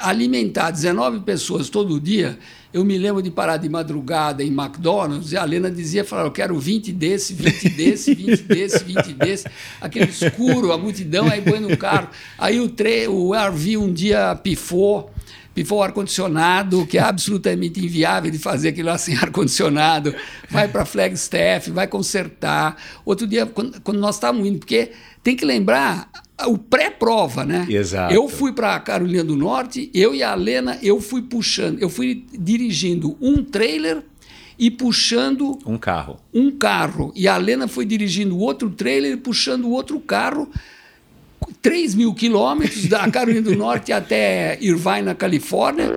alimentar 19 pessoas todo dia, eu me lembro de parar de madrugada em McDonald's e a Lena dizia, falava, eu quero 20 desse, 20 desse, 20 desse, 20 desse, aquele escuro, a multidão, aí põe no carro. Aí o, tre o RV um dia pifou, pifou o ar-condicionado, que é absolutamente inviável de fazer aquilo lá sem ar-condicionado, vai para Flagstaff, vai consertar. Outro dia, quando, quando nós estávamos indo, porque tem que lembrar o pré-prova, né? Exato. Eu fui para Carolina do Norte, eu e a Lena, eu fui puxando, eu fui dirigindo um trailer e puxando um carro. Um carro. E a Lena foi dirigindo outro trailer e puxando outro carro. 3 mil quilômetros da Carolina do Norte até Irvine, na Califórnia.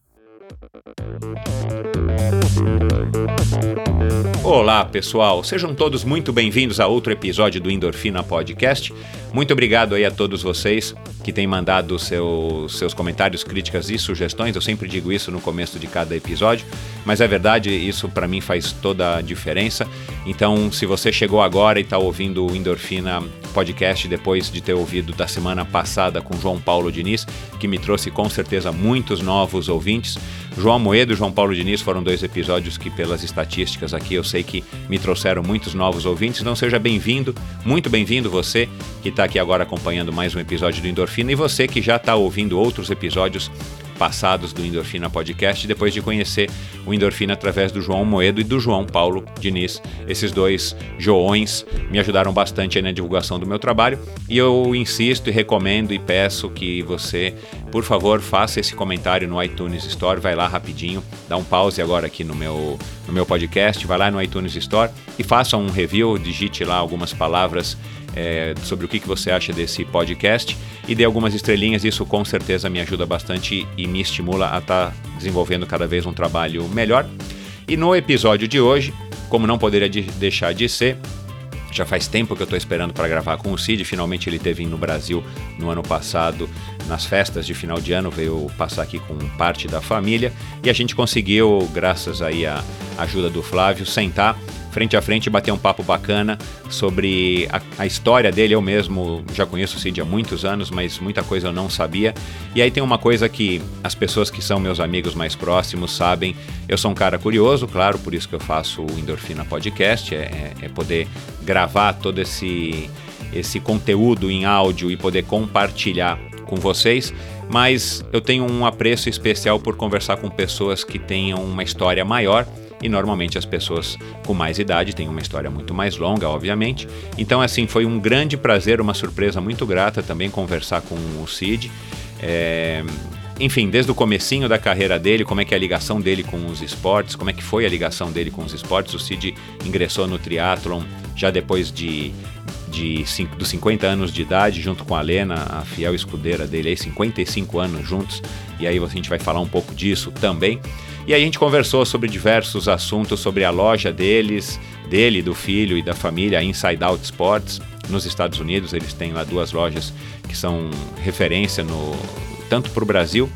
Olá, pessoal. Sejam todos muito bem-vindos a outro episódio do Endorfina Podcast. Muito obrigado aí a todos vocês que têm mandado seu, seus comentários, críticas e sugestões. Eu sempre digo isso no começo de cada episódio, mas é verdade, isso para mim faz toda a diferença. Então, se você chegou agora e está ouvindo o Endorfina Podcast depois de ter ouvido da semana passada com João Paulo Diniz, que me trouxe com certeza muitos novos ouvintes, João Moedo e João Paulo Diniz foram dois episódios que, pelas estatísticas aqui, eu sei que me trouxeram muitos novos ouvintes. Então, seja bem-vindo, muito bem-vindo você que está aqui agora acompanhando mais um episódio do Endorfina e você que já está ouvindo outros episódios passados do Endorfina Podcast, depois de conhecer o Endorfina através do João Moedo e do João Paulo Diniz. Esses dois joões me ajudaram bastante na divulgação do meu trabalho e eu insisto e recomendo e peço que você, por favor, faça esse comentário no iTunes Store, vai lá rapidinho, dá um pause agora aqui no meu, no meu podcast, vai lá no iTunes Store e faça um review, digite lá algumas palavras é, sobre o que, que você acha desse podcast e dê algumas estrelinhas. Isso com certeza me ajuda bastante e me estimula a estar tá desenvolvendo cada vez um trabalho melhor. E no episódio de hoje, como não poderia de deixar de ser, já faz tempo que eu estou esperando para gravar com o Cid. Finalmente ele teve no Brasil no ano passado, nas festas de final de ano, veio passar aqui com parte da família e a gente conseguiu, graças aí à ajuda do Flávio, sentar frente a frente bater um papo bacana sobre a, a, história dele. Eu mesmo já conheço o Cid há muitos anos, mas muita coisa eu não sabia. E aí tem uma coisa que as pessoas que são meus amigos mais próximos sabem. Eu sou um cara curioso, claro, por isso que eu faço o Endorfina Podcast, é, é, é poder gravar todo esse, esse conteúdo em áudio e poder compartilhar com vocês, mas eu tenho um apreço especial por conversar com pessoas que tenham uma história maior e normalmente as pessoas com mais idade têm uma história muito mais longa, obviamente. Então, assim, foi um grande prazer, uma surpresa muito grata também conversar com o Cid. É, enfim, desde o comecinho da carreira dele, como é que é a ligação dele com os esportes, como é que foi a ligação dele com os esportes. O Cid ingressou no triatlon já depois de, de, dos 50 anos de idade, junto com a Lena, a fiel escudeira dele, aí 55 anos juntos, e aí a gente vai falar um pouco disso também. E a gente conversou sobre diversos assuntos, sobre a loja deles, dele, do filho e da família, Inside Out Sports, nos Estados Unidos. Eles têm lá duas lojas que são referência no tanto para o Brasil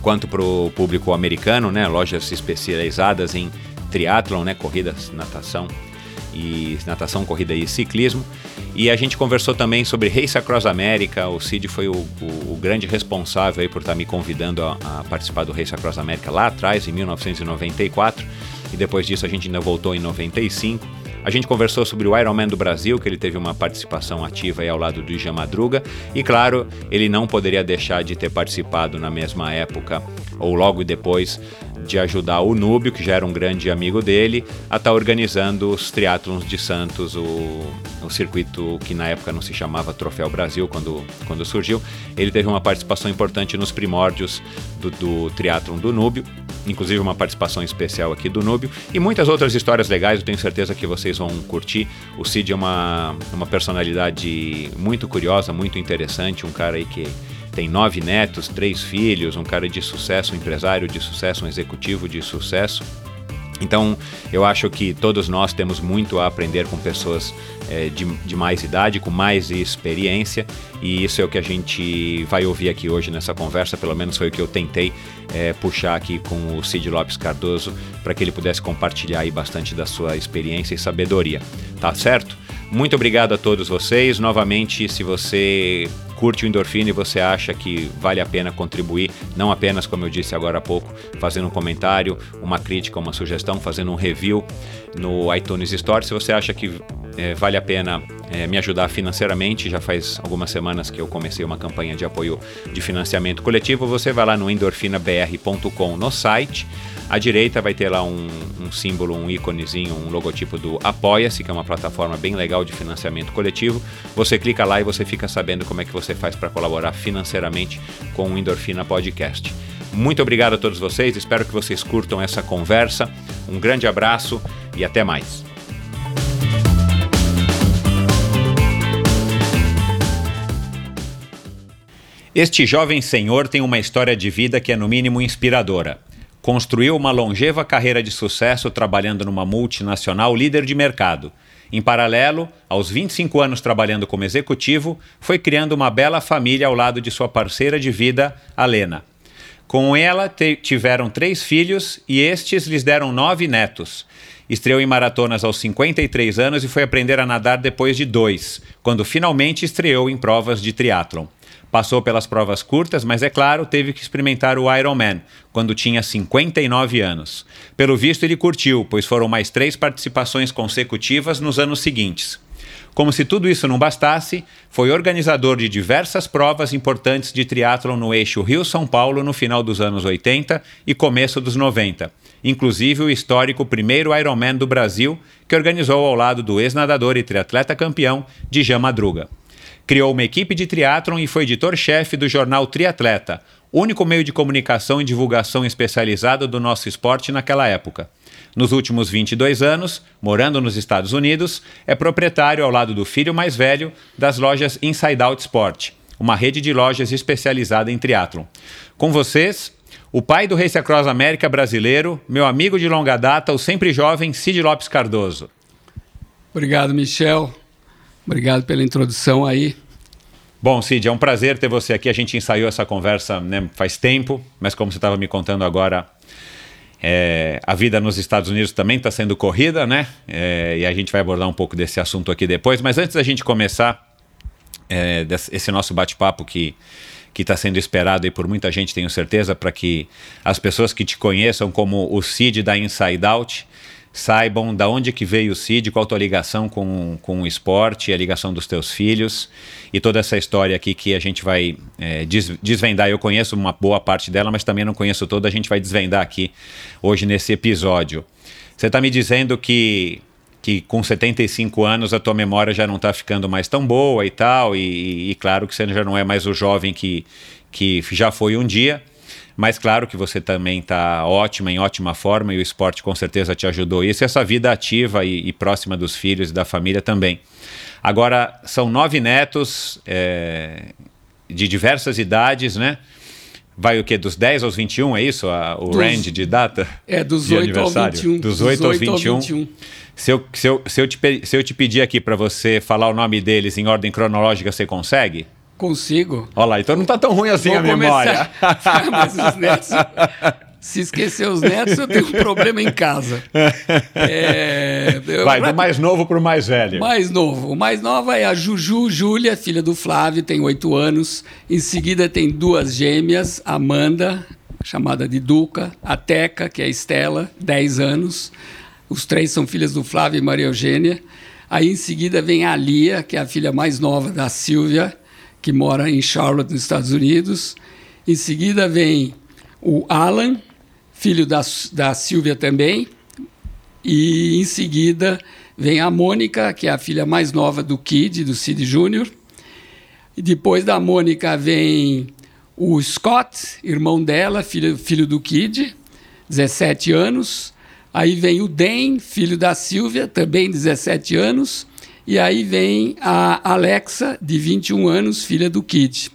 quanto para o público americano, né? Lojas especializadas em triatlon, né? Corridas, natação e natação, corrida e ciclismo. E a gente conversou também sobre Race Across America. O Cid foi o, o, o grande responsável aí por estar me convidando a, a, participar do Race Across America lá atrás, em 1994. E depois disso a gente ainda voltou em 95. A gente conversou sobre o Ironman do Brasil, que ele teve uma participação ativa aí ao lado do Ija Madruga. E claro, ele não poderia deixar de ter participado na mesma época, ou logo depois, de ajudar o Núbio, que já era um grande amigo dele, a estar tá organizando os triatlons de Santos, o, o circuito que na época não se chamava Troféu Brasil, quando, quando surgiu. Ele teve uma participação importante nos primórdios do, do triatlon do Núbio, inclusive uma participação especial aqui do Núbio, e muitas outras histórias legais, eu tenho certeza que vocês vão curtir. O Cid é uma, uma personalidade muito curiosa, muito interessante, um cara aí que tem nove netos, três filhos, um cara de sucesso, um empresário de sucesso, um executivo de sucesso. Então, eu acho que todos nós temos muito a aprender com pessoas é, de, de, mais idade, com mais experiência, e isso é o que a gente vai ouvir aqui hoje nessa conversa. Pelo menos foi o que eu tentei é, puxar aqui com o Cid Lopes Cardoso, para que ele pudesse compartilhar aí bastante da sua experiência e sabedoria. Tá certo? Muito obrigado a todos vocês. Novamente, se você curte o Endorfina e você acha que vale a pena contribuir, não apenas, como eu disse agora há pouco, fazendo um comentário, uma crítica, uma sugestão, fazendo um review no iTunes Store. Se você acha que é, vale a pena é, me ajudar financeiramente, já faz algumas semanas que eu comecei uma campanha de apoio de financiamento coletivo, você vai lá no endorfinabr.com no site à direita vai ter lá um, um símbolo, um íconezinho, um logotipo do Apoia-se, que é uma plataforma bem legal de financiamento coletivo. Você clica lá e você fica sabendo como é que você faz para colaborar financeiramente com o Endorfina Podcast. Muito obrigado a todos vocês, espero que vocês curtam essa conversa. Um grande abraço e até mais. Este jovem senhor tem uma história de vida que é no mínimo inspiradora. Construiu uma longeva carreira de sucesso trabalhando numa multinacional líder de mercado. Em paralelo, aos 25 anos trabalhando como executivo, foi criando uma bela família ao lado de sua parceira de vida, Alena. Com ela tiveram três filhos e estes lhes deram nove netos. Estreou em maratonas aos 53 anos e foi aprender a nadar depois de dois, quando finalmente estreou em provas de triatlon. Passou pelas provas curtas, mas é claro, teve que experimentar o Ironman, quando tinha 59 anos. Pelo visto, ele curtiu, pois foram mais três participações consecutivas nos anos seguintes. Como se tudo isso não bastasse, foi organizador de diversas provas importantes de triatlon no eixo Rio-São Paulo no final dos anos 80 e começo dos 90, inclusive o histórico primeiro Ironman do Brasil, que organizou ao lado do ex-nadador e triatleta campeão Djan Madruga. Criou uma equipe de triatlon e foi editor-chefe do jornal Triatleta, único meio de comunicação e divulgação especializado do nosso esporte naquela época. Nos últimos 22 anos, morando nos Estados Unidos, é proprietário, ao lado do filho mais velho, das lojas Inside Out Sport, uma rede de lojas especializada em triatlon. Com vocês, o pai do Race Across América brasileiro, meu amigo de longa data, o sempre jovem Cid Lopes Cardoso. Obrigado, Michel. Obrigado pela introdução aí. Bom, Cid, é um prazer ter você aqui. A gente ensaiou essa conversa né, faz tempo, mas como você estava me contando agora, é, a vida nos Estados Unidos também está sendo corrida, né? É, e a gente vai abordar um pouco desse assunto aqui depois. Mas antes da gente começar é, desse, esse nosso bate-papo que que está sendo esperado aí por muita gente, tenho certeza, para que as pessoas que te conheçam como o Cid da Inside Out saibam da onde que veio o Cid, qual a tua ligação com, com o esporte, a ligação dos teus filhos e toda essa história aqui que a gente vai é, desvendar. Eu conheço uma boa parte dela, mas também não conheço toda. A gente vai desvendar aqui hoje nesse episódio. Você está me dizendo que que com 75 anos a tua memória já não está ficando mais tão boa e tal, e, e, claro que você já não é mais o jovem que, que já foi um dia. Mas claro que você também está ótima, em ótima forma, e o esporte com certeza te ajudou isso. E essa vida ativa e, e próxima dos filhos e da família também. Agora, são nove netos é, de diversas idades, né? Vai o quê? Dos 10 aos 21, é isso? A, o dos, range de data? É, dos 8 ao 21. Dos 8, dos 8 aos 21. Ao 21. Se eu, se, eu, se, eu te, se eu te pedir aqui para você falar o nome deles em ordem cronológica, você consegue? Consigo. Olha lá, então não está tão ruim assim Vou a memória. Mas os netos, se esquecer os netos, eu tenho um problema em casa. É, Vai, do mais novo para o mais velho. Mais novo. O mais nova é a Juju Júlia, filha do Flávio, tem oito anos. Em seguida tem duas gêmeas, Amanda, chamada de Duca, a Teca, que é a Estela, dez anos. Os três são filhas do Flávio e Maria Eugênia. Aí em seguida vem a Lia, que é a filha mais nova da Silvia, que mora em Charlotte, nos Estados Unidos. Em seguida vem o Alan, filho da, da Silvia também. E em seguida vem a Mônica, que é a filha mais nova do Kid, do Cid Júnior. Depois da Mônica vem o Scott, irmão dela, filho, filho do Kid, 17 anos. Aí vem o Dan, filho da Silvia, também 17 anos. E aí vem a Alexa, de 21 anos, filha do Kid.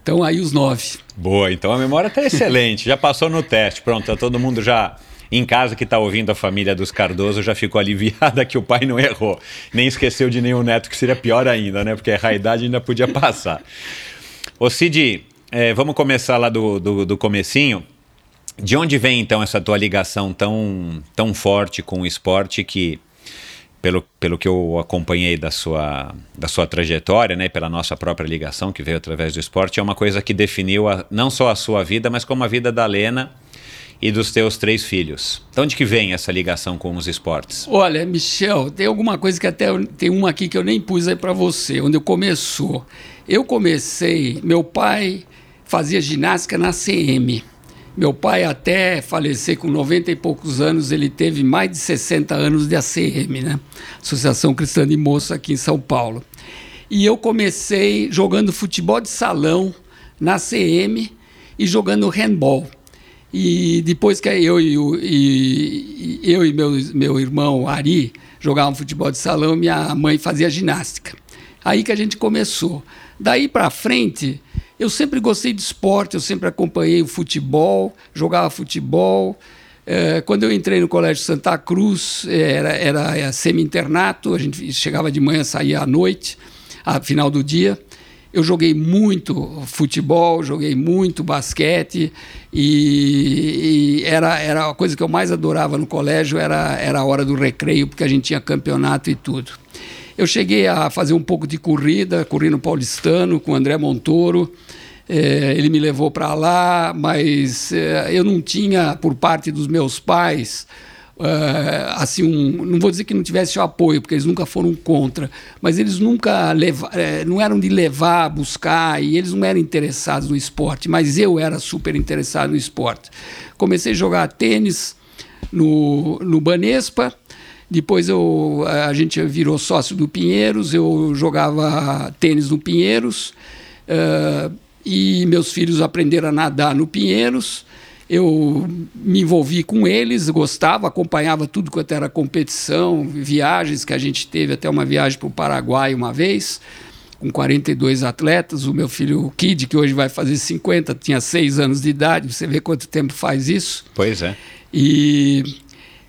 Então aí os nove. Boa, então a memória está excelente, já passou no teste. Pronto, tá todo mundo já em casa que está ouvindo a família dos Cardoso já ficou aliviada que o pai não errou. Nem esqueceu de nenhum neto, que seria pior ainda, né? Porque a idade ainda podia passar. Ô Cid, é, vamos começar lá do, do, do comecinho. De onde vem então essa tua ligação tão, tão forte com o esporte que pelo, pelo que eu acompanhei da sua, da sua trajetória, né, pela nossa própria ligação que veio através do esporte, é uma coisa que definiu a, não só a sua vida, mas como a vida da Lena e dos teus três filhos. De onde que vem essa ligação com os esportes? Olha, Michel, tem alguma coisa que até tem uma aqui que eu nem pus aí para você, onde eu começou. Eu comecei, meu pai fazia ginástica na CM. Meu pai, até falecer com 90 e poucos anos, ele teve mais de 60 anos de ACM, né? Associação Cristã de Moça aqui em São Paulo. E eu comecei jogando futebol de salão na CM e jogando handball. E depois que eu e, e, eu e meu, meu irmão Ari jogavam futebol de salão, minha mãe fazia ginástica. Aí que a gente começou. Daí para frente, eu sempre gostei de esporte, eu sempre acompanhei o futebol, jogava futebol. É, quando eu entrei no Colégio Santa Cruz, era, era, era semi-internato, a gente chegava de manhã, saía à noite, ao final do dia. Eu joguei muito futebol, joguei muito basquete e, e, era, era a coisa que eu mais adorava no colégio era, era a hora do recreio, porque a gente tinha campeonato e tudo. Eu cheguei a fazer um pouco de corrida, corri no Paulistano com o André Montoro. É, ele me levou para lá, mas é, eu não tinha, por parte dos meus pais, é, assim, um, não vou dizer que não tivesse o apoio, porque eles nunca foram contra, mas eles nunca leva, é, não eram de levar, buscar, e eles não eram interessados no esporte, mas eu era super interessado no esporte. Comecei a jogar tênis no, no Banespa, depois eu, a gente virou sócio do Pinheiros, eu jogava tênis no Pinheiros uh, e meus filhos aprenderam a nadar no Pinheiros. Eu me envolvi com eles, gostava, acompanhava tudo quanto era competição, viagens que a gente teve, até uma viagem para o Paraguai uma vez, com 42 atletas. O meu filho Kid, que hoje vai fazer 50, tinha 6 anos de idade, você vê quanto tempo faz isso. Pois é. E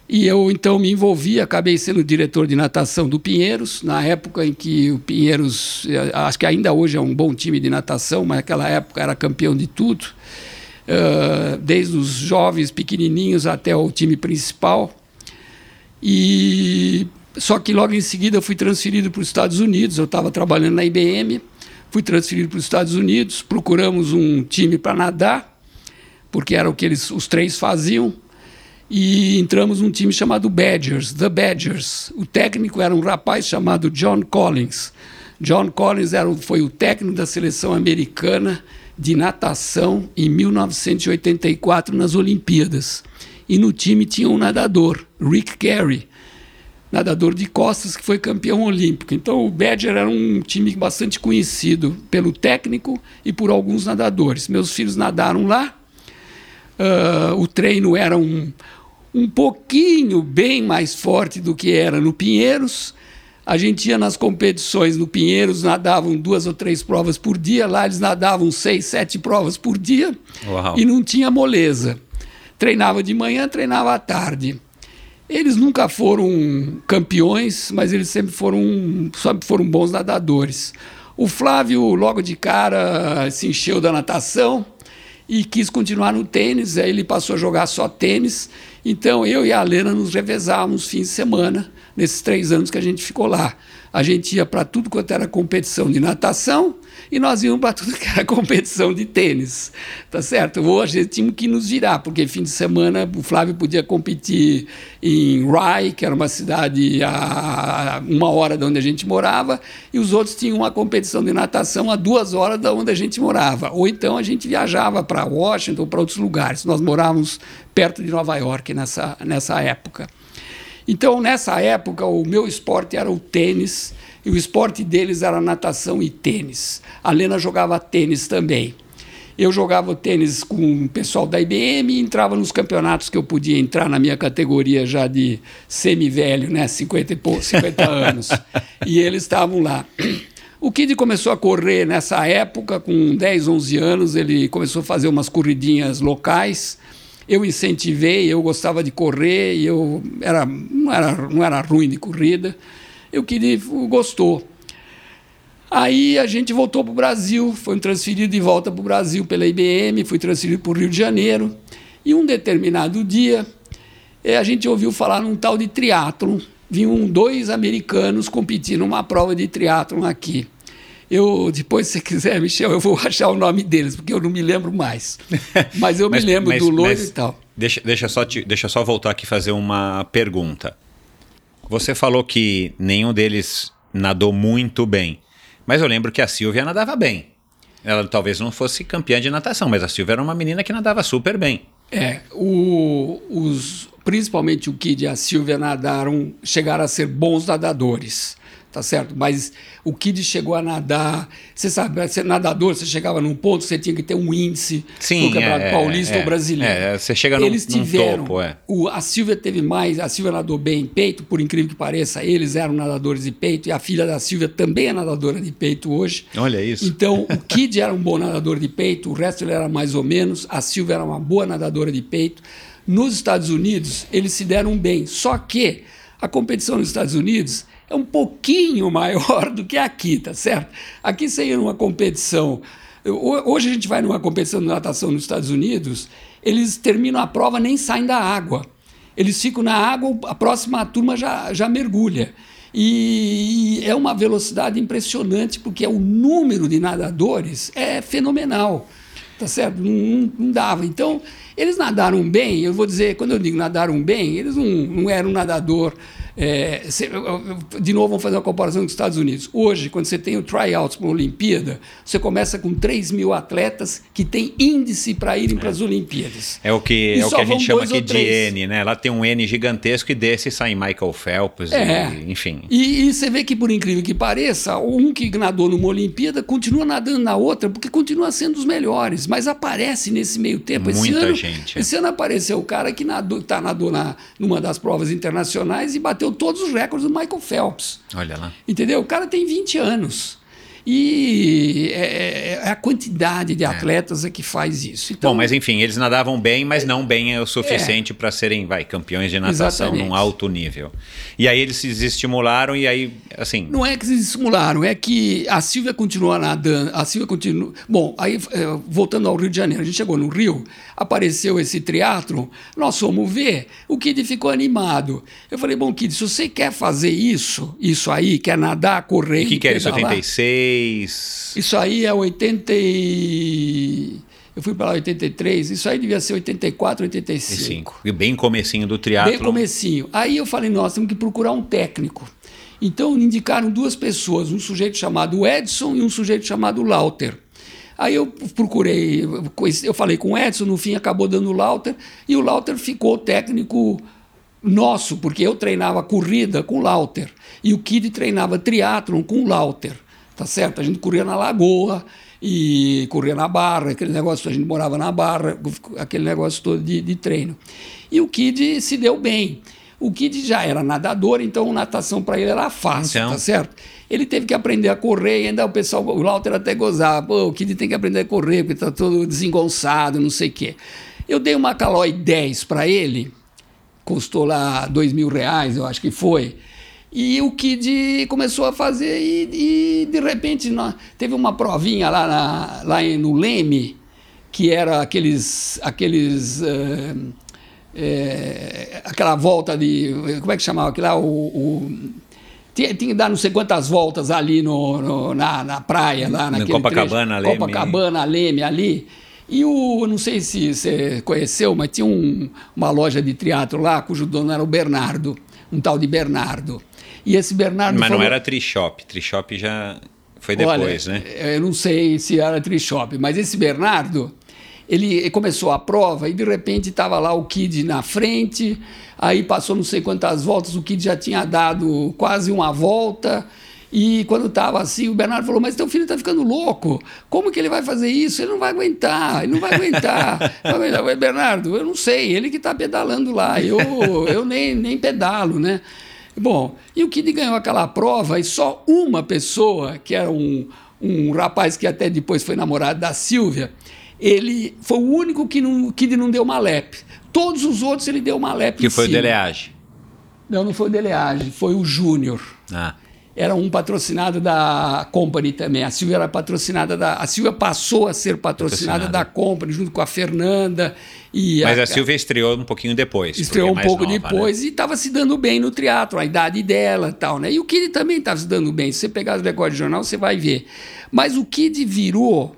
e eu então me envolvi, acabei sendo diretor de natação do Pinheiros, na época em que o Pinheiros, eh, acho que ainda hoje é um bom time de natação, mas naquela época era campeão de tudo, uh, desde os jovens pequenininhos até o time principal. E só que logo em seguida eu fui transferido para os Estados Unidos, eu estava trabalhando na IBM, fui transferido para os Estados Unidos, procuramos um time para nadar, porque era o que eles, os três faziam e entramos num time chamado Badgers, The Badgers. O técnico era um rapaz chamado John Collins. John Collins era, foi o técnico da seleção americana de natação em 1984 nas Olimpíadas. E no time tinha um nadador, Rick Carey, nadador de costas que foi campeão olímpico. Então o Badger era um time bastante conhecido pelo técnico e por alguns nadadores. Meus filhos nadaram lá. Uh, o treino era um, um pouquinho bem mais forte do que era no Pinheiros. A gente ia nas competições no Pinheiros, nadavam duas ou três provas por dia, lá eles nadavam seis, sete provas por dia Uau. e não tinha moleza. Treinava de manhã, treinava à tarde. Eles nunca foram campeões, mas eles sempre foram, sempre foram bons nadadores. O Flávio, logo de cara, se encheu da natação e quis continuar no tênis. Aí ele passou a jogar só tênis. Então eu e a Lena nos revezávamos fins de semana, nesses três anos que a gente ficou lá. A gente ia para tudo quanto era competição de natação e nós íamos para tudo que era competição de tênis, tá certo? Ou a gente tinha que nos virar, porque fim de semana o Flávio podia competir em Rye, que era uma cidade a uma hora de onde a gente morava, e os outros tinham uma competição de natação a duas horas de onde a gente morava. Ou então a gente viajava para Washington ou para outros lugares. Nós morávamos perto de Nova York nessa, nessa época. Então, nessa época, o meu esporte era o tênis e o esporte deles era natação e tênis. A Lena jogava tênis também. Eu jogava tênis com o pessoal da IBM e entrava nos campeonatos que eu podia entrar na minha categoria já de semi-velho, né? 50, 50 anos. E eles estavam lá. O Kid começou a correr nessa época, com 10, 11 anos, ele começou a fazer umas corridinhas locais. Eu incentivei, eu gostava de correr, eu era, não, era, não era ruim de corrida eu queria, gostou. Aí a gente voltou para o Brasil, foi transferido de volta para o Brasil pela IBM, fui transferido para o Rio de Janeiro. E um determinado dia, eh, a gente ouviu falar num tal de triatlon. Vinham dois americanos competindo numa prova de triatlon aqui. Eu, depois, se você quiser, Michel, eu vou achar o nome deles, porque eu não me lembro mais. Mas eu mas, me lembro mas, do loiro e tal. Deixa, deixa, só te, deixa só voltar aqui e fazer uma pergunta. Você falou que nenhum deles nadou muito bem, mas eu lembro que a Silvia nadava bem. Ela talvez não fosse campeã de natação, mas a Silvia era uma menina que nadava super bem. É, o, os, principalmente o Kid e a Silvia nadaram, chegaram a ser bons nadadores tá certo? Mas o Kid chegou a nadar, você sabe, ser nadador, você chegava num ponto, você tinha que ter um índice Sim, no Campeonato é, Paulista é, ou Brasileiro. É, você chega eles num, tiveram, num topo, é. O, a Silvia teve mais, a Silvia nadou bem em peito, por incrível que pareça, eles eram nadadores de peito e a filha da Silvia também é nadadora de peito hoje. Olha isso. Então, o Kid era um bom nadador de peito, o resto ele era mais ou menos, a Silvia era uma boa nadadora de peito. Nos Estados Unidos, eles se deram bem, só que a competição nos Estados Unidos é um pouquinho maior do que aqui, tá certo? Aqui você ia numa competição. Hoje a gente vai numa competição de natação nos Estados Unidos, eles terminam a prova nem saem da água. Eles ficam na água, a próxima turma já, já mergulha. E, é uma velocidade impressionante, porque o número de nadadores é fenomenal. Tá certo? Não, não dava. Então, eles nadaram bem, eu vou dizer, quando eu digo nadaram bem, eles não, não eram nadador é, de novo, vamos fazer uma comparação com os Estados Unidos. Hoje, quando você tem o tryouts para a Olimpíada, você começa com 3 mil atletas que têm índice para irem é. para as Olimpíadas. É o que, é o que a gente chama aqui de N, né? Lá tem um N gigantesco e desse sai Michael Phelps, é. e, enfim. E, e, você vê que, por incrível que pareça, um que nadou numa Olimpíada continua nadando na outra, porque continua sendo os melhores, mas aparece nesse meio tempo. Muita esse ano, gente. Esse ano apareceu o cara que nadou, tá, nadou na, numa das provas internacionais e bateu bateu todos os recordes do Michael Phelps. Olha lá. Entendeu? O cara tem 20 anos. E é, é, é, a quantidade de é. atletas é. que faz isso. Então, Bom, mas enfim, eles nadavam bem, mas não bem o suficiente é. para serem vai, campeões de natação Exatamente. num alto nível. E aí eles se estimularam e aí, assim... Não é que se estimularam, é que a Silvia continua nadando, a Silvia continua... Bom, aí é, voltando ao Rio de Janeiro, a gente chegou no Rio, apareceu esse teatro, nós fomos ver, o Kid ficou animado. Eu falei, bom, Kid, se você quer fazer isso, isso aí, quer nadar, correr... O que, que era isso, 86? 83. Isso aí é 80 e... Eu fui para lá em 83, isso aí devia ser 84, 85. E bem comecinho do triatlo. Bem comecinho. Aí eu falei, nós temos que procurar um técnico. Então indicaram duas pessoas, um sujeito chamado Edson e um sujeito chamado Lauter. Aí eu procurei, eu falei com o Edson, no fim acabou dando o Lauter, e o Lauter ficou técnico nosso, porque eu treinava corrida com o Lauter, e o Kid treinava triatlon com o Lauter tá certo? A gente corria na lagoa e corria na barra, aquele negócio, a gente morava na barra, aquele negócio todo de, de treino. E o Kid se deu bem. O Kid já era nadador, então natação para ele era fácil, então... tá certo? Ele teve que aprender a correr e ainda o pessoal, o Lauter até gozava, pô, o Kid tem que aprender a correr porque tá todo desengonçado, não sei o quê. Eu dei uma Calói 10 para ele, custou lá dois mil reais, eu acho que foi. E o Kid começou a fazer e, e de repente nós, teve uma provinha lá, na, lá no Leme, que era aqueles, aqueles uh, é, aquela volta de. Como é que chamava aquilo lá? O, o, tinha, tinha que dar não sei quantas voltas ali no, no na, na praia, lá naquele Copacabana, trecho, Leme. Copacabana, Leme ali. E o, não sei se você conheceu, mas tinha um, uma loja de teatro lá, cujo dono era o Bernardo, um tal de Bernardo. E esse Bernardo. Mas falou, não era Trishop, Trishop já foi depois, olha, né? Eu não sei se era Trishop, mas esse Bernardo, ele começou a prova e de repente estava lá o Kid na frente, aí passou não sei quantas voltas, o Kid já tinha dado quase uma volta. E quando estava assim, o Bernardo falou: Mas teu filho está ficando louco. Como que ele vai fazer isso? Ele não vai aguentar, ele não vai aguentar. falei, Bernardo, eu não sei, ele que está pedalando lá, eu, eu nem, nem pedalo, né? Bom, e o Kid ganhou aquela prova e só uma pessoa, que era um, um rapaz que até depois foi namorado da Silvia, ele foi o único que não, que não deu uma lep. Todos os outros ele deu uma lep. Que foi cima. o Deleage. Não, não foi o Deleage, foi o Júnior. Ah. Era um patrocinado da Company também. A Silvia era patrocinada da. A Silvia passou a ser patrocinada, patrocinada. da Company, junto com a Fernanda. E Mas a, a Silvia estreou um pouquinho depois. Estreou é um pouco nova, depois né? e estava se dando bem no teatro, a idade dela e tal, né? E o Kid também estava se dando bem. Se você pegar os recordes de jornal, você vai ver. Mas o Kid virou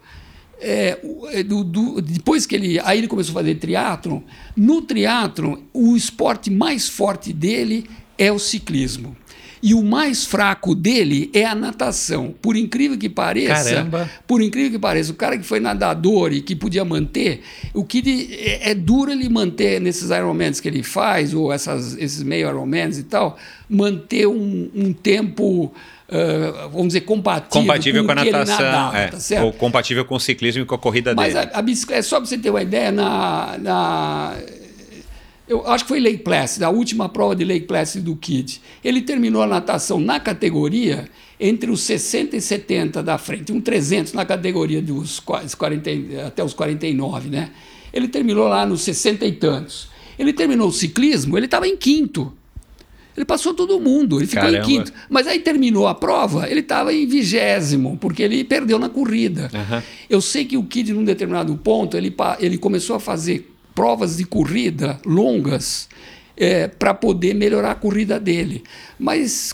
é, é, do, do, depois que ele. Aí ele começou a fazer teatro. No teatro, o esporte mais forte dele é o ciclismo. E o mais fraco dele é a natação. Por incrível que pareça, Caramba. por incrível que pareça, o cara que foi nadador e que podia manter, o que ele, é, é, duro ele manter nesses Ironmans que ele faz, ou essas, esses meio Ironmans e tal, manter um, um tempo uh, vamos dizer, compatível, compatível com, com a natação, nadava, é, tá ou compatível com o ciclismo e com a corrida Mas dele. a, a bicicleta, só para você ter uma ideia, na, na eu acho que foi Lake Placid, a última prova de Lake Placid do Kid. Ele terminou a natação na categoria entre os 60 e 70 da frente, um 300 na categoria dos 40, até os 49, né? Ele terminou lá nos 60 e tantos. Ele terminou o ciclismo, ele estava em quinto. Ele passou todo mundo, ele ficou Caramba. em quinto. Mas aí terminou a prova, ele estava em vigésimo, porque ele perdeu na corrida. Uhum. Eu sei que o Kid, num determinado ponto, ele, ele começou a fazer provas de corrida longas é, para poder melhorar a corrida dele. Mas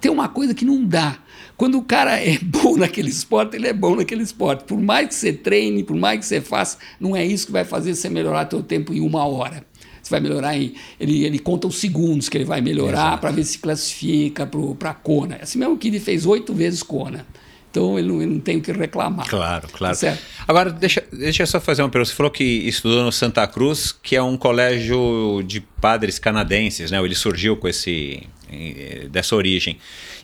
tem uma coisa que não dá. Quando o cara é bom naquele esporte, ele é bom naquele esporte. Por mais que você treine, por mais que você faça, não é isso que vai fazer você melhorar seu tempo em uma hora. Você vai melhorar em. Ele, ele conta os segundos que ele vai melhorar para ver se classifica para a Kona. Assim mesmo que ele fez oito vezes Kona. Então ele não, ele não tem o que reclamar. Claro, claro. Certo? Agora, deixa, deixa eu só fazer uma pergunta. Você falou que estudou no Santa Cruz, que é um colégio de padres canadenses, né? Ele surgiu com esse dessa origem.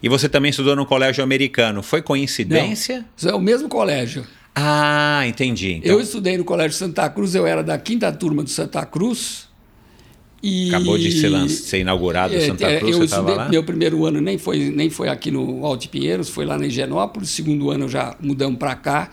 E você também estudou no colégio americano. Foi coincidência? Não, isso é o mesmo colégio. Ah, entendi. Então... Eu estudei no Colégio Santa Cruz, eu era da quinta turma do Santa Cruz. E... Acabou de ser, ser inaugurado o Santa Cruz, eu você estava lá? Meu primeiro ano nem foi, nem foi aqui no Alto Pinheiros, foi lá na Higienópolis. Segundo ano já mudamos para cá.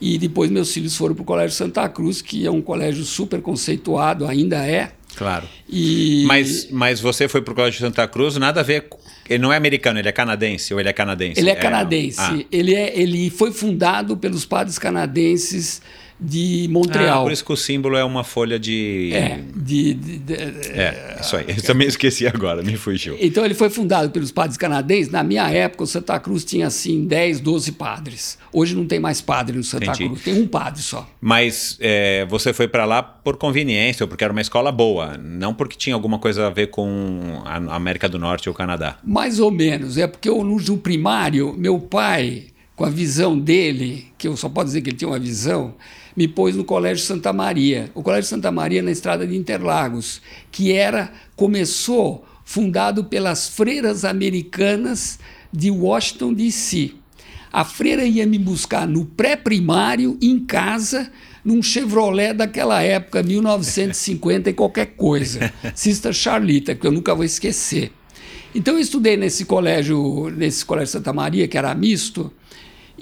E depois meus filhos foram para o Colégio Santa Cruz, que é um colégio super conceituado, ainda é. Claro. E... Mas, mas você foi para o Colégio Santa Cruz, nada a ver. Ele não é americano, ele é canadense ou ele é canadense? Ele é canadense. É, ah. ele, é, ele foi fundado pelos padres canadenses de Montreal. Ah, por isso que o símbolo é uma folha de. É, de, de, de é isso aí. Eu também esqueci agora, me fugiu. Então ele foi fundado pelos padres canadenses. Na minha época, o Santa Cruz tinha assim 10, 12 padres. Hoje não tem mais padre no Santa Entendi. Cruz, tem um padre só. Mas é, você foi para lá por conveniência, ou porque era uma escola boa, não porque tinha alguma coisa a ver com a América do Norte ou o Canadá. Mais ou menos. É porque eu, no primário, meu pai, com a visão dele, que eu só posso dizer que ele tinha uma visão me pôs no Colégio Santa Maria. O Colégio Santa Maria na estrada de Interlagos, que era começou fundado pelas freiras americanas de Washington D.C. A freira ia me buscar no pré-primário em casa num Chevrolet daquela época, 1950 e qualquer coisa. Sister Charlita, que eu nunca vou esquecer. Então eu estudei nesse colégio, nesse colégio Santa Maria, que era misto,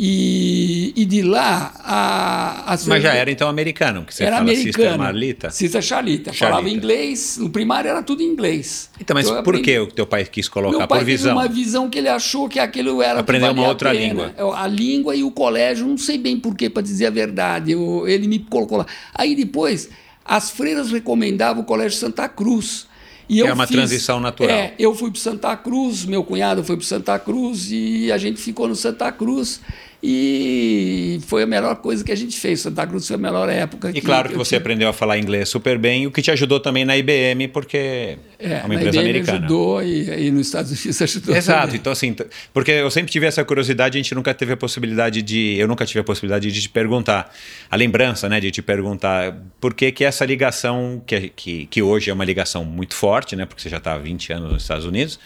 E, e de lá a, a Mas já era então americano, porque você era fala americano. Sister Marlita. Sister Charlita. Charlita. Falava inglês, no primário era tudo inglês. Então, mas eu por aprendi- que o teu pai quis colocar? Meu pai por visão. uma visão que ele achou que aquilo era que Aprender uma outra língua. Eu- A língua e o colégio, não sei bem porquê, para dizer a verdade. Eu- ele me colocou lá. Aí depois, as freiras recomendavam o Colégio Santa Cruz. E Que é uma fiz- transição natural. É, eu fui para Santa Cruz, meu cunhado foi para Santa Cruz e a gente ficou no Santa Cruz. E foi a melhor coisa que a gente fez. Santa Cruz foi a melhor época. E claro que você tive. aprendeu a falar inglês super bem, o que te ajudou também na IBM, porque é, uma na empresa IBM americana. ajudou e, e nos Estados Unidos ajudou. Exato, também. então assim, porque eu sempre tive essa curiosidade, a gente nunca teve a possibilidade de, eu nunca tive a possibilidade de te perguntar, a lembrança, né, de te perguntar por que que essa ligação, que, que, que hoje é uma ligação muito forte, né, porque você já está há 20 anos nos Estados Unidos,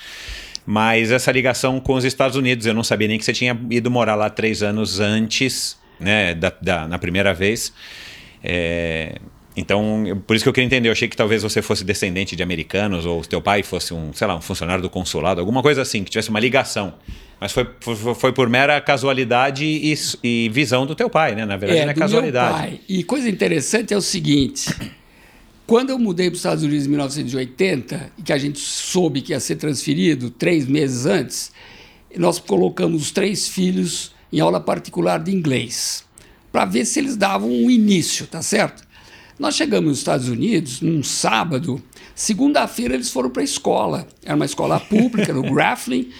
mas essa ligação com os Estados Unidos, eu não sabia nem que você tinha ido morar lá três anos antes, né, da, da- na primeira vez, é, então, por isso que eu queria entender. Eu achei que talvez você fosse descendente de americanos ou teu pai fosse um, sei lá, um funcionário do consulado, alguma coisa assim, que tivesse uma ligação. Mas foi, foi, foi por mera casualidade e, e visão do teu pai, né? Na verdade, não é casualidade. E coisa interessante é o seguinte: quando eu mudei para os Estados Unidos em 1980, e que a gente soube que ia ser transferido três meses antes, nós colocamos os três filhos em aula particular de inglês, para ver se eles davam um início, tá certo? Nós chegamos nos Estados Unidos num sábado, segunda-feira eles foram para a escola, era uma escola pública no Grafflin.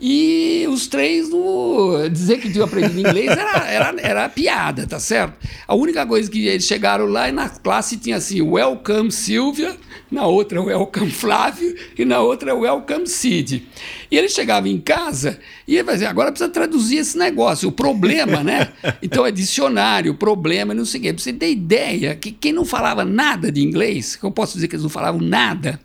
E os três, no, dizer que tinham aprendido inglês era, era, era piada, tá certo? A única coisa que eles chegaram lá e na classe tinha assim: Welcome Silvia, na outra Welcome Flávio e na outra Welcome Cid. E eles chegavam em casa e ele dizer: agora precisa traduzir esse negócio. O problema, né? Então é dicionário, problema, não sei o quê. Pra você ter ideia que quem não falava nada de inglês, que eu posso dizer que eles não falavam nada,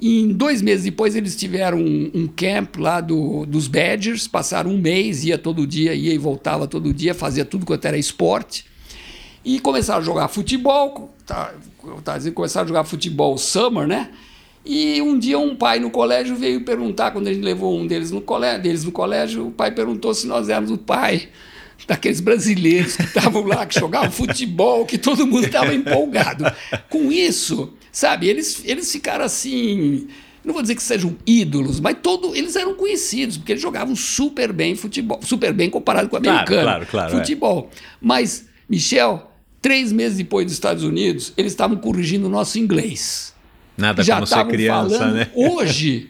em dois meses depois, eles tiveram um, um camp lá do, dos Badgers, passaram um mês, ia todo dia, ia e voltava todo dia, fazia tudo quanto era esporte. E começaram a jogar futebol, tá, tá dizendo, começaram a jogar futebol summer, né? E um dia um pai no colégio veio perguntar, quando a gente levou um deles no colégio, deles no colégio, o pai perguntou se nós éramos o pai daqueles brasileiros que estavam lá, que jogavam futebol, que todo mundo estava empolgado. Com isso, sabe, eles, eles ficaram assim. Não vou dizer que sejam ídolos, mas todo, eles eram conhecidos, porque eles jogavam super bem futebol, super bem comparado com o Claro, americano. claro, claro, é. futebol. Mas, Michel, três meses depois dos Estados Unidos, eles estavam corrigindo o nosso inglês Nada já como ser estavam criança, falando. né? Hoje,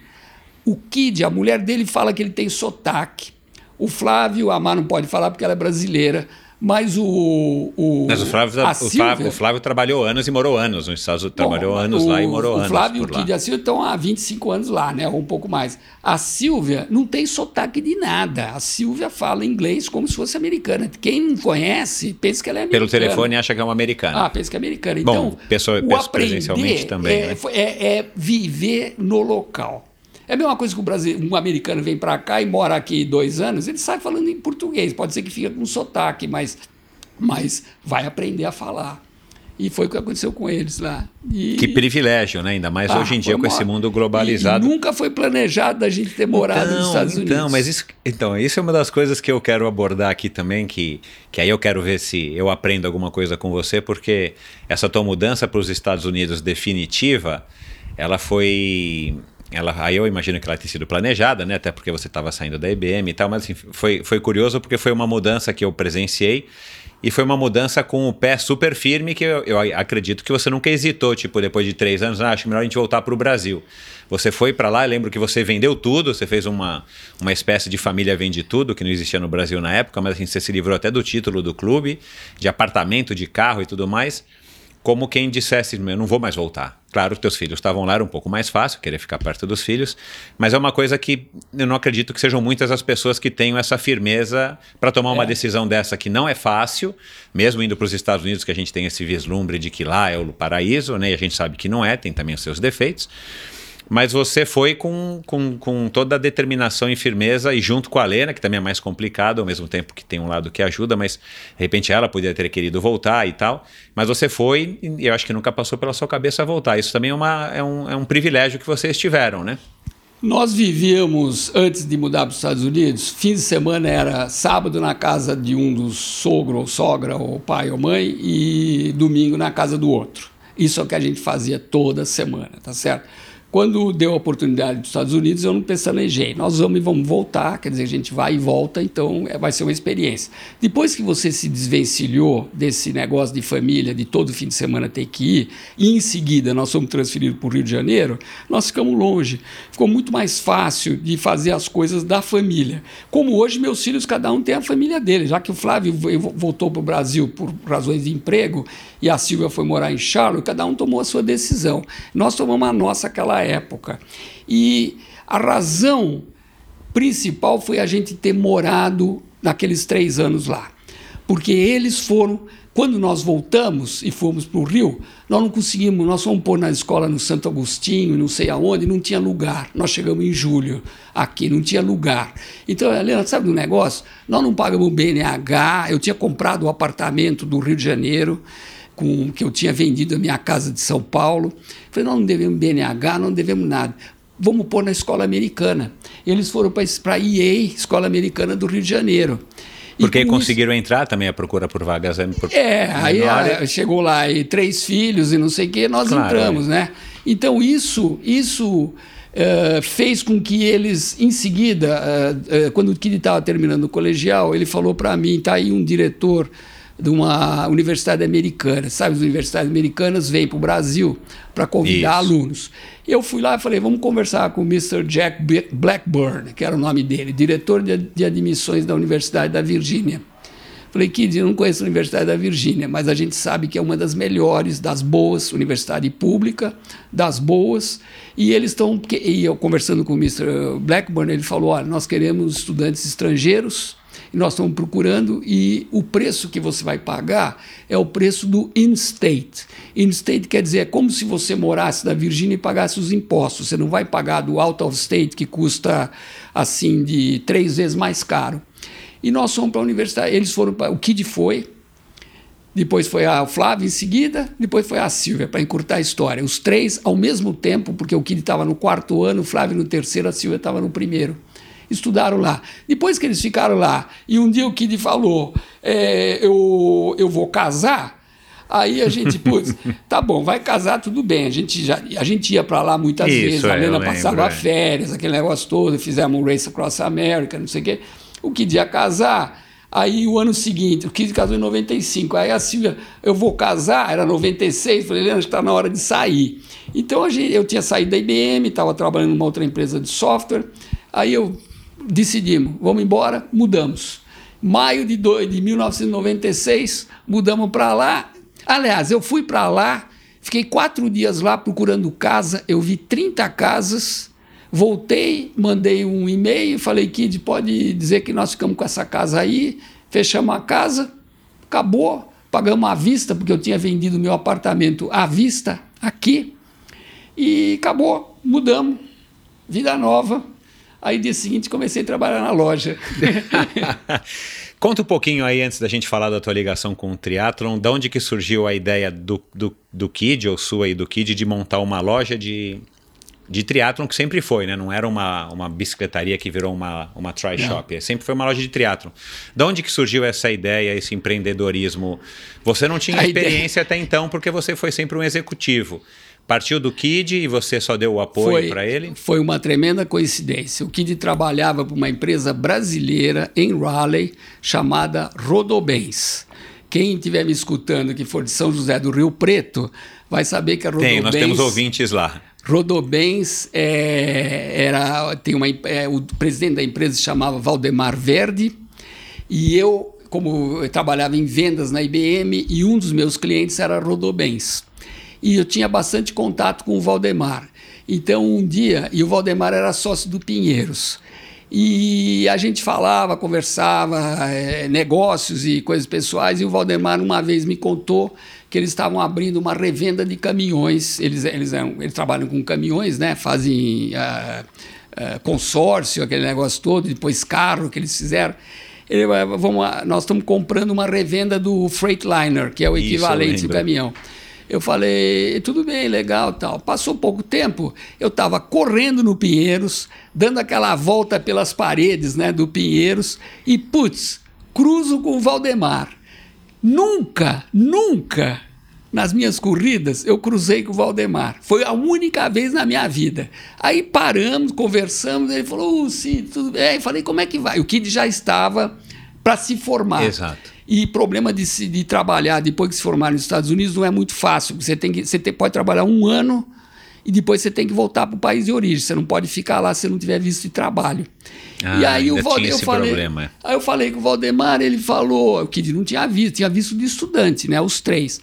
o Kid, a mulher dele fala que ele tem sotaque. O Flávio, a Mar não pode falar porque ela é brasileira. Mas o. o Mas o Flávio, o, Flávio, o Flávio trabalhou anos e morou anos nos Estados Unidos. Trabalhou Bom, anos o, lá e morou o anos Flávio por e o. Kid e a Silvia estão há 25 anos lá, né? Ou um pouco mais. A Silvia não tem sotaque de nada. A Silvia fala inglês como se fosse americana. Quem não conhece, pensa que ela é americana. Pelo telefone acha que é um americano. Ah, pensa que é americana. Bom, Então, pessoa- o pessoa aprender presencialmente também, É, né? é- é viver no local. É a mesma coisa que o Brasil, um americano vem para cá e mora aqui dois anos, ele sai falando em português. Pode ser que fique com sotaque, mas, mas vai aprender a falar. E foi o que aconteceu com eles lá. E- Que privilégio, né? Ainda mais Ah, hoje em dia com uma- esse mundo E, globalizado. e nunca foi planejado a gente ter morado nos Estados Unidos. Então, mas isso, então, isso é uma das coisas que eu quero abordar aqui também, que, que aí eu quero ver se eu aprendo alguma coisa com você, porque essa tua mudança para os Estados Unidos definitiva, ela foi. Ela, aí eu imagino que ela tenha sido planejada, né? Até porque você estava saindo da IBM e tal, mas assim, foi, foi curioso porque foi uma mudança que eu presenciei. E foi uma mudança com o pé super firme que eu, eu acredito que você nunca hesitou, tipo, depois de três anos, ah, acho melhor a gente voltar para o Brasil. Você foi para lá, lembro que você vendeu tudo, você fez uma, uma espécie de família vende tudo, que não existia no Brasil na época, mas assim, você se livrou até do título do clube, de apartamento, de carro e tudo mais, como quem dissesse, eu não vou mais voltar. Claro, teus filhos estavam lá, era um pouco mais fácil, querer ficar perto dos filhos, mas é uma coisa que eu não acredito que sejam muitas as pessoas que tenham essa firmeza para tomar uma É. decisão dessa que não é fácil, mesmo indo para os Estados Unidos, que a gente tem esse vislumbre de que lá é o paraíso, né? E a gente sabe que não é, tem também os seus defeitos. Mas você foi com, com, com toda a determinação e firmeza, e junto com a Lena, que também é mais complicado, ao mesmo tempo que tem um lado que ajuda, mas de repente ela poderia ter querido voltar e tal. Mas você foi, e eu acho que nunca passou pela sua cabeça voltar. Isso também é, uma, é, um, é um privilégio que vocês tiveram, né? Nós vivíamos, antes de mudar para os Estados Unidos, fim de semana era sábado na casa de um dos sogro ou sogra, ou pai ou mãe, e domingo na casa do outro. Isso é o que a gente fazia toda semana, tá certo? Quando deu a oportunidade dos Estados Unidos, eu não pestanejei. Nós vamos e vamos voltar, quer dizer, a gente vai e volta, então é, vai ser uma experiência. Depois que você se desvencilhou desse negócio de família, de todo fim de semana ter que ir, e em seguida nós fomos transferidos para o Rio de Janeiro, nós ficamos longe. Ficou muito mais fácil de fazer as coisas da família. Como hoje, meus filhos, cada um tem a família dele, já que o Flávio voltou para o Brasil por razões de emprego e a Silvia foi morar em Charlotte, cada um tomou a sua decisão. Nós tomamos a nossa aquela época. E a razão principal foi a gente ter morado naqueles três anos lá. Porque eles foram, quando nós voltamos e fomos para o Rio, nós não conseguimos, nós fomos pôr na escola no Santo Agostinho, não sei aonde, não tinha lugar. Nós chegamos em julho aqui, não tinha lugar. Então, Helena, sabe do negócio? Nós não pagamos BNH, eu tinha comprado o apartamento do Rio de Janeiro, com que eu tinha vendido a minha casa de São Paulo. Falei, nós não devemos BNH, não devemos nada. Vamos pôr na escola americana. Eles foram para a EA, Escola Americana do Rio de Janeiro. Porque conseguiram isso, entrar também a procura por vagas. Por é, aí a, chegou lá e três filhos e não sei o quê, nós claro, entramos, é. né? Então isso, isso uh, fez com que eles, em seguida, uh, uh, quando o Kid estava terminando o colegial, ele falou para mim, tá aí um diretor de uma universidade americana. Sabe, as universidades americanas vêm para o Brasil para convidar Isso. alunos. Eu fui lá e falei, vamos conversar com o Mr. Jack Blackburn, que era o nome dele, diretor de, admissões da Universidade da Virgínia. Falei, Kid, eu não conheço a Universidade da Virgínia, mas a gente sabe que é uma das melhores, das boas, universidade pública, das boas, e eles estão. E eu conversando com o Mr. Blackburn, ele falou: olha, nós queremos estudantes estrangeiros nós estamos procurando, e o preço que você vai pagar é o preço do in-state. In-state quer dizer, é como se você morasse na Virgínia e pagasse os impostos. Você não vai pagar do out of state, que custa assim de três vezes mais caro. E nós fomos para a universidade, eles foram para. O Kid foi, depois foi a Flávia em seguida, depois foi a Silvia, para encurtar a história. Os três ao mesmo tempo, porque o Kid estava no quarto ano, o Flávio no terceiro, a Silvia estava no primeiro estudaram lá. Depois que eles ficaram lá, e um dia o Kid falou: é, eu, eu vou casar. Aí a gente, putz, tá bom, vai casar, tudo bem. A gente, já, a gente ia para lá muitas Isso, vezes, a é, Helena passava é. férias, aquele negócio todo, fizemos um Race Across America, não sei o quê. O Kid ia casar. Aí o ano seguinte, o Kid casou em 95. Aí a Silvia, eu vou casar, era 96. Falei, Helena, está na hora de sair. Então a gente, eu tinha saído da IBM, estava trabalhando numa outra empresa de software. Aí eu decidimos, vamos embora, mudamos. Maio de, do, de 1996, mudamos para lá. Aliás, eu fui para lá, fiquei quatro dias lá procurando casa, eu vi 30 casas, voltei, mandei um e-mail, falei, Kid, pode dizer que nós ficamos com essa casa aí, fechamos a casa, acabou, pagamos à vista, porque eu tinha vendido meu apartamento à vista aqui, e acabou, mudamos, vida nova, Aí, dia seguinte, comecei a trabalhar na loja. Conta um pouquinho aí, antes da gente falar da tua ligação com o triatlon, de onde que surgiu a ideia do, do, do Kid, ou sua e do Kid, de montar uma loja de, de triatlon, que sempre foi, né? Não era uma, uma bicicletaria que virou uma, uma try shop, é, sempre foi uma loja de triatlon. De onde que surgiu essa ideia, esse empreendedorismo? Você não tinha a experiência ideia... até então, porque você foi sempre um executivo. Partiu do Kid e você só deu o apoio para ele? Foi uma tremenda coincidência. O Kid trabalhava para uma empresa brasileira em Raleigh chamada Rodobens. Quem estiver me escutando que for de São José do Rio Preto vai saber que a Rodobens... Tem, nós temos ouvintes lá. Rodobens é, era tem uma é, o presidente da empresa se chamava Valdemar Verde e eu como eu trabalhava em vendas na IBM e um dos meus clientes era Rodobens e eu tinha bastante contato com o Valdemar. Então, um dia, e o Valdemar era sócio do Pinheiros. E a gente falava, conversava, é, negócios e coisas pessoais, e o Valdemar uma vez me contou que eles estavam abrindo uma revenda de caminhões. Eles, eles, eles trabalham com caminhões, né? fazem uh, uh, consórcio, aquele negócio todo, depois carro que eles fizeram. Ele, vamos, nós estamos comprando uma revenda do Freightliner, que é o equivalente do caminhão. Eu falei, tudo bem, legal, tal. Passou pouco tempo, eu estava correndo no Pinheiros, dando aquela volta pelas paredes, né, do Pinheiros e putz, cruzo com o Valdemar. Nunca, nunca nas minhas corridas, eu cruzei com o Valdemar. Foi a única vez na minha vida. Aí paramos, conversamos, ele falou, oh, sim, tudo bem. Aí falei, como é que vai? O Kid já estava para se formar. Exato. E problema de, se, de trabalhar depois que se formar nos Estados Unidos não é muito fácil. Você, tem que, você tem, pode trabalhar um ano e depois você tem que voltar para o país de origem. Você não pode ficar lá se não tiver visto de trabalho. Ah, e aí o Valdemar, eu falei, problema. aí eu falei com o Valdemar, ele falou, o Kid não tinha visto, tinha visto de estudante, né, os três.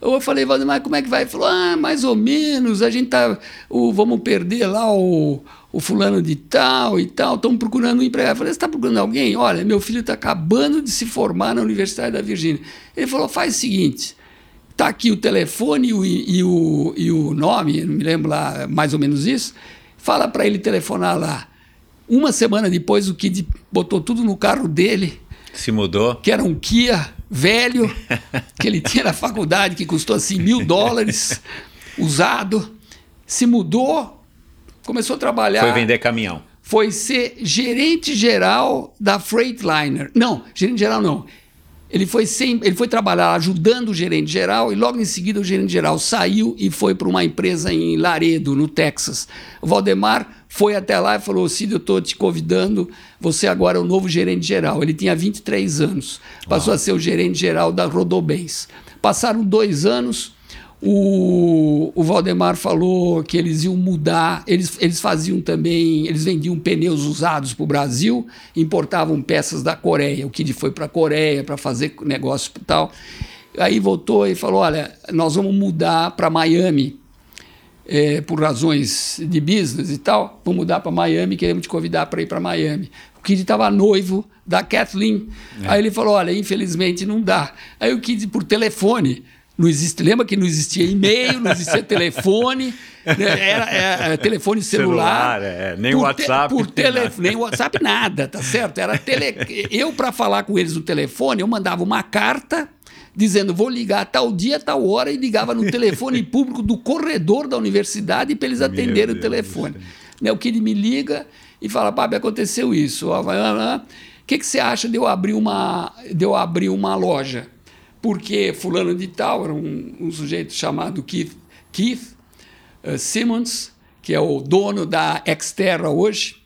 Eu falei, Valdemar, como é que vai? Ele falou, ah, mais ou menos, a gente tá, o, vamos perder lá o, o fulano de tal e tal, estamos procurando um empregado. Eu falei, você está procurando alguém? Olha, meu filho está acabando de se formar na Universidade da Virgínia. Ele falou, faz o seguinte, está aqui o telefone e o, e, o, e o nome, não me lembro lá, mais ou menos isso, fala para ele telefonar lá. Uma semana depois, o Kid botou tudo no carro dele. Se mudou? Que era um Kia velho, que ele tinha na faculdade, que custou assim mil dólares, usado. Se mudou, começou a trabalhar. Foi vender caminhão. Foi ser gerente geral da Freightliner. Não, gerente geral não. Ele foi, sem, ele foi trabalhar ajudando o gerente geral e logo em seguida o gerente geral saiu e foi para uma empresa em Laredo, no Texas. O Valdemar foi até lá e falou: Cid, eu estou te convidando, você agora é o novo gerente geral. Ele tinha 23 anos, passou Uau. a ser o gerente geral da Rodobens. Passaram dois anos, o, o Valdemar falou que eles iam mudar, eles, eles faziam também, eles vendiam pneus usados para o Brasil, importavam peças da Coreia. O Kid foi para a Coreia para fazer negócio e tal. Aí voltou e falou: Olha, nós vamos mudar para Miami. É, por razões de business e tal, vamos mudar para Miami, queremos te convidar para ir para Miami. O Kid estava noivo da Kathleen. É. Aí ele falou: Olha, infelizmente não dá. Aí o Kid, por telefone, não existe, lembra que não existia e-mail, não existia telefone, né? era, era, telefone celular. celular é, nem WhatsApp. Te, por telefone, nem WhatsApp, nada, tá certo? Era tele, eu, para falar com eles no telefone, eu mandava uma carta dizendo vou ligar tal dia, tal hora, e ligava no telefone público do corredor da universidade para eles atenderem o telefone. Né, o que ele me liga e fala, Papi, aconteceu isso. O que, que você acha de eu abrir uma, de eu abrir uma loja? Porque fulano de tal era um, um sujeito chamado Keith, Keith uh, Simmons, que é o dono da Xterra hoje.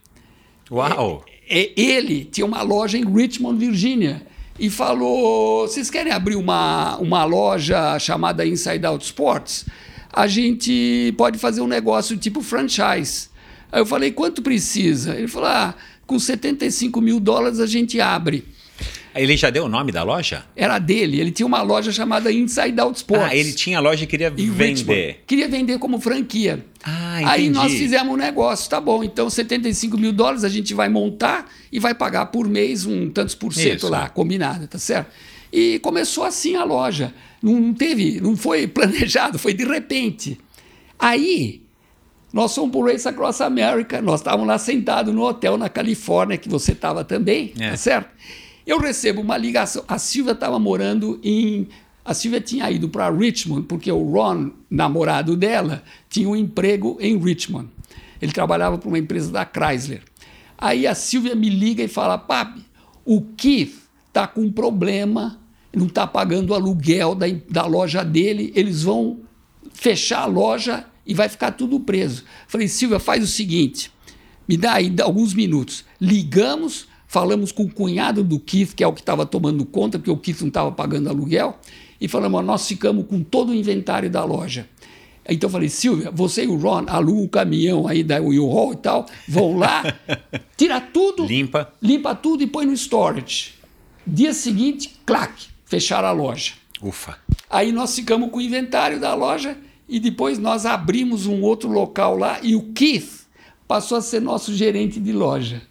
Uau! É, é, ele tinha uma loja em Richmond, Virgínia, e falou: vocês querem abrir uma, uma loja chamada Inside Out Sports? A gente pode fazer um negócio tipo franchise. Aí eu falei: quanto precisa? Ele falou: ah, com 75 mil dólares a gente abre. Ele já deu o nome da loja? Era dele. Ele tinha uma loja chamada Inside Out Sports. Ah, ele tinha a loja e queria vender. Richmond. Queria vender como franquia. Ah, entendi. Aí nós fizemos um negócio, tá bom. Então, 75 mil dólares a gente vai montar e vai pagar por mês um tantos por cento Isso. lá, combinado, tá certo? E começou assim a loja. Não teve, não foi planejado, foi de repente. Aí, nós fomos para o Race Across America, nós estávamos lá sentados no hotel na Califórnia, que você estava também, é. tá certo? Eu recebo uma ligação. A Silvia estava morando em. A Silvia tinha ido para Richmond, porque o Ron, namorado dela, tinha um emprego em Richmond. Ele trabalhava para uma empresa da Chrysler. Aí a Silvia me liga e fala: Papi, o Keith está com um problema, não está pagando o aluguel da, da loja dele, eles vão fechar a loja e vai ficar tudo preso. Falei, Silvia, faz o seguinte, me dá aí alguns minutos. Ligamos, falamos com o cunhado do Keith, que é o que estava tomando conta, porque o Keith não estava pagando aluguel, e falamos, nós ficamos com todo o inventário da loja. Então eu falei, Silvia, você e o Ron alugam o caminhão aí da U-Haul e tal, vão lá, tira tudo, limpa, limpa tudo e põe no storage. Dia seguinte, clac, fecharam a loja. Ufa. Aí nós ficamos com o inventário da loja e depois nós abrimos um outro local lá e o Keith passou a ser nosso gerente de loja.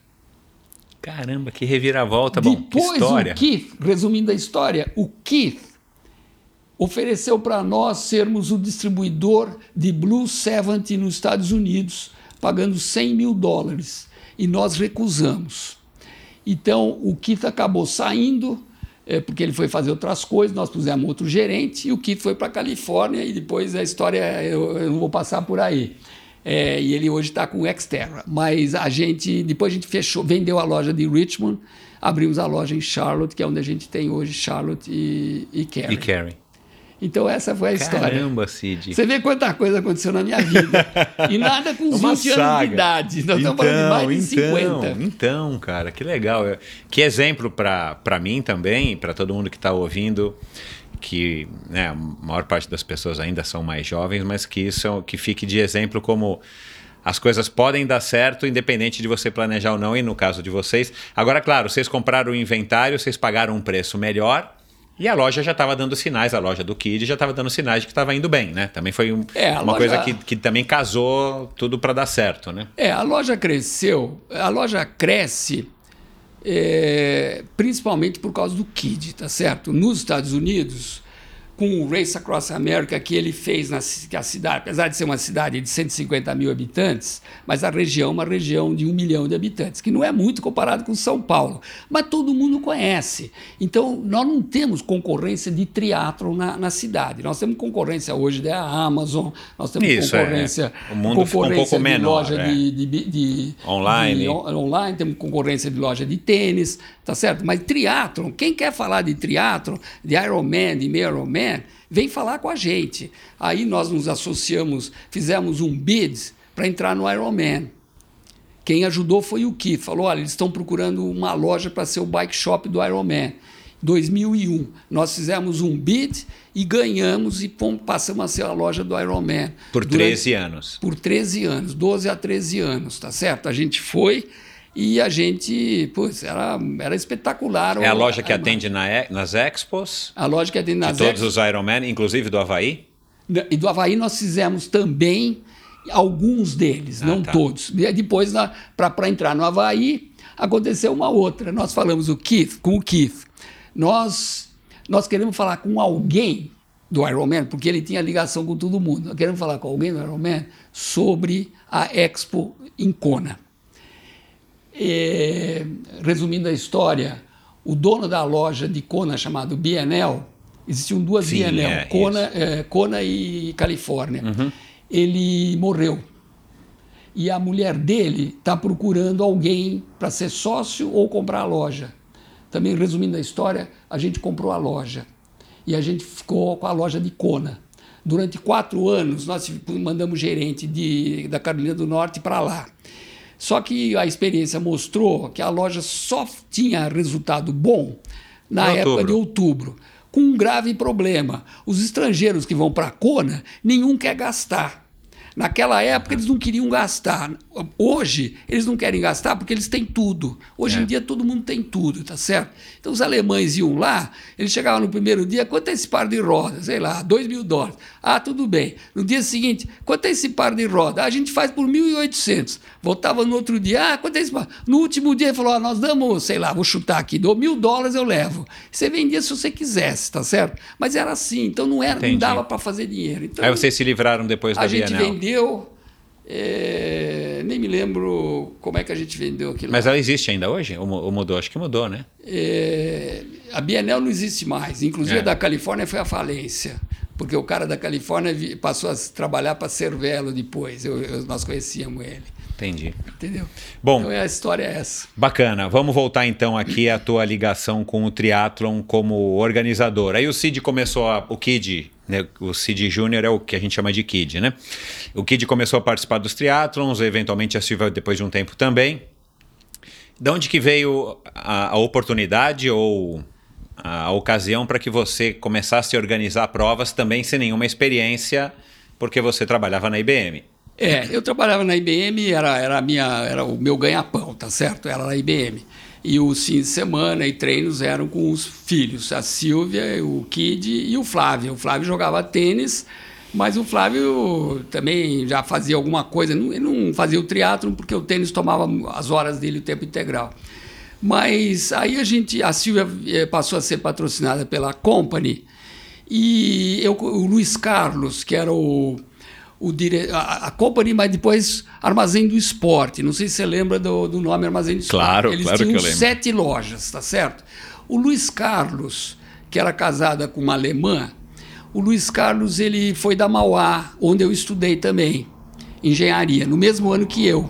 Caramba, que reviravolta, bom, Depois, história. o Keith, resumindo a história, o Keith ofereceu para nós sermos o distribuidor de Blue 70 nos Estados Unidos, pagando 100 mil dólares. E nós recusamos. Então, o Keith acabou saindo, é, porque ele foi fazer outras coisas, nós pusemos outro gerente e o Keith foi para a Califórnia e depois a história eu, eu não vou passar por aí. É, e ele hoje está com o Xterra. Mas a gente, depois a gente fechou, vendeu a loja de Richmond, abrimos a loja em Charlotte, que é onde a gente tem hoje Charlotte e, e Cary. E Cary. Então essa foi a história. Caramba, Cid. Você vê quanta coisa aconteceu na minha vida. E nada com 20 Uma anos saga. de idade. Nós então, estamos falando de mais de então, 50. Então, cara, que legal. É- Que exemplo para mim também, para todo mundo que está ouvindo, que né, a maior parte das pessoas ainda são mais jovens, mas que isso é- que fique de exemplo como as coisas podem dar certo, independente de você planejar ou não, e no caso de vocês. Agora, claro, vocês compraram o inventário, vocês pagaram um preço melhor. E a loja já estava dando sinais, a loja do Kid já estava dando sinais de que estava indo bem, né? Também foi um- É, uma loja- coisa que, que também casou tudo para dar certo, né? É, a loja cresceu. A loja cresce é, principalmente por causa do Kid, tá certo? Nos Estados Unidos, com o Race Across America que ele fez na que a cidade, apesar de ser uma cidade de 150 mil habitantes, mas a região é uma região de um milhão de habitantes, que não é muito comparado com São Paulo, mas todo mundo conhece. Então, nós não temos concorrência de triatlon na, na cidade. Nós temos concorrência hoje da Amazon, nós temos Isso, é. concorrência, O mundo ficou um concorrência pouco de menor, loja é. de, de, de- Online. de on- online, temos concorrência de loja de tênis, tá certo? Mas triatlon, quem quer falar de triatlon, de Ironman, de meio Ironman, vem falar com a gente. Aí nós nos associamos, fizemos um bid para entrar no Ironman. Quem ajudou foi o Keith. Falou: olha, eles estão procurando uma loja para ser o bike shop do Ironman. 2001, nós fizemos um bid e ganhamos e passamos a ser a loja do Ironman. Por Durante- 13 anos. por 13 anos, 12 a 13 anos, tá certo? A gente foi e a gente, putz, era, era espetacular. É a loja que a, atende na nas expos, A loja que atende de nas todos Expo- os Ironman, inclusive do Havaí. E do Havaí nós fizemos também alguns deles, Ah, não tá. todos. E depois, para entrar no Havaí, aconteceu uma outra. Nós falamos o Keith, com o Keith. Nós, nós queremos falar com alguém do Ironman, porque ele tinha ligação com todo mundo. Nós queremos falar com alguém do Ironman sobre a Expo em Kona. Resumindo a história, o dono da loja de Kona, chamado BNL, existiam duas Sim, BNL, é, Kona, é, Kona e Califórnia. Ele morreu. E a mulher dele está procurando alguém para ser sócio ou comprar a loja. Também, resumindo a história, a gente comprou a loja. E a gente ficou com a loja de Kona. Durante quatro anos, nós mandamos gerente de, da Carolina do Norte para lá. Só que a experiência mostrou que a loja só tinha resultado bom na Em época outubro. de outubro, com um grave problema. Os estrangeiros que vão para a Kona, nenhum quer gastar. Naquela época eles não queriam gastar. Hoje eles não querem gastar porque eles têm tudo. Hoje É. em dia todo mundo tem tudo, tá certo? Então os alemães iam lá, eles chegavam no primeiro dia, quanto é esse par de rodas? Sei lá, 2 mil dólares. Ah, tudo bem. No dia seguinte, quanto é esse par de rodas? Ah, a gente faz por 1.800. Voltava no outro dia, ah, quanto é esse par? No último dia ele falou, ah, nós damos, sei lá, vou chutar aqui, dou mil dólares eu levo. Você vendia se você quisesse, tá certo? Mas era assim, então não, era, não dava para fazer dinheiro. Então, Aí vocês se livraram depois da a gente Vendeu, é, nem me lembro como é que a gente vendeu aquilo. Mas ela existe ainda hoje? Ou ou mudou? Acho que mudou, né? É, a Bienal não existe mais. Inclusive É. a da Califórnia foi a falência. Porque o cara da Califórnia passou a trabalhar para Cervelo depois. Eu- eu- nós conhecíamos ele. Entendi. Entendeu? Bom. Então a história é essa. Bacana. Vamos voltar então aqui à tua ligação com o triatlon como organizador. Aí o Cid começou a, o Kid, né, o Cid Júnior é o que a gente chama de Kid, né? O Kid começou a participar dos triatlons, eventualmente a Silvia depois de um tempo também. De onde que veio a, a oportunidade ou a ocasião para que você começasse a organizar provas também sem nenhuma experiência, porque você trabalhava na IBM? É, eu trabalhava na IBM, era, era, minha, era o meu ganha-pão, tá certo? Era na IBM. E os fins de semana e treinos eram com os filhos, a Silvia, o Kid e o Flávio. O Flávio jogava tênis, mas o Flávio também já fazia alguma coisa. Ele não fazia o triatlo porque o tênis tomava as horas dele o tempo integral. Mas aí a gente, a Silvia eh, passou a ser patrocinada pela Company e eu, o Luiz Carlos, que era o, o dire... a, a Company, mas depois Armazém do Esporte. Não sei se você lembra do, do nome Armazém do Esporte. Claro, Eles claro que eu lembro. sete lojas, tá certo? O Luiz Carlos, que era casada com uma alemã, o Luiz Carlos ele foi da Mauá, onde eu estudei também, engenharia, no mesmo ano que eu.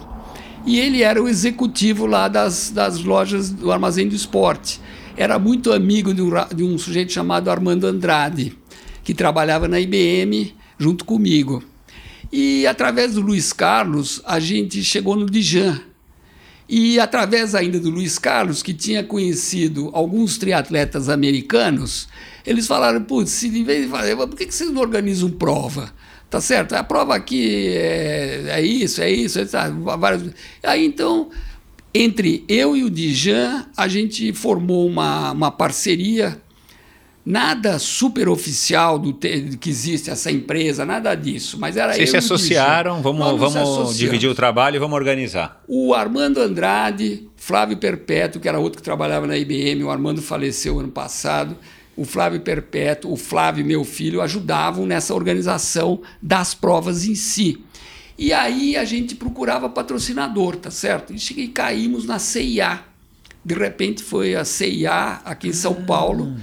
E ele era o executivo lá das, das lojas do Armazém do Esporte. Era muito amigo de um, de um sujeito chamado Armando Andrade, que trabalhava na IBM junto comigo. E através do Luiz Carlos, a gente chegou no Dijan. E através ainda do Luiz Carlos, que tinha conhecido alguns triatletas americanos, eles falaram: putz, em vez de fazer, por que vocês não organizam prova? Tá certo? A prova aqui é, é isso, é isso, é isso. Vários... Aí então, entre eu e o Dijan, a gente formou uma, uma parceria nada super oficial do que existe essa empresa, nada disso. Mas era Vocês se associaram, vamos, vamos, vamos dividir o trabalho e vamos organizar. O Armando Andrade, Flávio Perpétuo, que era outro que trabalhava na IBM, o Armando faleceu ano passado. O Flávio Perpétuo, o Flávio, meu filho, ajudavam nessa organização das provas em si. E aí a gente procurava patrocinador, tá certo? E caímos na CIA. De repente foi a CIA aqui em São ah. Paulo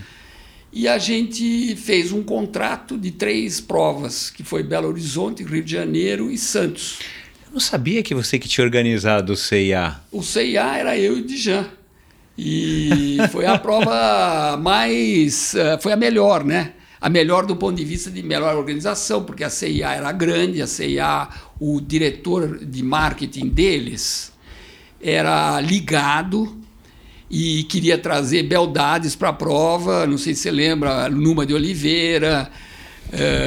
e a gente fez um contrato de três provas, que foi Belo Horizonte, Rio de Janeiro e Santos. Eu não sabia que você que tinha organizado o CIA. O CIA era eu e o Dijan. E foi a prova mais. Eh, foi a melhor, né? A melhor do ponto de vista de melhor organização, porque a CIA era grande, a CIA, o diretor de marketing deles era ligado e queria trazer beldades para a prova. Não sei se você lembra, Numa de Oliveira.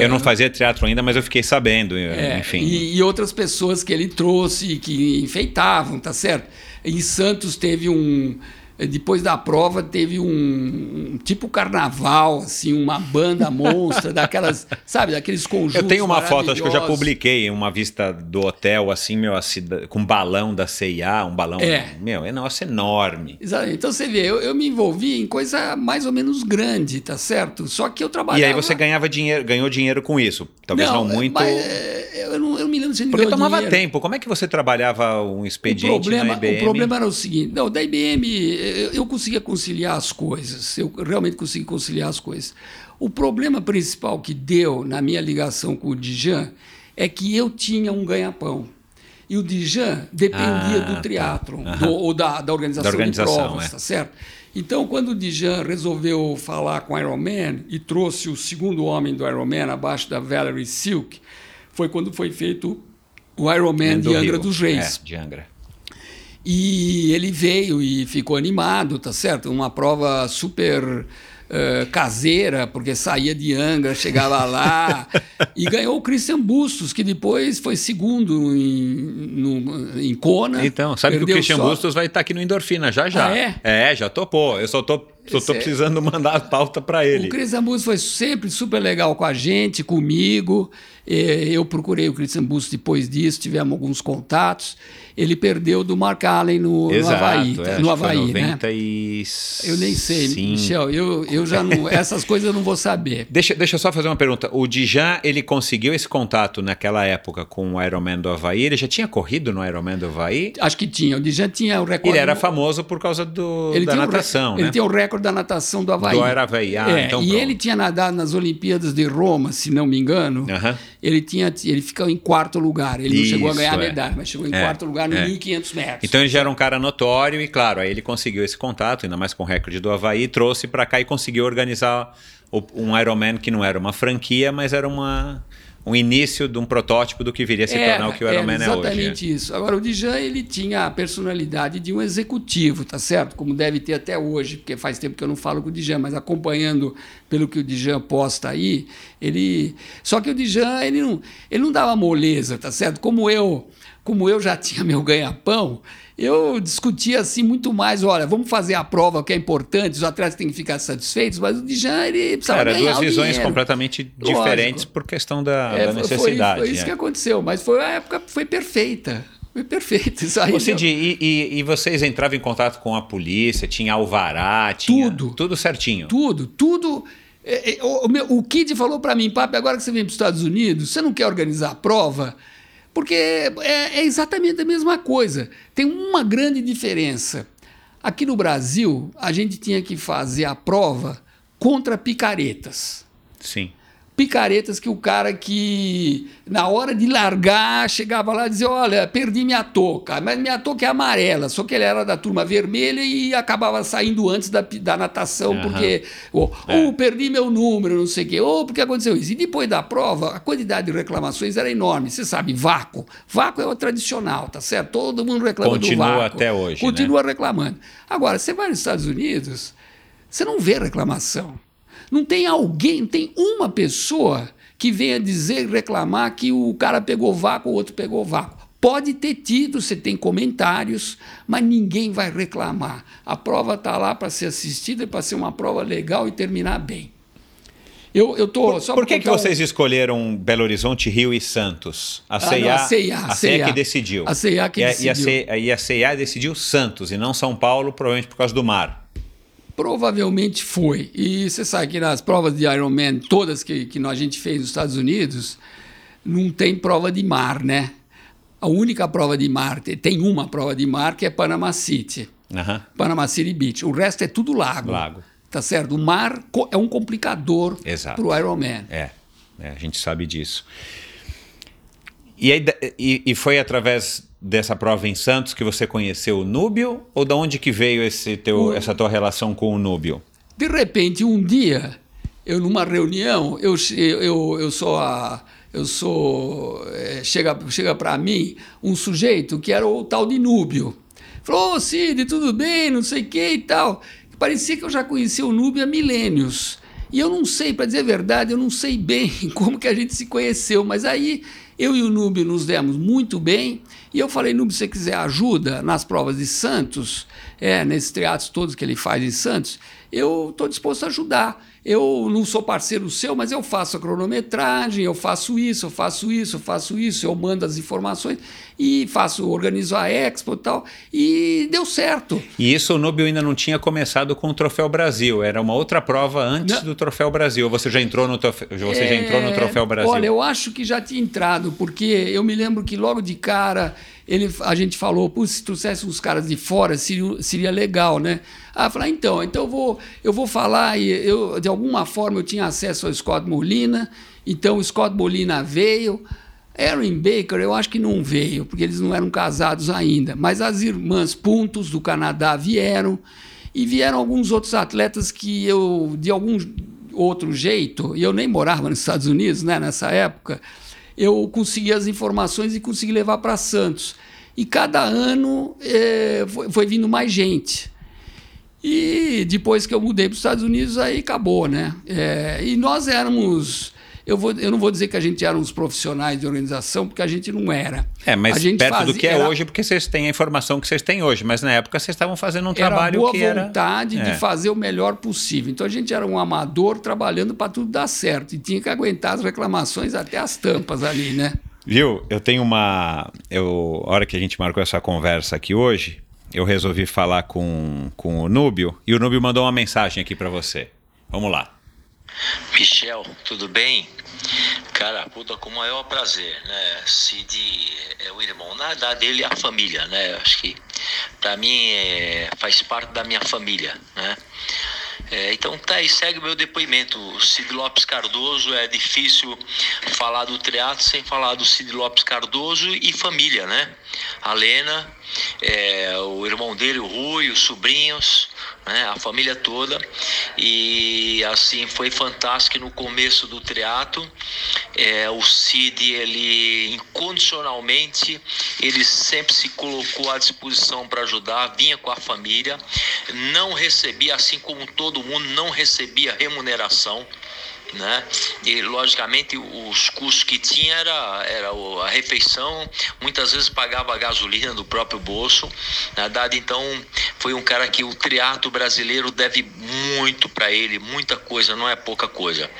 Eu não fazia teatro ainda, mas eu fiquei sabendo, é, enfim. E, e, outras pessoas que ele trouxe que enfeitavam, tá certo? Em Santos teve um depois da prova teve um, um, tipo carnaval, assim, uma banda monstra, daquelas, sabe, daqueles conjuntos. Eu tenho uma foto, acho que eu já publiquei, uma vista do hotel, assim, meu, assim, com um balão da CIA, um balão. É. Meu, é negócio enorme. Exatamente. Então você vê, eu, eu, me envolvi em coisa mais ou menos grande, tá certo? Só que eu trabalhava. E aí você ganhava dinheiro, ganhou dinheiro com isso. Talvez não, não muito. Mas, é, eu, não, me lembro se Porque tomava dinheiro. tempo. Como é que você trabalhava um expediente o problema, na IBM? O problema era o seguinte: não, da IBM eu conseguia conciliar as coisas, eu realmente consegui conciliar as coisas. O problema principal que deu na minha ligação com o Dijan é que eu tinha um ganha-pão. E o Dijan dependia ah, do triatlon, tá. ou da, da, organização da, organização de provas, é. tá certo? Então, quando o Dijan resolveu falar com o Ironman e trouxe o segundo homem do Ironman abaixo da Valerie Silk, foi quando foi feito o Ironman de Angra Rio. dos Reis. É, de Angra. E ele veio e ficou animado, tá certo? Uma prova super Uh, caseira, porque saía de Angra, chegava lá e ganhou o Christian Bustos, que depois foi segundo em, no, em Kona. Então, sabe que o Christian só... Bustos vai estar aqui no Endorfina já já. Ah, é? É, já topou. Eu só tô só estou precisando mandar a pauta para ele. O Christian Bustos foi sempre super legal com a gente, comigo. Eu procurei o Christian Bustos depois disso, tivemos alguns contatos ele perdeu do Mark Allen no, Exato, no Havaí. É, no Havaí, 90 né? E... Eu nem sei, Michel. Eu, eu já não. essas coisas eu não vou saber. Deixa, deixa eu só fazer uma pergunta. O Dijan, ele conseguiu esse contato naquela época com o Ironman do Havaí? Ele já tinha corrido no Ironman do Havaí? Acho que tinha. O Dijan tinha o recorde. Ele era famoso por causa do, da natação, né? Ele tinha o recorde da natação do Havaí. Do Havaí, ah, é, então E pronto. ele tinha nadado nas Olimpíadas de Roma, se não me engano. Uh -huh. Ele, tinha, ele ficou em quarto lugar. Ele Isso, não chegou a ganhar é. medalha, mas chegou em é, quarto lugar no é. 1.500 metros. Então ele já era um cara notório e, claro, aí ele conseguiu esse contato, ainda mais com o recorde do Havaí, trouxe para cá e conseguiu organizar um Ironman que não era uma franquia, mas era uma, um início de um protótipo do que viria a se é, tornar o que o Ironman é, é hoje. Exatamente isso. Agora, o Dijan ele tinha a personalidade de um executivo, tá certo? Como deve ter até hoje, porque faz tempo que eu não falo com o Dijan, mas acompanhando pelo que o Dijan posta aí, ele... Só que o Dijan, ele não, ele não dava moleza, tá certo? Como eu como eu já tinha meu ganha-pão, eu discutia assim muito mais, olha, vamos fazer a prova que é importante, os atletas têm que ficar satisfeitos, mas o Dijan ele precisava Era duas visões dinheiro. completamente Lógico. diferentes por questão da, é, da necessidade. Foi, foi isso é. que aconteceu, mas foi a época foi perfeita. Foi perfeito isso aí. Cid, e, e, e, vocês entravam em contato com a polícia, tinha alvará, tinha tudo, tudo certinho. Tudo, tudo. É, é, o, o, o Kid falou para mim, papi, agora que você vem para os Estados Unidos, você não quer organizar a prova? Porque é, é exatamente a mesma coisa. Tem uma grande diferença. Aqui no Brasil, a gente tinha que fazer a prova contra picaretas. Sim picaretas que o cara que, na hora de largar, chegava lá e dizia: Olha, perdi minha touca, mas minha touca é amarela, só que ele era da turma vermelha e acabava saindo antes da, da natação, uhum. porque, ou, é. oh, perdi meu número, não sei o quê, ou oh, porque aconteceu isso. E depois da prova, a quantidade de reclamações era enorme. Você sabe, vácuo. Vácuo é o tradicional, tá certo? Todo mundo reclama Continua do vácuo. até hoje. Continua né? reclamando. Agora, você vai nos Estados Unidos, você não vê reclamação. Não tem alguém, não tem uma pessoa que venha dizer, reclamar que o cara pegou vácuo, o outro pegou vácuo. Pode ter tido, você tem comentários, mas ninguém vai reclamar. A prova está lá para ser assistida, para ser uma prova legal e terminar bem. Eu, eu tô por, por que, que vocês um... escolheram Belo Horizonte, Rio e Santos? A CIA, ah, não, a CIA, a CIA que decidiu. A CIA que e decidiu. E a, CIA, e a CIA decidiu Santos e não São Paulo, provavelmente por causa do mar. Provavelmente foi. E você sabe que nas provas de Ironman, todas que, que a gente fez nos Estados Unidos, não tem prova de mar, né? A única prova de mar, tem uma prova de mar que é Panama City. Uhum. Panama City Beach. O resto é tudo lago. Lago. Tá certo? O mar é um complicador para o Ironman. É, é, a gente sabe disso. E, aí, e, e foi através dessa prova em Santos que você conheceu o Núbio? Ou da onde que veio esse teu, o... essa tua relação com o Núbio? De repente, um dia, eu numa reunião, eu, eu, eu sou a eu sou é, chega chega para mim um sujeito que era o tal de Núbio. Falou, ô oh, Cid, tudo bem, não sei o que e tal. Parecia que eu já conhecia o Núbio há milênios. E eu não sei, para dizer a verdade, eu não sei bem como que a gente se conheceu, mas aí eu e o Núbio nos demos muito bem. E eu falei, Núbio, se você quiser ajuda nas provas de Santos, é, nesses teatros todos que ele faz em Santos, eu estou disposto a ajudar eu não sou parceiro seu, mas eu faço a cronometragem, eu faço isso, eu faço isso, eu faço isso, eu mando as informações e faço, organizo a Expo e tal, e deu certo. E isso o Nubio ainda não tinha começado com o Troféu Brasil, era uma outra prova antes não. do Troféu Brasil. Você já entrou no troféu, você é... já entrou no Troféu Brasil? Olha, eu acho que já tinha entrado, porque eu me lembro que logo de cara ele, a gente falou, se trouxesse uns caras de fora, seria, seria legal, né? Ah, falar, então, então eu vou, eu vou falar, e eu, de alguma forma eu tinha acesso ao Scott Molina, então o Scott Molina veio. Aaron Baker, eu acho que não veio, porque eles não eram casados ainda. Mas as irmãs Puntos do Canadá vieram, e vieram alguns outros atletas que eu, de algum outro jeito, e eu nem morava nos Estados Unidos né, nessa época, eu consegui as informações e consegui levar para Santos. E cada ano é, foi, foi, vindo mais gente. E depois que eu mudei para os Estados Unidos, aí acabou, né? É, e nós éramos. Eu, vou, eu não vou dizer que a gente era uns profissionais de organização, porque a gente não era. É, mas perto fazia, do que é era, hoje, porque vocês têm a informação que vocês têm hoje. Mas na época vocês estavam fazendo um trabalho boa que era... vontade de é. fazer o melhor possível. Então a gente era um amador trabalhando para tudo dar certo. E tinha que aguentar as reclamações até as tampas ali, né? Viu? Eu tenho uma. Eu, a hora que a gente marcou essa conversa aqui hoje, eu resolvi falar com, com o Núbio e o Núbio mandou uma mensagem aqui para você. Vamos lá. Michel, tudo bem? Cara, puta, com o maior prazer, né? Cid é o irmão, na verdade ele é a família, né? Acho que para mim é, faz parte da minha família, né? É, então tá aí, segue o meu depoimento. O Cid Lopes Cardoso, é difícil falar do teatro sem falar do Cid Lopes Cardoso e família, né? A Lena, é, o irmão dele, o Rui, os sobrinhos, né, a família toda. E assim foi fantástico no começo do triato. É, o Cid, ele incondicionalmente, ele sempre se colocou à disposição para ajudar, vinha com a família, não recebia, assim como todo mundo, não recebia remuneração né? E logicamente os custos que tinha era, era a refeição, muitas vezes pagava a gasolina do próprio bolso. Na verdade, então foi um cara que o triato brasileiro deve muito para ele, muita coisa, não é pouca coisa.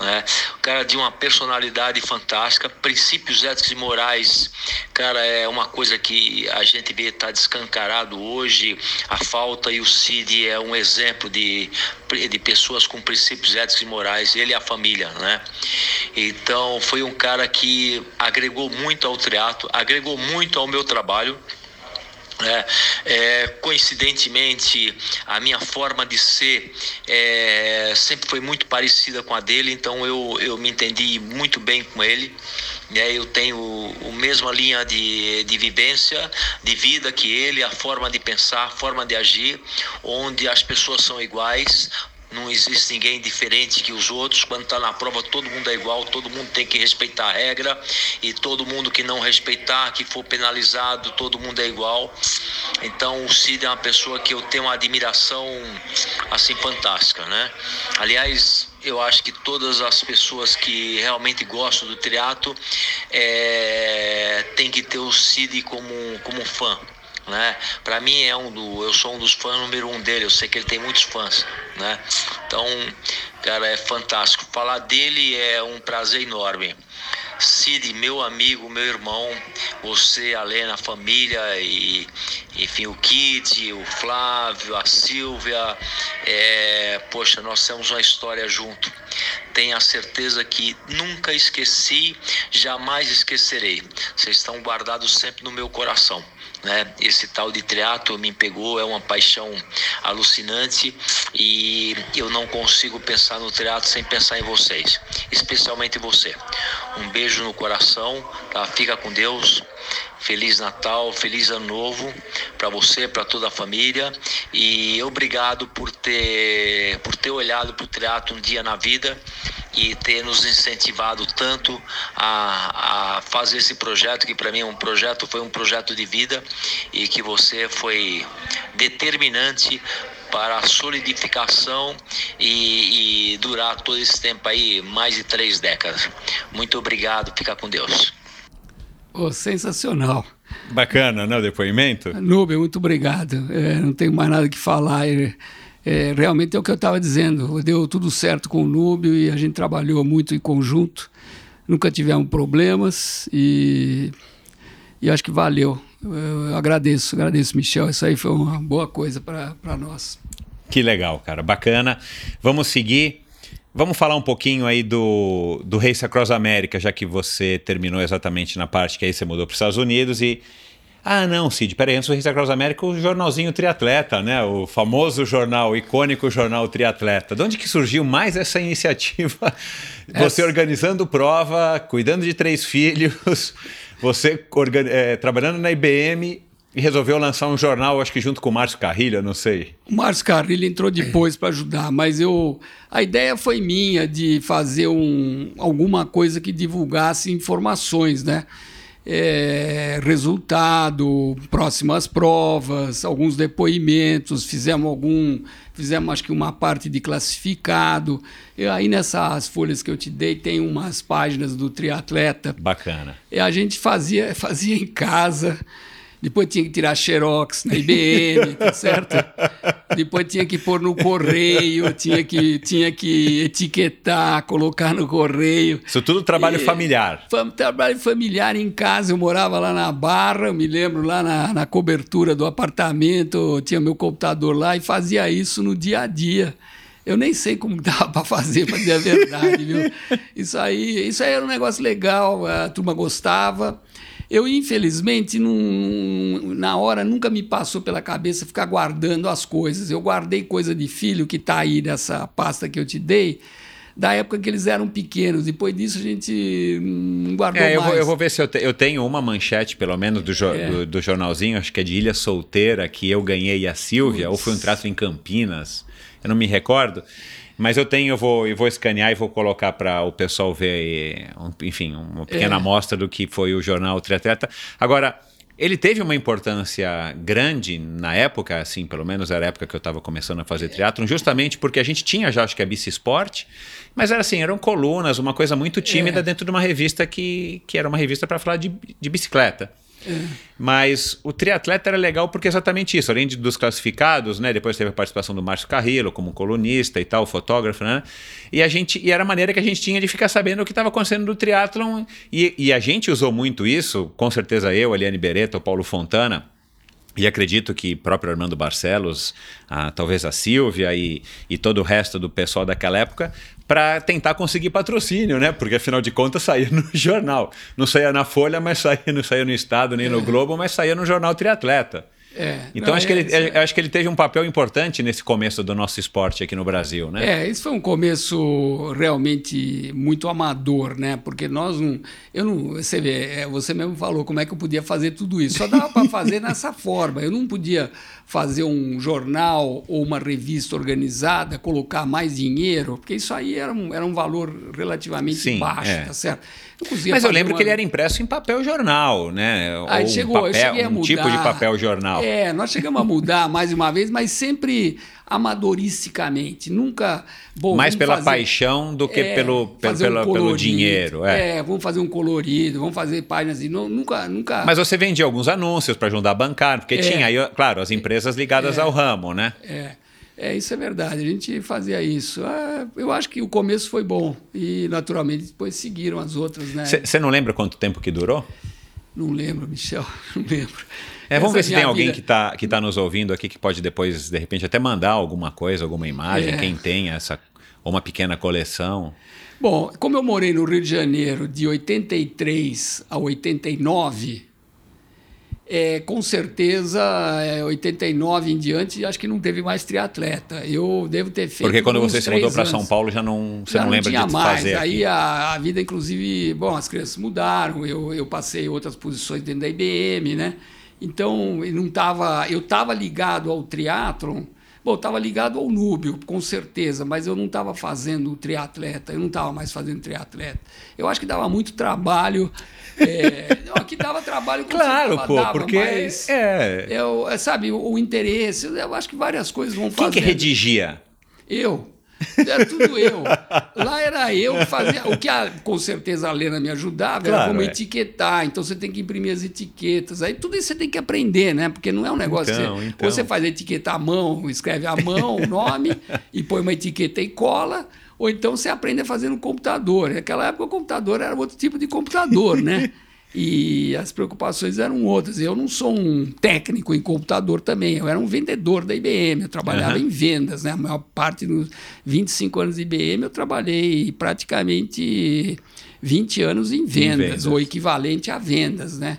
Né? O cara de uma personalidade fantástica, princípios éticos e morais, cara, é uma coisa que a gente vê tá descancarado hoje, a falta e o Cid é um exemplo de, de pessoas com princípios éticos e morais. Ele a família, né? Então foi um cara que agregou muito ao teatro, agregou muito ao meu trabalho. É, é, coincidentemente, a minha forma de ser é, sempre foi muito parecida com a dele, então eu, eu me entendi muito bem com ele. Né? Eu tenho a mesma linha de, de vivência, de vida que ele, a forma de pensar, a forma de agir, onde as pessoas são iguais, não existe ninguém diferente que os outros. Quando está na prova, todo mundo é igual, todo mundo tem que respeitar a regra e todo mundo que não respeitar, que for penalizado, todo mundo é igual. Então, o Cid é uma pessoa que eu tenho uma admiração assim fantástica, né? Aliás, eu acho que todas as pessoas que realmente gostam do teatro é, tem que ter o Cid como, como fã né? Para mim é um do, eu sou um dos fãs número um dele. Eu sei que ele tem muitos fãs, né? Então, cara, é fantástico. Falar dele é um prazer enorme. Cid, meu amigo, meu irmão, você, a Lena, a família e, enfim, o Kid, o Flávio, a Silvia, é, poxa, nós temos uma história junto. Tenha certeza que nunca esqueci, jamais esquecerei. Vocês estão guardados sempre no meu coração. Né? Esse tal de teatro me pegou, é uma paixão alucinante e eu não consigo pensar no teatro sem pensar em vocês, especialmente você. Um beijo no coração, tá? Fica com Deus. Feliz Natal, feliz Ano Novo para você, para toda a família e obrigado por ter por ter olhado para o teatro um dia na vida e ter nos incentivado tanto a, a fazer esse projeto, que para mim é um projeto, foi um projeto de vida e que você foi determinante para a solidificação e, e durar todo esse tempo aí, mais de três décadas. Muito obrigado, fica com Deus. Oh, sensacional. Bacana, né, o depoimento? Nubia, muito obrigado. É, não tenho mais nada que falar. É é, realmente é o que eu estava dizendo. Deu tudo certo com o Núbio e a gente trabalhou muito em conjunto. Nunca tivemos problemas e, e acho que valeu. Eu agradeço, agradeço, Michel. Isso aí foi uma boa coisa para nós. Que legal, cara. Bacana. Vamos seguir. Vamos falar um pouquinho aí do, do Race Across America, já que você terminou exatamente na parte que aí você mudou para os Estados Unidos e ah, não, Cid, peraí, antes do Revista Cross América, o jornalzinho Triatleta, né? O famoso jornal, o icônico jornal Triatleta. De onde que surgiu mais essa iniciativa? Você organizando prova, cuidando de três filhos, você é, trabalhando na IBM e resolveu lançar um jornal, acho que junto com o Márcio Carrilho, não sei. O Márcio Carrilho entrou depois para ajudar, mas eu a ideia foi minha de fazer um, alguma coisa que divulgasse informações, né? é, resultado, próximas provas, alguns depoimentos, fizemos algum, fizemos acho que uma parte de classificado. E aí nessas folhas que eu te dei tem umas páginas do triatleta. Bacana. E a gente fazia, fazia em casa. Depois tinha que tirar xerox na IBM, tá certo? Depois tinha que pôr no correio, tinha que, tinha que etiquetar, colocar no correio. Isso tudo trabalho e, familiar. Trabalho familiar em casa. Eu morava lá na Barra, eu me lembro lá na, na cobertura do apartamento, tinha meu computador lá e fazia isso no dia a dia. Eu nem sei como dava para fazer, para dizer a verdade, viu? Isso aí, isso aí era um negócio legal, a turma gostava. Eu, infelizmente, não, na hora nunca me passou pela cabeça ficar guardando as coisas. Eu guardei coisa de filho que está aí nessa pasta que eu te dei, da época que eles eram pequenos. Depois disso a gente não guardou é, eu mais. Vou, eu vou ver se eu, te, eu tenho uma manchete, pelo menos, do, jo, é. do, do, jornalzinho, acho que é de Ilha Solteira, que eu ganhei a Silvia, ou foi um traço em Campinas, eu não me recordo. Mas eu tenho, eu vou, eu vou escanear e vou colocar para o pessoal ver, enfim, uma pequena é. amostra do que foi o jornal Triatleta. Agora, ele teve uma importância grande na época, assim, pelo menos era a época que eu estava começando a fazer triatlon, justamente porque a gente tinha já, acho que a Bici Sport, mas era assim, eram colunas, uma coisa muito tímida é. dentro de uma revista que, que era uma revista para falar de, de bicicleta. Mas o triatleta era legal porque é exatamente isso, além de, dos classificados, né? Depois teve a participação do Márcio Carrillo como colunista e tal, fotógrafo, né? E a gente e era a maneira que a gente tinha de ficar sabendo o que estava acontecendo no triatlon e, e a gente usou muito isso, com certeza eu, Eliane Beretta, o Paulo Fontana, e acredito que próprio Armando Barcelos, a, talvez a Silvia e, e todo o resto do pessoal daquela época, para tentar conseguir patrocínio, né? Porque afinal de contas saía no jornal. Não saía na Folha, mas saía, não saía no Estado nem no é. Globo, mas saía no jornal Triatleta. É, Então não, acho, que é, ele, isso é. acho que ele teve um papel importante nesse começo do nosso esporte aqui no Brasil, né? É, isso foi um começo realmente muito amador, né? Porque nós não. Eu não. Você vê, é, você mesmo falou como é que eu podia fazer tudo isso. Só dava para fazer nessa forma. Eu não podia fazer um jornal ou uma revista organizada, colocar mais dinheiro, porque isso aí era um, era um valor relativamente Sim, baixo, é. tá certo? Eu Mas eu lembro uma- que ele era impresso em papel jornal, né? Aí Ou um chegou, eu papel- cheguei a um tipo de mudar. papel jornal. É, nós chegamos a mudar mais uma vez, mas sempre amadoristicamente, nunca. Bom, Mais pela fazer- paixão do que é, pelo, pelo, fazer um pelo- pelo colorido. dinheiro. É. É, vamos fazer um colorido, vamos fazer páginas e nu- nunca, nunca. Mas você vendia alguns anúncios para ajudar a bancar, porque É. tinha aí, claro, as empresas ligadas ao ramo, né? É, é, isso é verdade. A gente fazia isso. Ah, eu acho que o começo foi bom e naturalmente depois seguiram as outras, né? Você não lembra quanto tempo que durou? Não lembro, Michel, não lembro. É, vamos ver se tem alguém vida- que está que tá nos ouvindo aqui que pode depois, de repente, até mandar alguma coisa, alguma imagem, É. quem tem essa, ou uma pequena coleção. Bom, como eu morei no Rio de Janeiro de 83 a 89, é, com certeza, é, 89 em diante, acho que não teve mais triatleta. Eu devo ter feito. Porque quando você se mudou para. São Paulo, já não, você Já não lembra tinha de mais. fazer Aí a, a vida, inclusive, bom, as crianças mudaram, eu, eu passei outras posições dentro da IBM, né? Então, eu não tava, eu estava ligado ao triatlon, bom, estava ligado ao núbio, com certeza, mas eu não estava fazendo triatleta, eu não estava mais fazendo triatleta. Eu acho que dava muito trabalho. É, não, que dava trabalho com Claro, pô, dava, porque mas é. eu, sabe, o, o interesse, eu acho que várias coisas vão Quem fazer. que redigia? Eu. Era tudo eu. Lá era eu que fazia. O que a- com certeza a Lena me ajudava era Claro, como é. etiquetar. Então você tem que imprimir as etiquetas. Aí tudo isso você tem que aprender, né? Porque não é um negócio Então, você, então. ou você faz a etiqueta à mão, escreve à mão o nome e põe uma etiqueta e cola. Ou então você aprende a fazer no computador. Naquela época o computador era outro tipo de computador, né? E as preocupações eram outras. Eu não sou um técnico em computador também, eu era um vendedor da IBM, eu trabalhava Aham. em vendas, né? A maior parte dos 25 anos de IBM eu trabalhei praticamente 20 anos em vendas, vendas. ou equivalente a vendas, né?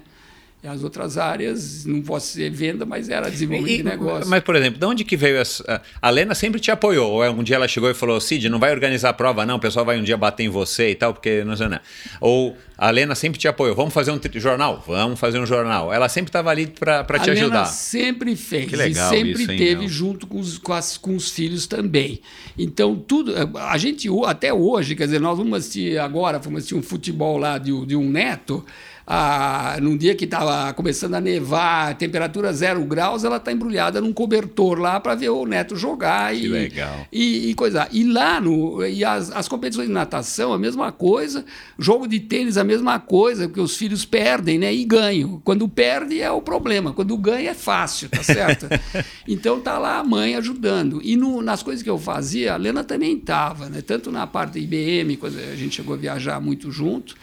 As outras áreas, não posso ser venda, mas era desenvolvimento E- de negócio. Mas, por exemplo, de onde que veio essa. A Lena sempre te apoiou. Ou é um dia ela chegou e falou: Cid, não vai organizar a prova, não, o pessoal vai um dia bater em você e tal, porque não sei, não. Ou a Lena sempre te apoiou. Vamos fazer um jornal? Vamos fazer um jornal. Ela sempre estava ali para te Lena ajudar. sempre fez Que legal e sempre isso, hein, teve meu? junto com os, com, as- com os filhos também. Então, tudo. A gente, até hoje, quer dizer, nós vamos assistir agora, fomos assistir um futebol lá de, de um neto. Ah, num dia que estava começando a nevar, temperatura zero graus, ela está embrulhada num cobertor lá para ver o neto jogar. Que e, legal. E, e coisa. E lá no. E as, as competições de natação, a mesma coisa. Jogo de tênis, a mesma coisa, porque os filhos perdem, né? E ganham. Quando perde é o problema. Quando ganha é fácil, tá certo? então tá lá a mãe ajudando. E no- nas coisas que eu fazia, a Lena também estava, né? Tanto na parte da IBM, quando a gente chegou a viajar muito junto.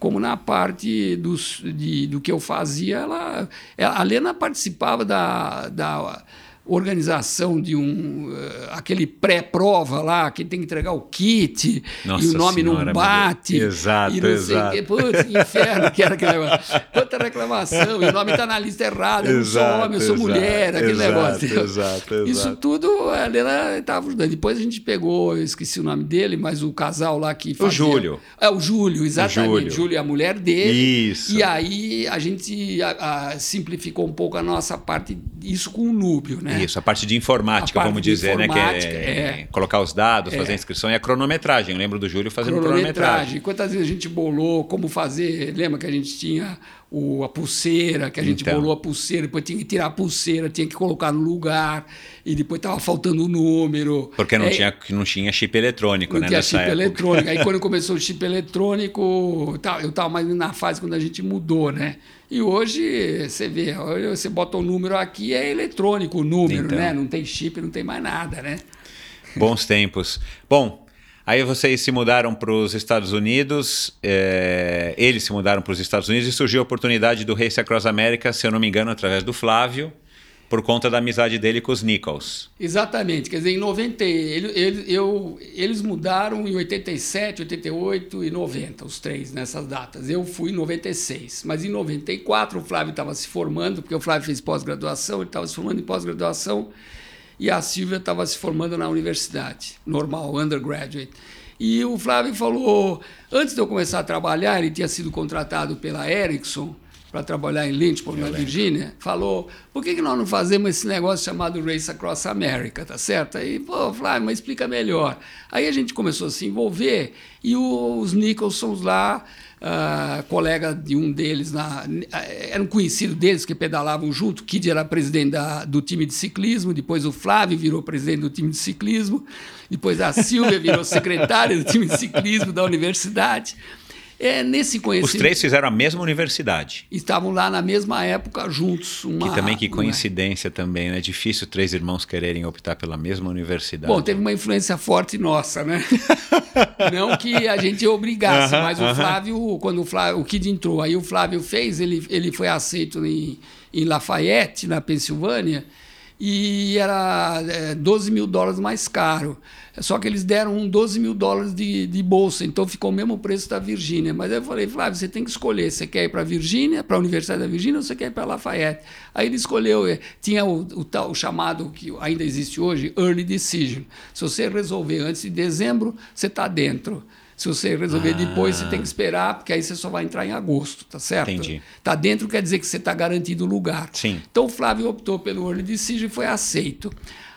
Como na parte dos, de, do que eu fazia, ela, a Lena participava da, da organização de um eh, aquele pré-prova lá que tem que entregar o kit Nossa e o nome Senhora, não bate. Exato, e não exato. sei o. Putz, que inferno que era aquele negócio. Quanta reclamação, e o nome está na lista errada, eu sou homem, eu sou exato, mulher, aquele exato, negócio. exato, Isso exato. tudo a Helena estava ajudando. Depois a gente pegou, eu esqueci o nome dele, mas o casal lá que fazia... Júlio. É, o Júlio, exatamente. Júlio. Júlio. é a mulher dele. Isso. E aí a gente a- a, simplificou um pouco a nossa parte, isso com o Núbio, né? Isso, a parte de informática, parte vamos dizer, né? Que informática, é, é. colocar os dados, fazer a inscrição e a cronometragem. Eu lembro do Júlio fazendo cronometragem. cronometragem. Quantas vezes a gente bolou como fazer? Lembra que a gente tinha o, a pulseira, que a gente Então. bolou a pulseira, depois tinha que tirar a pulseira, tinha que colocar no lugar, e depois estava faltando o número. Porque não, É, tinha, não tinha chip eletrônico, não né? tinha chip época. eletrônico. Aí quando começou o chip eletrônico, eu estava mais na fase quando a gente mudou, né? E hoje você vê, você bota o número aqui, é eletrônico o número, Então. né? Não tem chip, não tem mais nada, né? Bons tempos. Bom, aí vocês se mudaram para os Estados Unidos, é, eles se mudaram para os Estados Unidos e surgiu a oportunidade do Race Across America, se eu não me engano, através do Flávio. por conta da amizade dele com os Nichols. Exatamente. Quer dizer, em 90, ele, ele, eu, eles mudaram em 87, 88 e 90, os três nessas datas. Eu fui em 96. Mas em 94 o Flávio estava se formando, porque o Flávio fez pós-graduação, ele estava se formando em pós-graduação, e a Silvia estava se formando na universidade, normal, undergraduate. E o Flávio falou, antes de eu começar a trabalhar, ele tinha sido contratado pela Ericsson, para trabalhar em Lynchburg, na Virgínia, falou: por que, que nós não fazemos esse negócio chamado Race Across America, tá certo? Aí, pô, Flávio, mas explica melhor. Aí a gente começou a se envolver e os Nicholsons lá, uh, colega de um deles, na, era um conhecido deles que pedalavam junto. Kid era presidente da, do time de ciclismo, depois o Flávio virou presidente do time de ciclismo, depois a Silvia virou secretária do time de ciclismo da universidade. É nesse conhecimento. Os três fizeram a mesma universidade. Estavam lá na mesma época juntos. Uma, que também que coincidência é? também, né? É difícil três irmãos quererem optar pela mesma universidade. Bom, teve uma influência forte nossa, né? Não que a gente obrigasse, uh -huh, mas o uh -huh. Flávio, quando o Flávio, o Kid entrou, aí o Flávio fez, ele, ele foi aceito em, em Lafayette, na Pensilvânia, e era é, 12 mil dólares mais caro. Só que eles deram 12 mil dólares de, de bolsa, então ficou o mesmo preço da Virgínia. Mas eu falei, Flávio, você tem que escolher. Você quer ir para a Virgínia, para a Universidade da Virgínia, ou você quer ir para Lafayette? Aí ele escolheu, é, tinha o, o, tal, o chamado, que ainda existe hoje, Early Decision. Se você resolver antes de dezembro, você está dentro. Se você resolver ah. depois, você tem que esperar, porque aí você só vai entrar em agosto, tá certo? Entendi. Tá dentro quer dizer que você está garantido o lugar. Sim. Então o Flávio optou pelo Early Decision e foi aceito.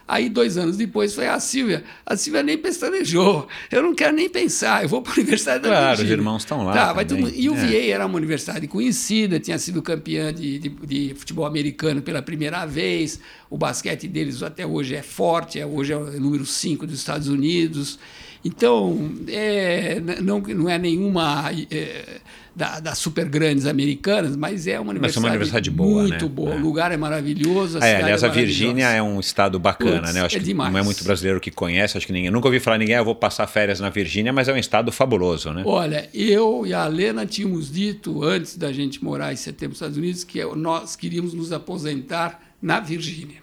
Aí, dois anos depois, foi a Silvia. A Silvia nem pestanejou. Eu não quero nem pensar, eu vou para a Universidade claro, da Virgínia. os irmãos estão lá. Tá, vai E o é. VA era uma universidade conhecida, tinha sido campeã de, de, de, futebol americano pela primeira vez. O basquete deles até hoje é forte, é, hoje é o número 5 dos Estados Unidos. Então, é, não, não é nenhuma é, da, das super grandes americanas, mas é uma universidade, mas é uma universidade boa, muito né? boa. É. O lugar é maravilhoso. A é, aliás, é a Virgínia é um estado bacana, Puts, né? Eu acho é que demais. não é muito brasileiro que conhece, acho que ninguém. Nunca ouvi falar ninguém, ah, eu vou passar férias na Virgínia, mas é um estado fabuloso, né? Olha, eu e a Lena tínhamos dito, antes da gente morar em setembro nos Estados Unidos, que nós queríamos nos aposentar na Virgínia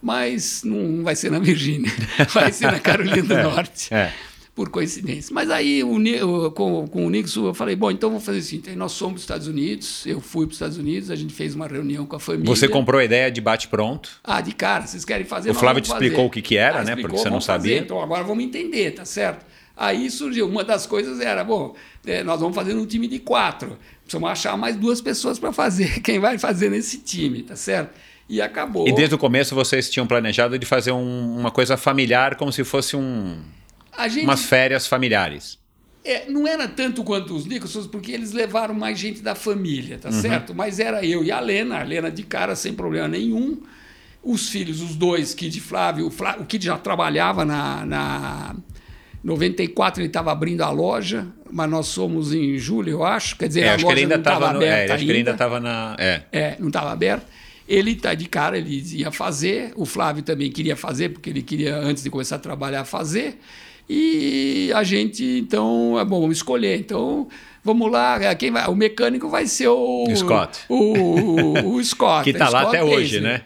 mas não vai ser na Virgínia, vai ser na Carolina do é, Norte. É. Por coincidência. Mas aí, o, com, com o Nixon, eu falei: bom, então vou fazer assim. Nós somos dos Estados Unidos, eu fui para os Estados Unidos, a gente fez uma reunião com a família. Você comprou a ideia de bate-pronto? Ah, de cara, vocês querem fazer O Flávio te explicou o que, que era, ah, né? Porque você não sabia. Fazer, então agora vamos entender, tá certo? Aí surgiu, uma das coisas era, bom, é, nós vamos fazer um time de quatro. Precisamos achar mais duas pessoas para fazer. Quem vai fazer nesse time, tá certo? E acabou. E desde o começo vocês tinham planejado de fazer um, uma coisa familiar, como se fosse um, gente, umas férias familiares. É, não era tanto quanto os Nicholsons, porque eles levaram mais gente da família, tá uhum. certo? Mas era eu e a Lena, a Lena de cara sem problema nenhum. Os filhos, os dois, Kid Flávio, o, Flávio, o Kid já trabalhava na, na 94 ele estava abrindo a loja, mas nós somos em julho, eu acho. Quer dizer, é, a loja que estava aberta. É, acho ainda. que ele ainda estava na. É. é não estava aberto. Ele está de cara, ele ia fazer. O Flávio também queria fazer, porque ele queria, antes de começar a trabalhar, fazer. E a gente, então, é bom, vamos escolher. Então, vamos lá. É, quem vai? O mecânico vai ser o. Scott. O, o, o Scott. que está lá até hoje, né?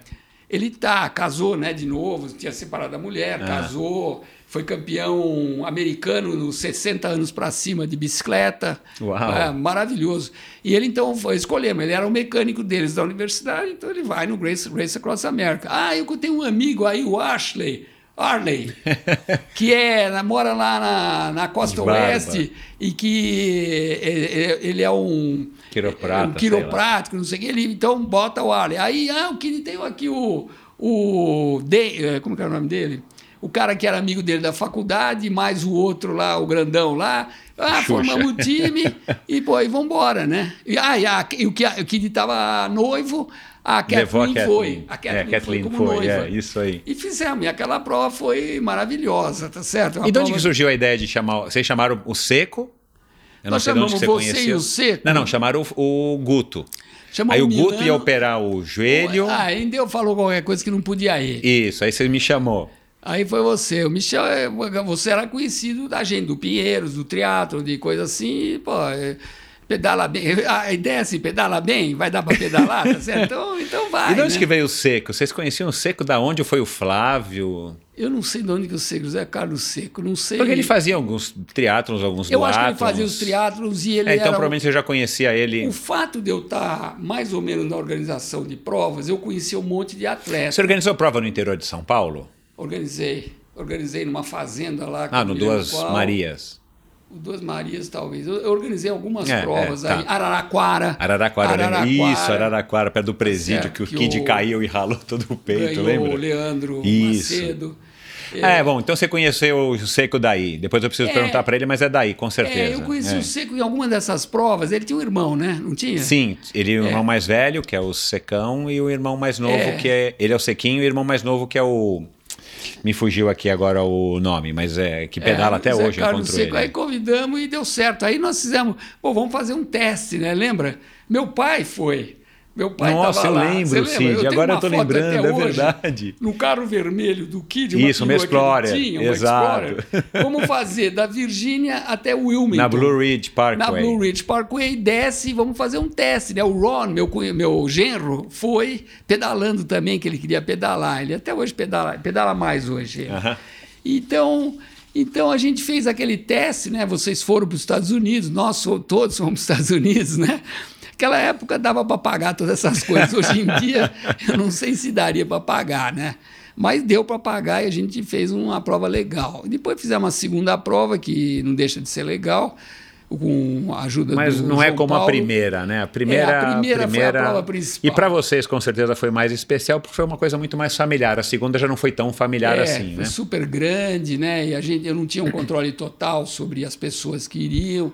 Ele tá, casou, né, de novo, tinha separado da mulher, ah. casou foi campeão americano nos 60 anos para cima de bicicleta. Uau. É, maravilhoso. E ele então foi escolher, mas ele era o mecânico deles da universidade, então ele vai no Race, Race Across America. Ah, eu tenho um amigo aí, o Ashley. Arley, que é, mora lá na, na costa oeste e que é, é, ele é um quiroprata, um quiroprático, não sei o que. Ele então bota o Arley. Aí, ah, o que tem aqui o. o de, como que é o nome dele? O cara que era amigo dele da faculdade, mais o outro lá, o grandão lá. Ah, Xuxa. formamos o time e, pô, e vambora, né? E, ah, e, a, e o que o Kid estava noivo, a Kathleen, a foi. A Kathleen, é, a Kathleen foi. É, isso aí. E fizemos. E aquela prova foi maravilhosa, tá certo? Uma e de onde que surgiu a ideia de chamar... Vocês chamaram o Seco? Eu Nós chamamos você, você e o Seco. Não, não, chamaram o, o Guto. Chamou aí o, o Guto ia operar o joelho. Ah, ainda eu falou qualquer coisa que não podia ir. Isso, aí você me chamou. Aí foi você. O Michel, é, você era conhecido da gente, do Pinheiros, do teatro, de coisa assim. E, pô, é, pedala bem. A ideia é assim, pedala bem, vai dar para pedalar, tá certo? Então, então vai. E de onde né? que veio o Seco? Vocês conheciam o Seco da onde? Foi o Flávio? Eu não sei de onde que o Seco, José Carlos Seco, não sei. Porque ele fazia alguns triatlons, alguns Eu acho que ele fazia os triatlos e ele É, então era... provavelmente você já conhecia ele. O fato de eu estar mais ou menos na organização de provas, eu conhecia um monte de atletas. Você organizou prova no interior de São Paulo? Organizei. Organizei numa fazenda lá. que Ah, no Duas qual. Marias. O Duas Marias, talvez. Eu, eu organizei algumas É, provas é, tá. aí. Araraquara. Araraquara, lembro. Isso, Araraquara, perto do presídio, certo, que o que Kid o- caiu e ralou todo o peito, lembra? o Leandro Isso. Macedo. É, bom, então você conheceu o Seco daí. Depois eu preciso É. perguntar pra ele, mas é daí, com certeza. É, eu conheci É. o Seco em alguma dessas provas. Ele tinha um irmão, né? Não tinha? Sim, ele é o irmão mais velho, que é o Secão, e o irmão mais novo, É. que é. Ele é o Sequinho, e o irmão mais novo, que é o. Me fugiu aqui agora o nome, mas é que pedala É, até Zé hoje, Carlos encontro Seco. ele. Aí convidamos e deu certo. Aí nós fizemos, pô, vamos fazer um teste, né? Lembra? Meu pai foi. Meu pai Nossa, eu lá. lembro? Cid, tenho agora eu tô lembrando, é verdade. No carro vermelho do Kid, uma Isso, uma Explorer, tinha, uma exato. Explorer. Vamos fazer da Virgínia até Wilmington. Na Blue Ridge Parkway. Na Blue Ridge Parkway, desce e vamos fazer um teste, né? O Ron, meu, meu genro, foi pedalando também, que ele queria pedalar. Ele até hoje pedala, pedala mais hoje. ele. Aham. Então, então a gente fez aquele teste, né? Vocês foram para os Estados Unidos, nós todos fomos para os Estados Unidos, né? Aquela época dava para pagar todas essas coisas. Hoje em dia, eu não sei se daria para pagar, né? Mas deu para pagar e a gente fez uma prova legal. Depois fizemos uma segunda prova, que não deixa de ser legal, com a ajuda Mas do não é João como a Paulo. primeira, né? A primeira, É, a primeira foi a prova principal. E para vocês, com certeza, foi mais especial, porque foi uma coisa muito mais familiar. A segunda já não foi tão familiar É, assim, foi né? super grande, né? E a gente, eu não tinha um controle total sobre as pessoas que iriam.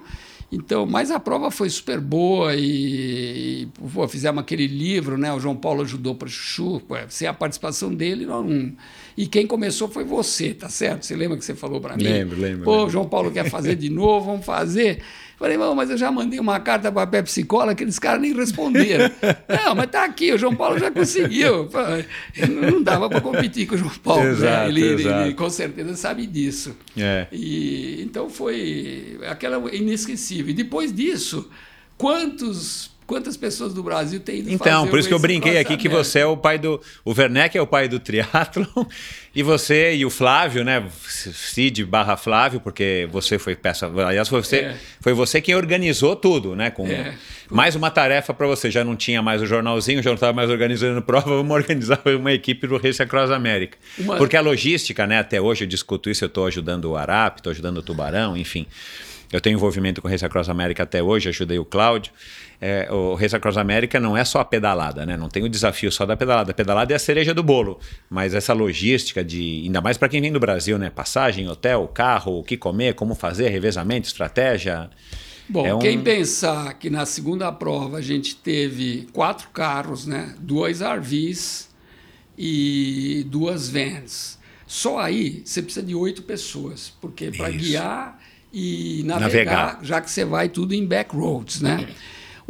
Então, mas a prova foi super boa e, e pô, fizemos aquele livro, né? O João Paulo ajudou para Chuchu, pô, sem a participação dele, não. E quem começou foi você, tá certo? Você lembra que você falou para mim? Lembro, lembro, Pô, lembro. o João Paulo quer fazer de novo, vamos fazer. Falei, mas eu já mandei uma carta para a Pepsi Cola, aqueles caras nem responderam. não, mas tá aqui, o João Paulo já conseguiu. Não dava para competir com o João Paulo. né? Exato, ele, ele- exato. ele com certeza sabe disso. É. E, então foi aquela inesquecível. E depois disso, quantos, quantas pessoas do Brasil têm ido Então, por isso que eu brinquei aqui que você é o pai do. O Werneck é o pai do triatlon, e você e o Flávio, né? Cid barra Flávio, porque você foi peça. Aliás, foi você, É. foi você quem organizou tudo, né? Com É. mais uma tarefa para você. Já não tinha mais o jornalzinho, já não estava mais organizando prova, vamos organizar uma equipe do Race Across América. Uma- Porque a logística, né? Até hoje eu discuto isso, eu estou ajudando o Arap, estou ajudando o Tubarão, enfim. Eu tenho envolvimento com o Race Across América até hoje, ajudei o Cláudio. É, o Race Across América não é só a pedalada, né? Não tem o desafio só da pedalada. A pedalada é a cereja do bolo. Mas essa logística de. Ainda mais para quem vem do Brasil, né? Passagem, hotel, carro, o que comer, como fazer, revezamento, estratégia. Bom, É um- quem pensar que na segunda prova a gente teve quatro carros, né? dois RVs e duas vans. Só aí você precisa de oito pessoas, porque para guiar e navegar, Navegar. já que você vai tudo em back roads, né? Oi-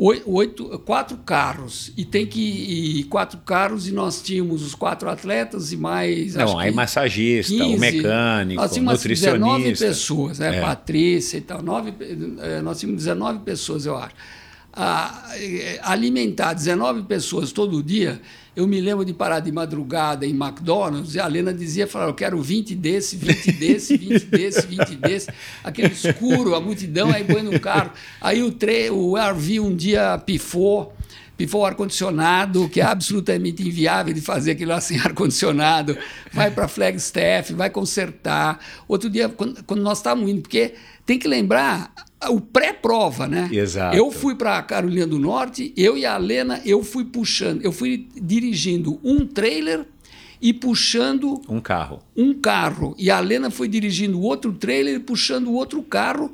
Oito, quatro carros e tem que e quatro carros e nós tínhamos os quatro atletas e mais Não, aí massagista, o 15, mecânico, nós tínhamos umas 19 nutricionista. pessoas, né? É. Patrícia e tal. Nove, eh, nós tínhamos 19 pessoas, eu acho. Eh, alimentar 19 pessoas todo dia, eu me lembro de parar de madrugada em McDonald's e a Lena dizia, falava, eu quero 20 desse, 20 desse, 20 desse, 20 desse. Aquele escuro, a multidão, aí põe no carro. Aí o, tre o RV um dia pifou, pifou o ar-condicionado, que é absolutamente inviável de fazer aquilo lá sem ar-condicionado, vai para Flagstaff, vai consertar. Outro dia, quando, quando nós estávamos indo, porque tem que lembrar o pré-prova, né? Exato. Eu fui para Carolina do Norte, eu e a Lena, eu fui puxando, eu fui dirigindo um trailer e puxando Um carro. um carro. E a Lena foi dirigindo outro trailer e puxando outro carro.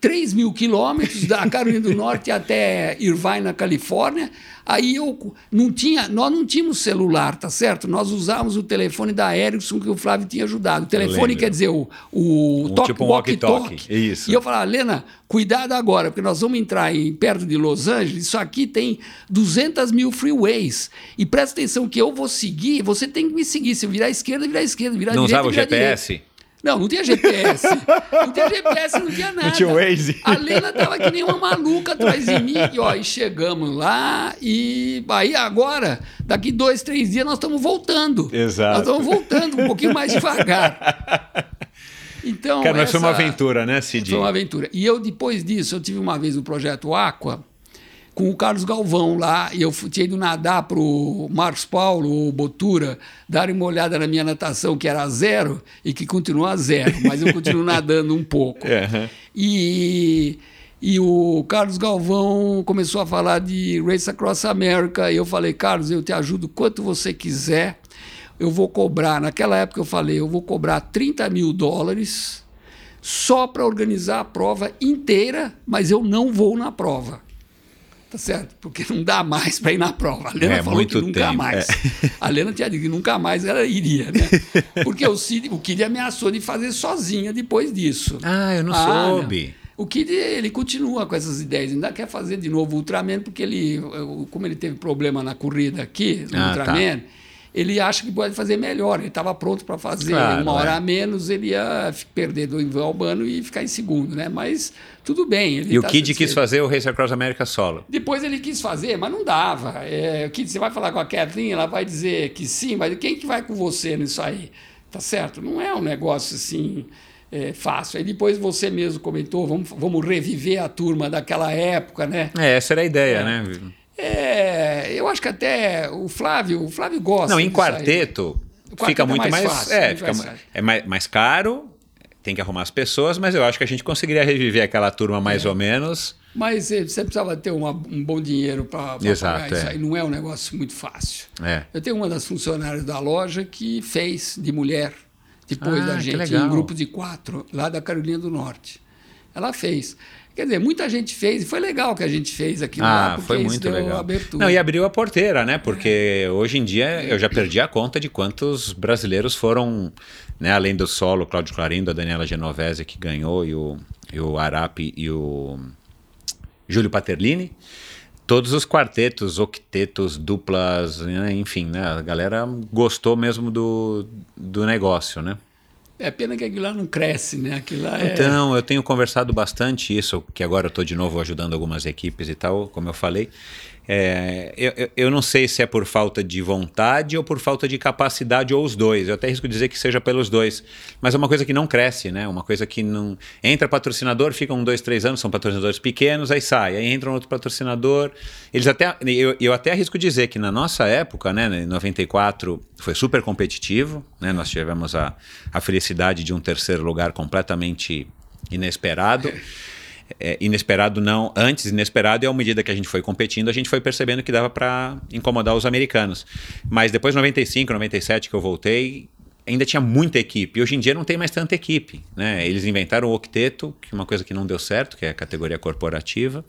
3 mil quilômetros da Carolina do Norte até Irvine, na Califórnia. Aí eu não tinha, nós não tínhamos celular, tá certo? Nós usávamos o telefone da Ericsson que o Flávio tinha ajudado. O telefone quer dizer o, o Um toque, tipo um walkie-talkie. walkie-talkie, isso. E eu falava, Lena, cuidado agora, porque nós vamos entrar em, perto de Los Angeles. Isso aqui tem 200 mil freeways. E presta atenção que eu vou seguir, você tem que me seguir. Se eu virar à esquerda, virar à esquerda, virar à Não direita, usava o à direita. Não, não tinha GPS. Não tinha GPS, não tinha nada. Não tinha Waze. A Lena tava que nem uma maluca atrás de mim. E, ó, e chegamos lá e aí agora, daqui dois, três dias, nós estamos voltando. Exato. Nós estamos voltando um pouquinho mais devagar. Então, Cara, mas essa... foi uma aventura, né, Cid? Foi uma aventura. E eu, depois disso, eu tive uma vez o projeto Aqua com o Carlos Galvão lá, e eu tinha ido nadar para o Marcos Paulo ou Botura, dar uma olhada na minha natação, que era zero, e que continua zero, mas eu continuo nadando um pouco. Uhum. E, e o Carlos Galvão começou a falar de Race Across America, e eu falei, Carlos, eu te ajudo quanto você quiser, eu vou cobrar, naquela época eu falei, eu vou cobrar 30 mil dólares só para organizar a prova inteira, mas eu não vou na prova tá certo? Porque não dá mais para ir na prova. A Lena é, falou que nunca tempo, mais. É. A Lena tinha dito que nunca mais ela iria, né? Porque o Kid, o Kid ameaçou de fazer sozinha depois disso. Ah, eu não ah, soube. Não. O Kid, ele continua com essas ideias, ainda quer fazer de novo o Ultraman, porque ele, como ele teve problema na corrida aqui, no ah, Ultraman, tá ele acha que pode fazer melhor. Ele estava pronto para fazer claro, uma hora é. a menos, ele ia perder do Ivan Albano e ficar em segundo, né? Mas tudo bem. e tá o Kid quis fazer o Race Across America solo. Depois ele quis fazer, mas não dava. É, o Kid, você vai falar com a Kathleen, ela vai dizer que sim, mas quem que vai com você nisso aí? Tá certo? Não é um negócio assim é, fácil. Aí depois você mesmo comentou, vamos, vamos reviver a turma daquela época, né? É, essa era a ideia, é. né? É, eu acho que até o Flávio, o Flávio gosta. Não, em quarteto, quarteto fica é muito mais, mais fácil, é, fica mais, é mais, mais caro, tem que arrumar as pessoas, mas eu acho que a gente conseguiria reviver aquela turma mais é. ou menos. Mas você precisava ter uma, um bom dinheiro para pagar isso é. aí. Não é um negócio muito fácil. É. Eu tenho uma das funcionárias da loja que fez de mulher, depois ah, da gente, em um grupo de quatro, lá da Carolina do Norte. Ela fez. Quer dizer, muita gente fez e foi legal que a gente fez aquilo ah, lá, porque foi muito legal. abertura. Não, e abriu a porteira, né? Porque hoje em dia eu já perdi a conta de quantos brasileiros foram, né? Além do solo, Cláudio Clarindo, a Daniela Genovese que ganhou e o, e o Arapi e o Júlio Paterlini. Todos os quartetos, octetos, duplas, né? enfim, né? A galera gostou mesmo do, do negócio, né? É pena que aquilo lá não cresce, né? Aquilo lá é... Então, eu tenho conversado bastante isso, que agora eu estou de novo ajudando algumas equipes e tal, como eu falei. É, eu, eu não sei se é por falta de vontade ou por falta de capacidade, ou os dois. Eu até risco dizer que seja pelos dois. Mas é uma coisa que não cresce, né? Uma coisa que não. Entra patrocinador, fica um, dois, três anos, são patrocinadores pequenos, aí sai. Aí entra um outro patrocinador. Eles até. Eu, eu até arrisco dizer que na nossa época, né, em 94, foi super competitivo. Né? Nós tivemos a, a felicidade de um terceiro lugar completamente inesperado. É, inesperado não, antes inesperado e à medida que a gente foi competindo, a gente foi percebendo que dava para incomodar os americanos. Mas depois 95, 97 que eu voltei, ainda tinha muita equipe. Hoje em dia não tem mais tanta equipe, né? Eles inventaram o octeto, que é uma coisa que não deu certo, que é a categoria corporativa.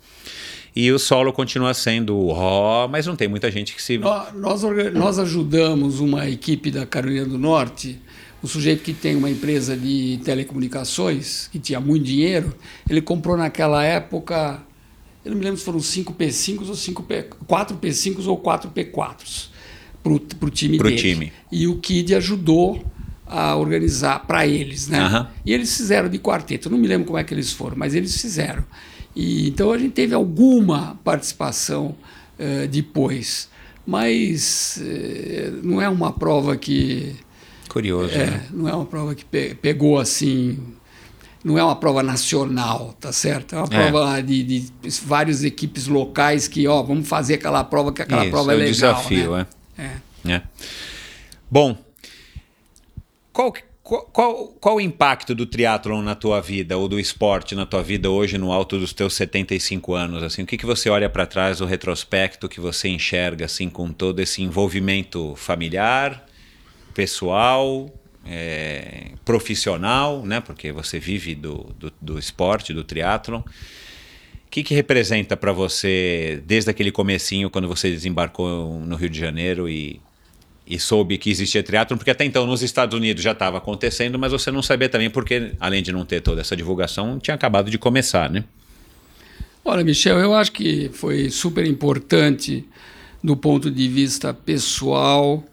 E o solo continua sendo RO, mas não tem muita gente que se. Nós, nós ajudamos uma equipe da Carolina do Norte o sujeito que tem uma empresa de telecomunicações, que tinha muito dinheiro, ele comprou naquela época, eu não me lembro se foram 5 P5 ou 5 P, 4 P5 ou 4 P4s para o time pro dele. Time. E o Kid ajudou a organizar para eles, né? Uhum. E eles fizeram de quarteto. Eu não me lembro como é que eles foram, mas eles fizeram. E então a gente teve alguma participação uh, depois, mas uh, não é uma prova que Curioso. É, né? não é uma prova que pe pegou assim. Não é uma prova nacional, tá certo? É uma é. prova de, de várias equipes locais que, ó, vamos fazer aquela prova que aquela Isso, prova é, é legal. desafio, né? é. é. é. Bom, qual, qual, qual, qual o impacto do triatlon na tua vida ou do esporte na tua vida hoje no alto dos teus 75 anos? Assim, o que, que você olha para trás, o retrospecto que você enxerga assim com todo esse envolvimento familiar, pessoal, é, profissional, né? Porque você vive do, do, do esporte, do triatlon. O que, que representa para você desde aquele comecinho, quando você desembarcou no Rio de Janeiro e, e soube que existia triatlon? Porque até então nos Estados Unidos já estava acontecendo, mas você não sabia também porque, além de não ter toda essa divulgação, tinha acabado de começar, né? Olha, Michel, eu acho que foi super importante do ponto de vista pessoal,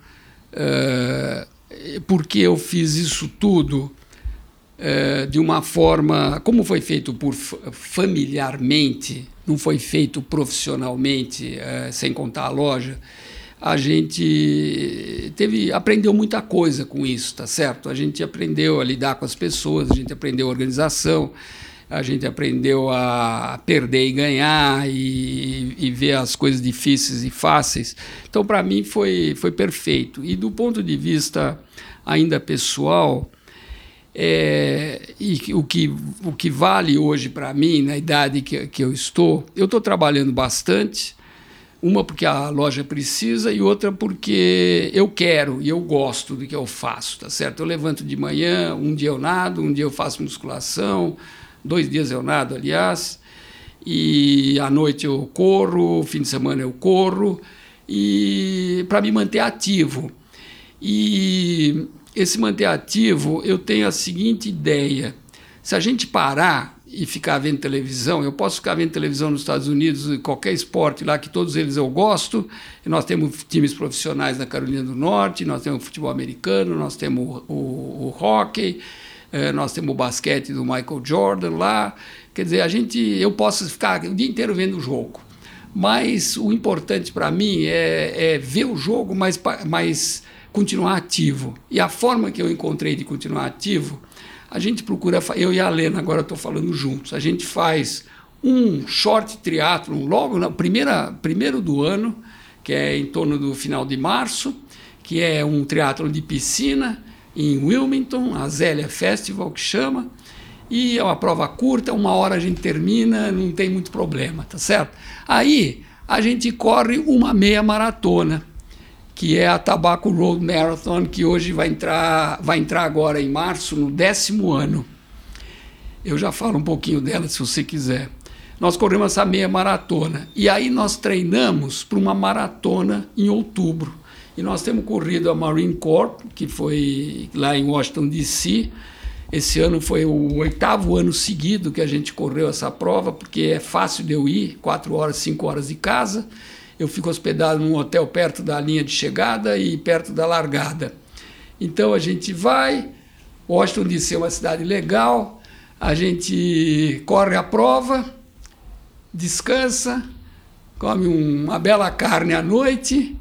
uh, por que eu fiz isso tudo? é, de uma forma, como foi feito por familiarmente, não foi feito profissionalmente, é, sem contar a loja, a gente teve aprendeu muita coisa com isso, tá certo? A gente aprendeu a lidar com as pessoas, a gente aprendeu a organização, a gente aprendeu a perder e ganhar e, e ver as coisas difíceis e fáceis. Então, para mim, foi, foi perfeito. E do ponto de vista ainda pessoal, é, e o que, o que vale hoje para mim, na idade que, que eu estou, eu estou trabalhando bastante, uma porque a loja precisa e outra porque eu quero e eu gosto do que eu faço, tá certo? Eu levanto de manhã, um dia eu nado, um dia eu faço musculação, dois dias eu nado, aliás, e à noite eu corro, fim de semana eu corro, e para me manter ativo. E esse manter ativo, eu tenho a seguinte ideia: se a gente parar e ficar vendo televisão, eu posso ficar vendo televisão nos Estados Unidos, qualquer esporte lá, que todos eles eu gosto, nós temos times profissionais na Carolina do Norte, nós temos futebol americano, nós temos o, o, o hockey, é, nós temos o basquete do Michael Jordan lá. Quer dizer, a gente, eu posso ficar o dia inteiro vendo o jogo. Mas o importante para mim é, é, ver o jogo, mas, mas continuar ativo. E a forma que eu encontrei de continuar ativo, a gente procura, eu e a Lena agora estou falando juntos, a gente faz um short triatlon logo no primeira, primeiro do ano, que é em torno do final de março, que é um triatlon de piscina, em Wilmington, a Zélia Festival que chama, e é uma prova curta, uma hora a gente termina, não tem muito problema, tá certo? Aí a gente corre uma meia maratona, que é a Tabaco Road Marathon, que hoje vai entrar, vai entrar agora em março, no décimo ano. Eu já falo um pouquinho dela se você quiser. Nós corremos essa meia maratona e aí nós treinamos para uma maratona em outubro. E nós temos corrido a Marine Corps, que foi lá em Washington, D.C. Esse ano foi o oitavo ano seguido que a gente correu essa prova, porque é fácil de eu ir, quatro horas, cinco horas de casa. Eu fico hospedado num hotel perto da linha de chegada e perto da largada. Então a gente vai, Washington D.C. é uma cidade legal, a gente corre a prova, descansa, come uma bela carne à noite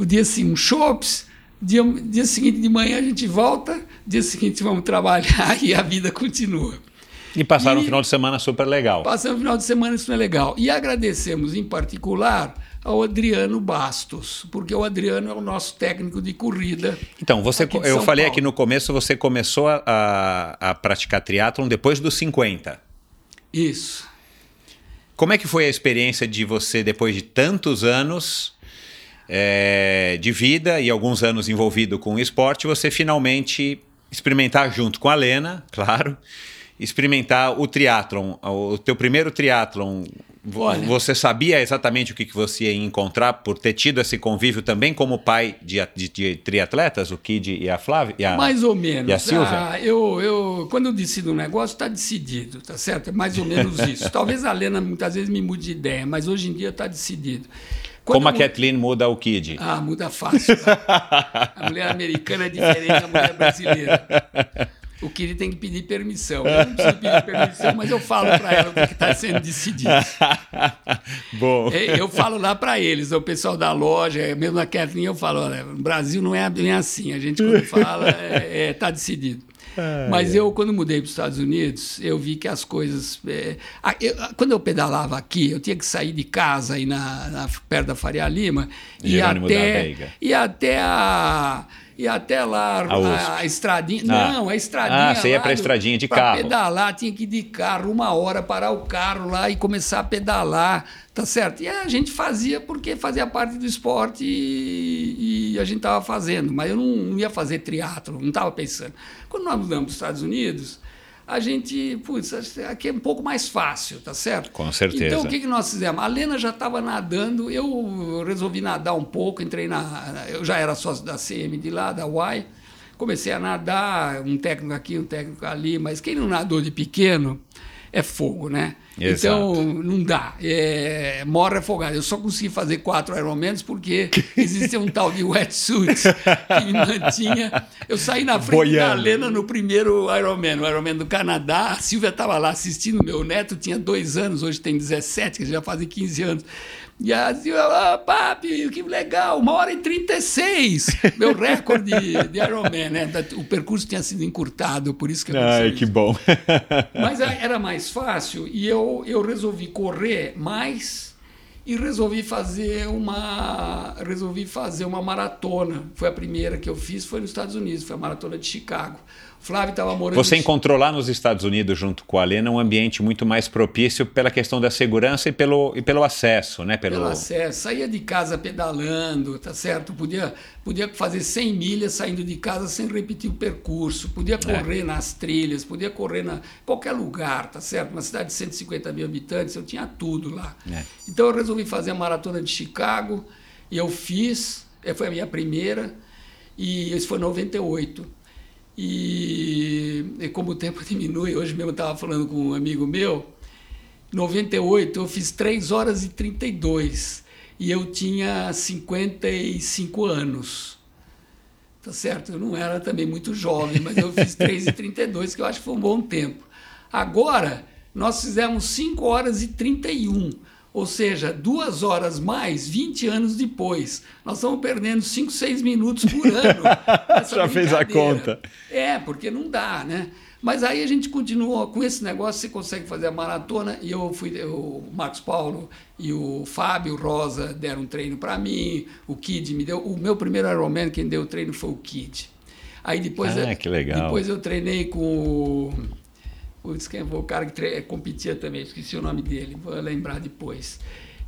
o dia seguinte um shops, dia, dia seguinte de manhã a gente volta, dia seguinte vamos trabalhar e a vida continua. E passaram e um final de semana super legal. Passamos um final de semana super legal. E agradecemos em particular ao Adriano Bastos, porque o Adriano é o nosso técnico de corrida. Então, você, eu São falei Paulo. aqui no começo, você começou a, a, a praticar triatlon depois dos 50. Isso. Como é que foi a experiência de você, depois de tantos anos, é, de vida e alguns anos envolvido com o esporte, você finalmente experimentar junto com a Lena, claro, experimentar o triatlon, o teu primeiro triatlon. Olha, você sabia exatamente o que, que você ia encontrar por ter tido esse convívio também como pai de, de, de triatletas, o Kid e a Flávia? E a, mais ou menos. E a Silvia? Ah, eu, eu, quando eu decido um negócio, está decidido, tá certo? É mais ou menos isso. Talvez a Lena muitas vezes me mude de ideia, mas hoje em dia está decidido. Quando Como a Kathleen muda o Kid? Ah, muda fácil. a mulher americana é diferente da mulher brasileira. O Kid tem que pedir permissão. Eu não preciso pedir permissão, mas eu falo para ela o que está sendo decidido. Bom. É, eu falo lá para eles, o pessoal da loja, mesmo a Kathleen, eu falo: olha, no Brasil não é bem assim. A gente, quando fala, está é, é, tá decidido. Mas eu, quando mudei para os Estados Unidos, eu vi que as coisas. É, eu, quando eu pedalava aqui, eu tinha que sair de casa aí na, na perto da Faria Lima e até, e até a e até lá a, a, a estradinha. Ah. Não, a estradinha. Ah, você ia para a estradinha de carro. pedalar, tinha que ir de carro, uma hora, parar o carro lá e começar a pedalar, tá certo? E a gente fazia porque fazia parte do esporte e, e a gente estava fazendo, mas eu não, não ia fazer triatlo, não estava pensando. Quando nós mudamos para os Estados Unidos, a gente, putz, aqui é um pouco mais fácil, tá certo? Com certeza. Então, o que, que nós fizemos? A Lena já estava nadando, eu resolvi nadar um pouco, entrei na. Eu já era sócio da CM de lá, da UAI, comecei a nadar, um técnico aqui, um técnico ali, mas quem não nadou de pequeno é fogo, né? Exato. Então, não dá. É, morre afogado. Eu só consegui fazer quatro Ironmans porque existia um tal de wetsuit que me mantinha. Eu saí na frente Boiando. da Lena no primeiro Ironman, o Ironman do Canadá. A Silvia estava lá assistindo. Meu neto tinha dois anos, hoje tem 17, que já fazem 15 anos. E a Silvia, ah, papi, que legal, uma hora e 36. Meu recorde de, Ironman, né? O percurso tinha sido encurtado, por isso que eu Ai, que bom. mas era mais fácil e eu, eu resolvi correr mais e resolvi fazer uma resolvi fazer uma maratona. Foi a primeira que eu fiz, foi nos Estados Unidos, foi a maratona de Chicago. Flávio estava morando Você encontrou lá nos Estados Unidos, junto com a Lena, um ambiente muito mais propício pela questão da segurança e pelo, e pelo acesso, né? Pelo... pelo acesso, saía de casa pedalando, tá certo? Podia, podia fazer 100 milhas saindo de casa sem repetir o percurso, podia correr nas trilhas, podia correr na qualquer lugar, tá certo? Uma cidade de 150 mil habitantes, eu tinha tudo lá. É. Então eu resolvi fazer a maratona de Chicago e eu fiz, eh, foi a minha primeira, e isso foi em 98. E, e como o tempo diminui, hoje mesmo eu estava falando com um amigo meu, 98 eu fiz 3 horas e 32 e eu tinha 55 anos. Tá certo? Eu não era também muito jovem, mas eu fiz 3 e 32, que eu acho que foi um bom tempo. Agora, nós fizemos 5 horas e 31, ou seja, duas horas mais 20 anos depois. Nós estamos perdendo 5, 6 minutos por ano. Já fez a conta. É, porque não dá, né? Mas aí a gente continua com esse negócio, você consegue fazer a maratona, e eu fui, o Marcos Paulo e o Fábio Rosa deram um treino para mim, o Kid me deu, o meu primeiro Ironman quem deu o treino foi o Kid. Aí depois, Ah, eu- que legal. depois eu treinei com o, foi o cara que tre- competia também, esqueci o nome dele, vou lembrar depois.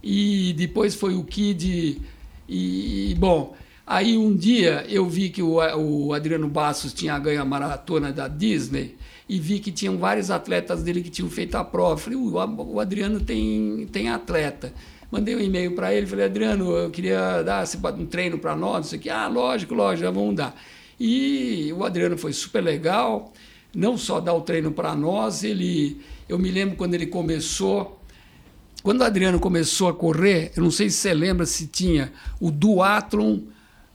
E depois foi o Kid, e, bom, aí um dia eu vi que o, o Adriano Bastos tinha ganho a maratona da Disney e vi que tinham vários atletas dele que tinham feito a prova. Falei, "Ui, o, Adriano tem, tem atleta. Mandei um e-mail para ele, falei, Adriano, eu queria dar um treino para nós, não sei o quê. Ah, lógico, lógico, já vamos dar. E o Adriano foi super legal, não só dar o treino para nós, ele, eu me lembro quando ele começou, quando o Adriano começou a correr, eu não sei se você lembra se tinha o duatlon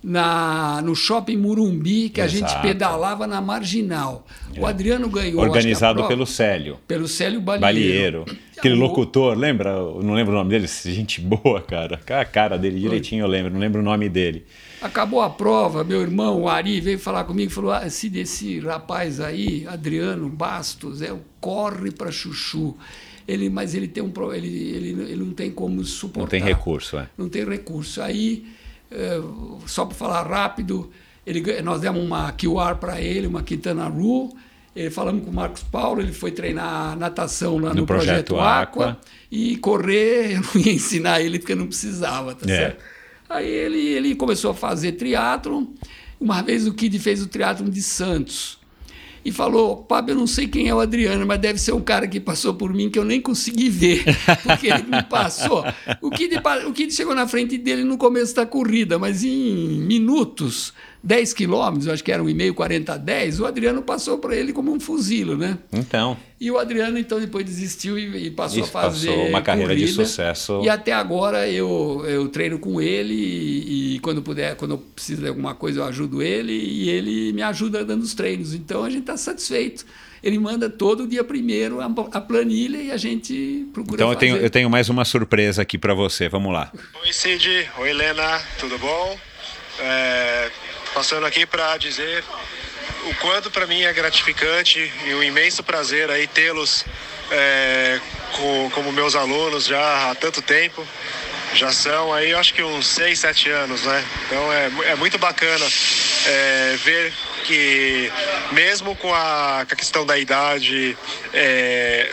na, no shopping Murumbi, que a gente Exato. pedalava na Marginal. O Adriano ganhou. Organizado prova- pelo Célio. pelo Célio Balieiro. Balieiro. Aquele locutor, lembra? Eu não lembro o nome dele. Gente boa, cara. A cara dele direitinho eu lembro, não lembro o nome dele. Acabou a prova, meu irmão, o Ari, veio falar comigo e falou: ah, esse desse rapaz aí, Adriano Bastos, é o corre para Chuchu. Ele, mas ele tem um ele, ele, ele não tem como suportar. Não tem recurso, é. Não tem recurso. Aí, eh, só para falar rápido, ele, nós demos uma QR para ele, uma Quintana Roo. Ele, falamos com o Marcos Paulo, ele foi treinar natação lá no, No Projeto Projeto, Aqua. Aqua. E correr, eu não ia ensinar ele porque não precisava, tá É. certo? Aí ele, ele começou a fazer triatlon. Uma vez o Kid fez o triatlon de Santos. E falou, Pablo, eu não sei quem é o Adriano, mas deve ser um cara que passou por mim que eu nem consegui ver, porque ele me passou. O Kid, o Kid chegou na frente dele no começo da corrida, mas em minutos, 10 quilômetros, acho que era um e meio, 40 a 10, o Adriano passou para ele como um fuzilo, né? Então, E o Adriano, então, depois desistiu e, e passou Isso, a fazer. passou uma carreira de corrida. sucesso. E até agora eu, eu treino com ele e, e quando puder, quando eu preciso de alguma coisa, eu ajudo ele e ele me ajuda dando os treinos. Então a gente está satisfeito. Ele manda todo dia primeiro a, a planilha e a gente procura então eu, fazer. tenho, eu tenho mais uma surpresa aqui para você. Vamos lá. Oi Cid, oi Helena, tudo bom? É, passando aqui para dizer o quanto para mim é gratificante e um imenso prazer aí tê-los é, co- como meus alunos já há tanto tempo. Já são aí, acho que uns 6, 7 anos, né? Então é, é muito bacana é, ver que mesmo com a, com a questão da idade, é,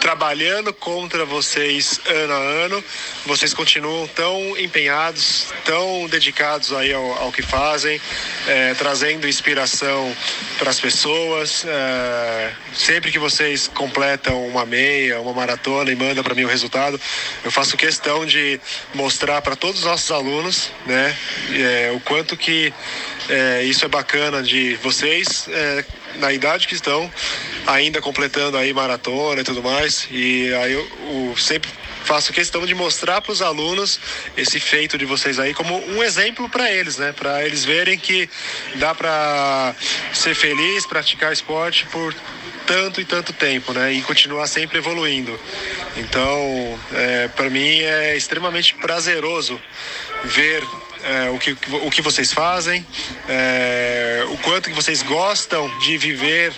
trabalhando contra vocês ano a ano, vocês continuam tão empenhados, tão dedicados aí ao, ao que fazem, é, trazendo inspiração para as pessoas. é, sempre que vocês completam uma meia, uma maratona e mandam para mim o resultado, eu faço questão de mostrar para todos os nossos alunos, né, é, o quanto que é, isso é bacana de vocês é, na idade que estão, ainda completando aí maratona e tudo mais. E aí eu, eu sempre faço questão de mostrar para os alunos esse feito de vocês aí como um exemplo para eles, né? Para eles verem que dá para ser feliz, praticar esporte por tanto e tanto tempo, né? E continuar sempre evoluindo. Então, é, para mim é extremamente prazeroso ver é, o, que, o que vocês fazem, é, o quanto que vocês gostam de viver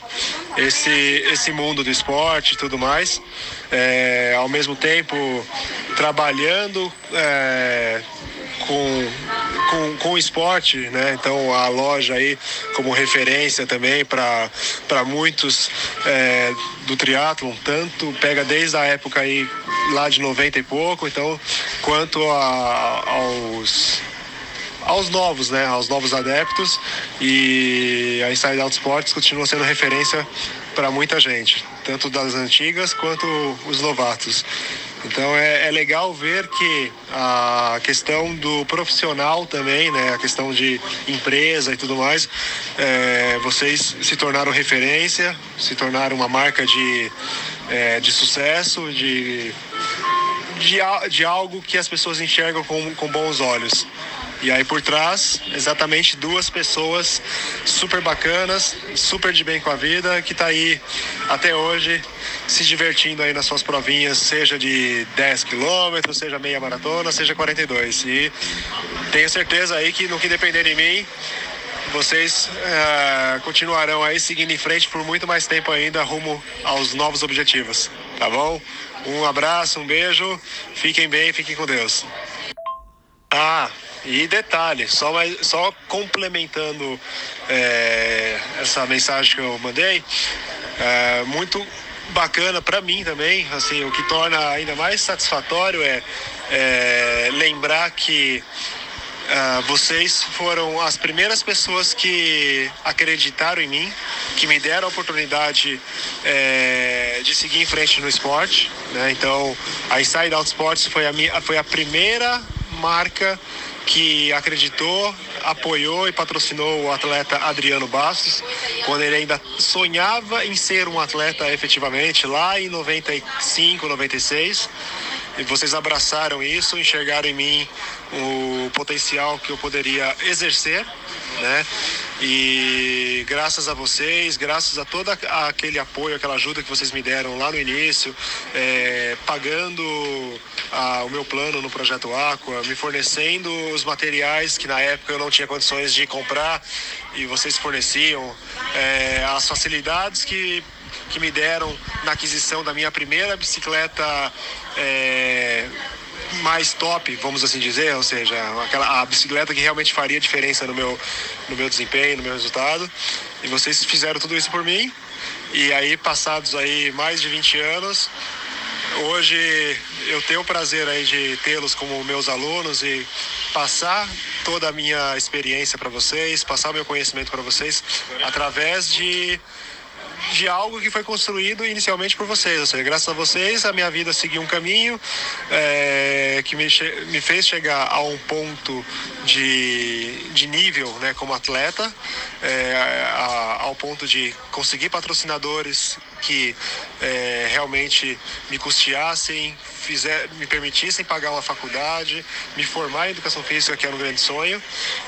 esse, esse mundo do esporte e tudo mais. É, ao mesmo tempo trabalhando é, com, com, com o esporte, né? Então a loja aí como referência também para muitos é, do triatlon, tanto pega desde a época aí lá de 90 e pouco, então quanto a, aos aos novos, né, aos novos adeptos e a Inside Out Sports continua sendo referência para muita gente, tanto das antigas quanto os novatos. Então é, é, legal ver que a questão do profissional também, né, a questão de empresa e tudo mais, é, vocês se tornaram referência, se tornaram uma marca de, é, de sucesso, de, de, de algo que as pessoas enxergam com, com bons olhos. E aí por trás, exatamente duas pessoas super bacanas, super de bem com a vida, que tá aí até hoje se divertindo aí nas suas provinhas, seja de 10 quilômetros, seja meia maratona, seja 42. E tenho certeza aí que no que depender de mim, vocês uh, continuarão aí seguindo em frente por muito mais tempo ainda rumo aos novos objetivos, tá bom? Um abraço, um beijo, fiquem bem, fiquem com Deus. Ah, e detalhe, só, mais, só complementando é, essa mensagem que eu mandei, é, muito bacana para mim também, assim, o que torna ainda mais satisfatório é, é lembrar que Uh, vocês foram as primeiras pessoas que acreditaram em mim, que me deram a oportunidade é, de seguir em frente no esporte. Né? Então, a Inside Out Sports foi a, minha, foi a primeira marca que acreditou, apoiou e patrocinou o atleta Adriano Bastos, quando ele ainda sonhava em ser um atleta efetivamente, lá em 95, 96. E vocês abraçaram isso, enxergaram em mim o potencial que eu poderia exercer, né? E graças a vocês, graças a todo aquele apoio, aquela ajuda que vocês me deram lá no início, é, pagando o meu plano no projeto Aqua, me fornecendo os materiais que na época eu não tinha condições de comprar e vocês forneciam, é, as facilidades que que me deram na aquisição da minha primeira bicicleta é, mais top, vamos assim dizer, ou seja, aquela a bicicleta que realmente faria diferença no meu, no meu desempenho, no meu resultado. E vocês fizeram tudo isso por mim. E aí, passados aí mais de 20 anos, hoje eu tenho o prazer aí de tê-los como meus alunos e passar toda a minha experiência para vocês, passar o meu conhecimento para vocês através de de algo que foi construído inicialmente por vocês. Ou seja, graças a vocês, a minha vida seguiu um caminho é, que me, me fez chegar a um ponto de, de nível né, como atleta, é, a, ao ponto de conseguir patrocinadores que é, realmente me custeassem, fizer, me permitissem pagar uma faculdade, me formar em educação física, que era um grande sonho.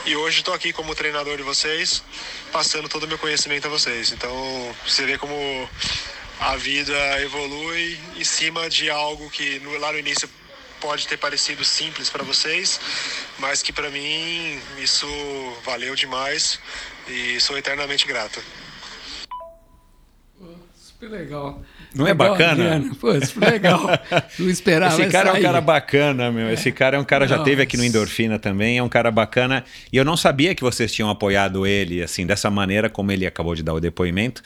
E hoje estou aqui como treinador de vocês, passando todo o meu conhecimento a vocês. Então, você vê como a vida evolui em cima de algo que lá no início pode ter parecido simples para vocês, mas que para mim isso valeu demais e sou eternamente grato. Super legal. Não é bacana? Pô, legal. Não esperava. Esse cara é um cara bacana, meu. É. Esse cara é um cara, já teve aqui no Endorfina também, é um cara bacana. E eu não sabia que vocês tinham apoiado ele, assim, dessa maneira, como ele acabou de dar o depoimento.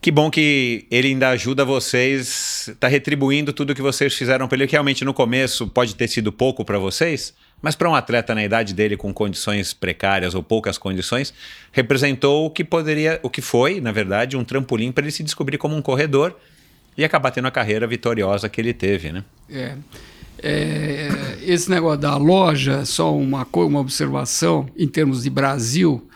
Que bom que ele ainda ajuda vocês, está retribuindo tudo que vocês fizeram para ele, que realmente no começo pode ter sido pouco para vocês, mas para um atleta na idade dele com condições precárias ou poucas condições, representou o que poderia, o que foi, na verdade, um trampolim para ele se descobrir como um corredor e acabar tendo a carreira vitoriosa que ele teve, né? É. é esse negócio da loja, só uma, uma observação em termos de Brasil,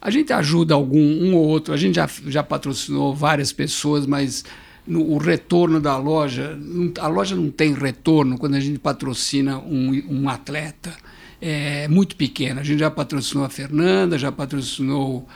A gente ajuda algum, um ou outro, a gente já, já patrocinou várias pessoas, mas no, o retorno da loja, a loja não tem retorno quando a gente patrocina um, um atleta. É muito pequeno. A gente já patrocinou a Fernanda, já patrocinou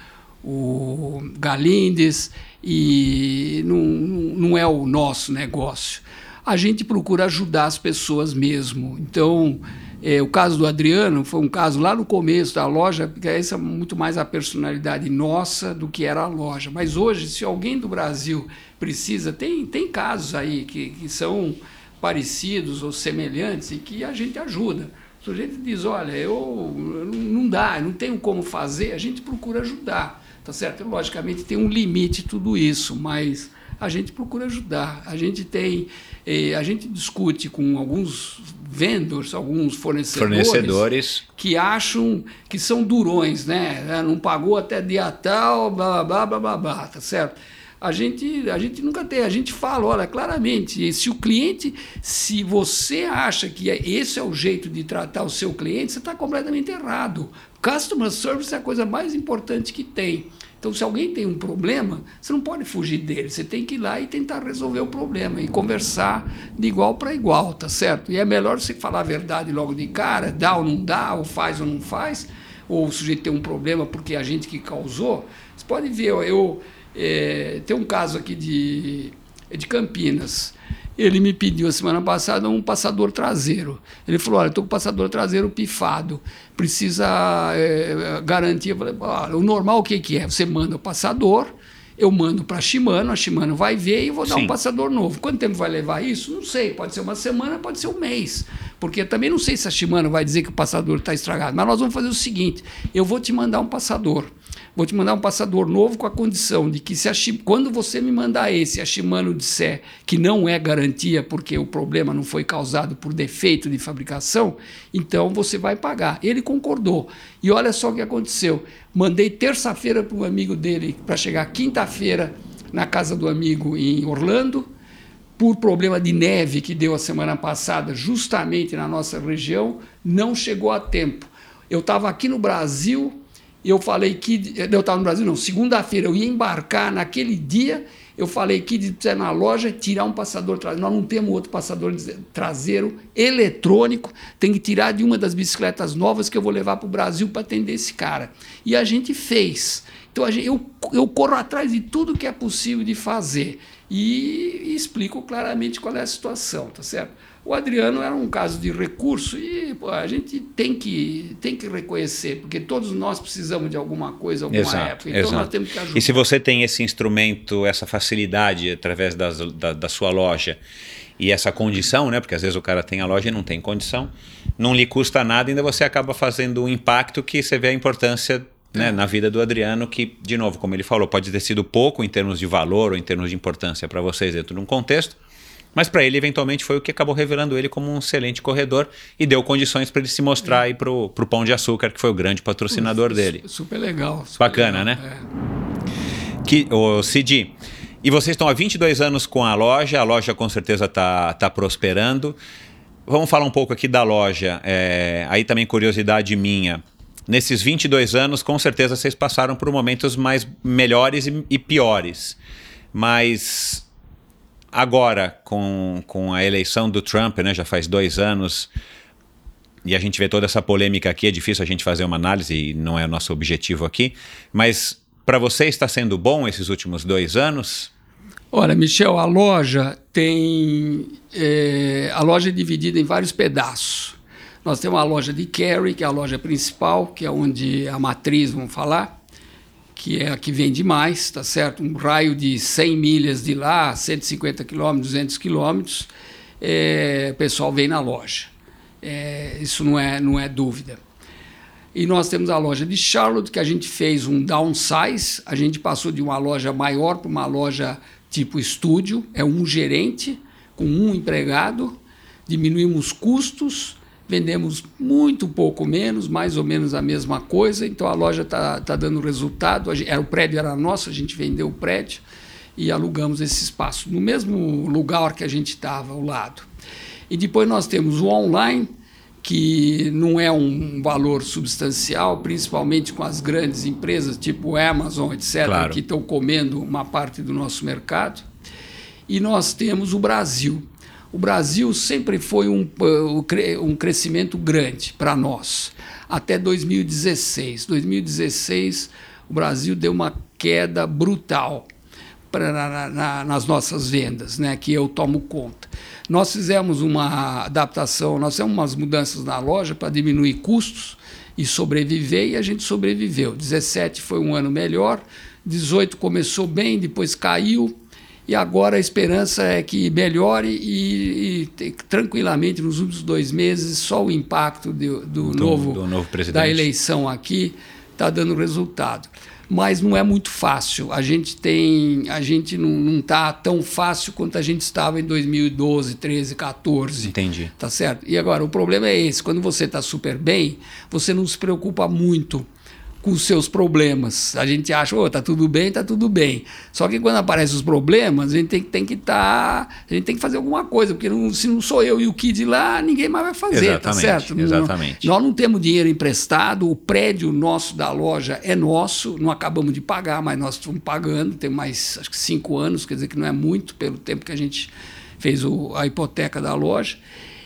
o Galindes e não, não é o nosso negócio. A gente procura ajudar as pessoas mesmo. Então, é, o caso do Adriano foi um caso lá no começo da loja, porque essa é muito mais a personalidade nossa do que era a loja. Mas hoje, se alguém do Brasil precisa, tem, tem casos aí que, que são parecidos ou semelhantes e que a gente ajuda. O sujeito diz, olha, eu não dá, não tenho como fazer, a gente procura ajudar, tá certo? Logicamente tem um limite tudo isso, mas a gente procura ajudar. A gente tem, eh, a gente discute com alguns vendors, alguns fornecedores, fornecedores, que acham que são durões, né? Não pagou até dia tal, blá blá blá blá blá, tá certo? A gente, a gente nunca tem, a gente fala, olha, claramente, se o cliente, se você acha que é, esse é o jeito de tratar o seu cliente, você está completamente errado. Customer service é a coisa mais importante que tem. Então, se alguém tem um problema, você não pode fugir dele, você tem que ir lá e tentar resolver o problema e conversar de igual para igual, tá certo? E é melhor você falar a verdade logo de cara, dá ou não dá, ou faz ou não faz, ou o sujeito tem um problema porque é a gente que causou. Você pode ver, eu é, tem um caso aqui de, de Campinas. Ele me pediu a semana passada um passador traseiro. Ele falou: Olha, estou com o passador traseiro pifado, precisa é, garantir. Eu falei: O normal o que, que é? Você manda o passador, eu mando para a Shimano, a Shimano vai ver e vou dar Sim. um passador novo. Quanto tempo vai levar isso? Não sei, pode ser uma semana, pode ser um mês. Porque também não sei se a Shimano vai dizer que o passador está estragado. Mas nós vamos fazer o seguinte: eu vou te mandar um passador vou te mandar um passador novo com a condição de que se a, quando você me mandar esse, a Shimano disser que não é garantia porque o problema não foi causado por defeito de fabricação, então você vai pagar. Ele concordou. E olha só o que aconteceu. Mandei terça-feira para um amigo dele para chegar quinta-feira na casa do amigo em Orlando, por problema de neve que deu a semana passada, justamente na nossa região, não chegou a tempo. Eu estava aqui no Brasil eu falei que. Eu estava no Brasil, não. Segunda-feira eu ia embarcar naquele dia. Eu falei que de na loja tirar um passador traseiro. Nós não temos outro passador traseiro eletrônico. Tem que tirar de uma das bicicletas novas que eu vou levar para o Brasil para atender esse cara. E a gente fez. Então gente, eu, eu corro atrás de tudo que é possível de fazer. E, e explico claramente qual é a situação, tá certo? O Adriano era um caso de recurso e pô, a gente tem que, tem que reconhecer, porque todos nós precisamos de alguma coisa, alguma exato, época. Então exato. nós temos que ajudar. E se você tem esse instrumento, essa facilidade através das, da, da sua loja e essa condição, né? Porque às vezes o cara tem a loja e não tem condição, não lhe custa nada, ainda você acaba fazendo um impacto que você vê a importância né, é. na vida do Adriano, que, de novo, como ele falou, pode ter sido pouco em termos de valor ou em termos de importância para vocês dentro de um contexto, mas para ele, eventualmente, foi o que acabou revelando ele como um excelente corredor e deu condições para ele se mostrar aí para o Pão de Açúcar, que foi o grande patrocinador dele. Super legal. Super Bacana, legal, né? É. Que, o Cid, e vocês estão há 22 anos com a loja, a loja com certeza está tá prosperando. Vamos falar um pouco aqui da loja. É, aí também curiosidade minha. Nesses 22 anos, com certeza vocês passaram por momentos mais melhores e, e piores. Mas Agora, com, com a eleição do Trump, né, já faz dois anos, e a gente vê toda essa polêmica aqui, é difícil a gente fazer uma análise e não é o nosso objetivo aqui, mas para você está sendo bom esses últimos dois anos? Olha, Michel, a loja tem. É, a loja é dividida em vários pedaços. Nós temos a loja de Cary, que é a loja principal, que é onde a matriz, vamos falar que é a que vende mais, tá certo? Um raio de 100 milhas de lá, 150 quilômetros, 200 quilômetros, é, o pessoal vem na loja. É, isso não é, não é dúvida. E nós temos a loja de Charlotte, que a gente fez um downsize, a gente passou de uma loja maior para uma loja tipo estúdio, é um gerente com um empregado, diminuímos custos, vendemos muito pouco menos, mais ou menos a mesma coisa, então a loja está tá dando resultado. Gente, era, o prédio era nosso, a gente vendeu o prédio e alugamos esse espaço, no mesmo lugar que a gente estava, ao lado. E depois nós temos o online, que não é um valor substancial, principalmente com as grandes empresas, tipo Amazon, etc., Claro. que estão comendo uma parte do nosso mercado. E nós temos o Brasil. O Brasil sempre foi um, cre- um crescimento grande para nós, até 2016. 2016, o Brasil deu uma queda brutal pra, na- na- nas nossas vendas, né, que eu tomo conta. Nós fizemos uma adaptação, nós fizemos umas mudanças na loja para diminuir custos e sobreviver, e a gente sobreviveu. 17 foi um ano melhor, 18 começou bem, depois caiu, e agora a esperança é que melhore e, e te- tranquilamente nos últimos dois meses só o impacto do, do Do- novo, do novo da eleição aqui está dando resultado. Mas não é muito fácil. A gente tem, a gente não está tão fácil quanto a gente estava em 2012, 13, 14. Entendi. Tá certo? E agora, o problema é esse: quando você está super bem, você não se preocupa muito com os seus problemas. A gente acha, oh, tá tudo bem, tá tudo bem. Só que quando aparecem os problemas, a gente tem, tem que estar. a gente tem que fazer alguma coisa, porque não- se não sou eu e o Kid lá, ninguém mais vai fazer, tá Exatamente, certo? Não- exatamente. Nós não temos dinheiro emprestado, o prédio nosso da loja é nosso, não acabamos de pagar, mas nós estamos pagando, tem mais acho que cinco anos, quer dizer que não é muito pelo tempo que a gente fez o- a hipoteca da loja.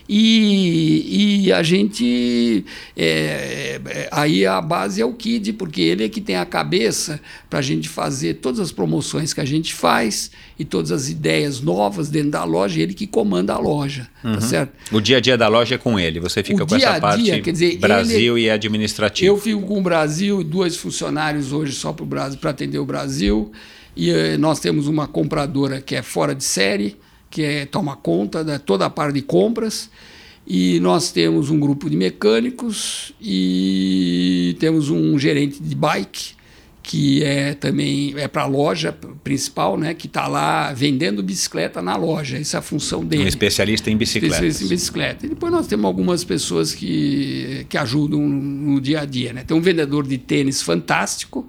E, e a gente. é, é, aí a base é o Kid, porque ele é que tem a cabeça para a gente fazer todas as promoções que a gente faz e todas as ideias novas dentro da loja, ele que comanda a loja, tá certo? O dia a dia da loja é com ele. Você fica O com dia essa parte dia, quer dizer, Brasil e administrativo. Eu fico com o Brasil, dois funcionários hoje só para o Brasil, para atender o Brasil. E eh, nós temos uma compradora que é fora de série, que é, toma conta de toda a parte de compras. E nós temos um grupo de mecânicos e temos um gerente de bike, que é também é para a loja principal, né, que está lá vendendo bicicleta na loja. Essa é a função dele. Um especialista em bicicletas. Especialista em bicicleta. E depois nós temos algumas pessoas que, que ajudam no, no dia a dia. Né? Tem um vendedor de tênis fantástico,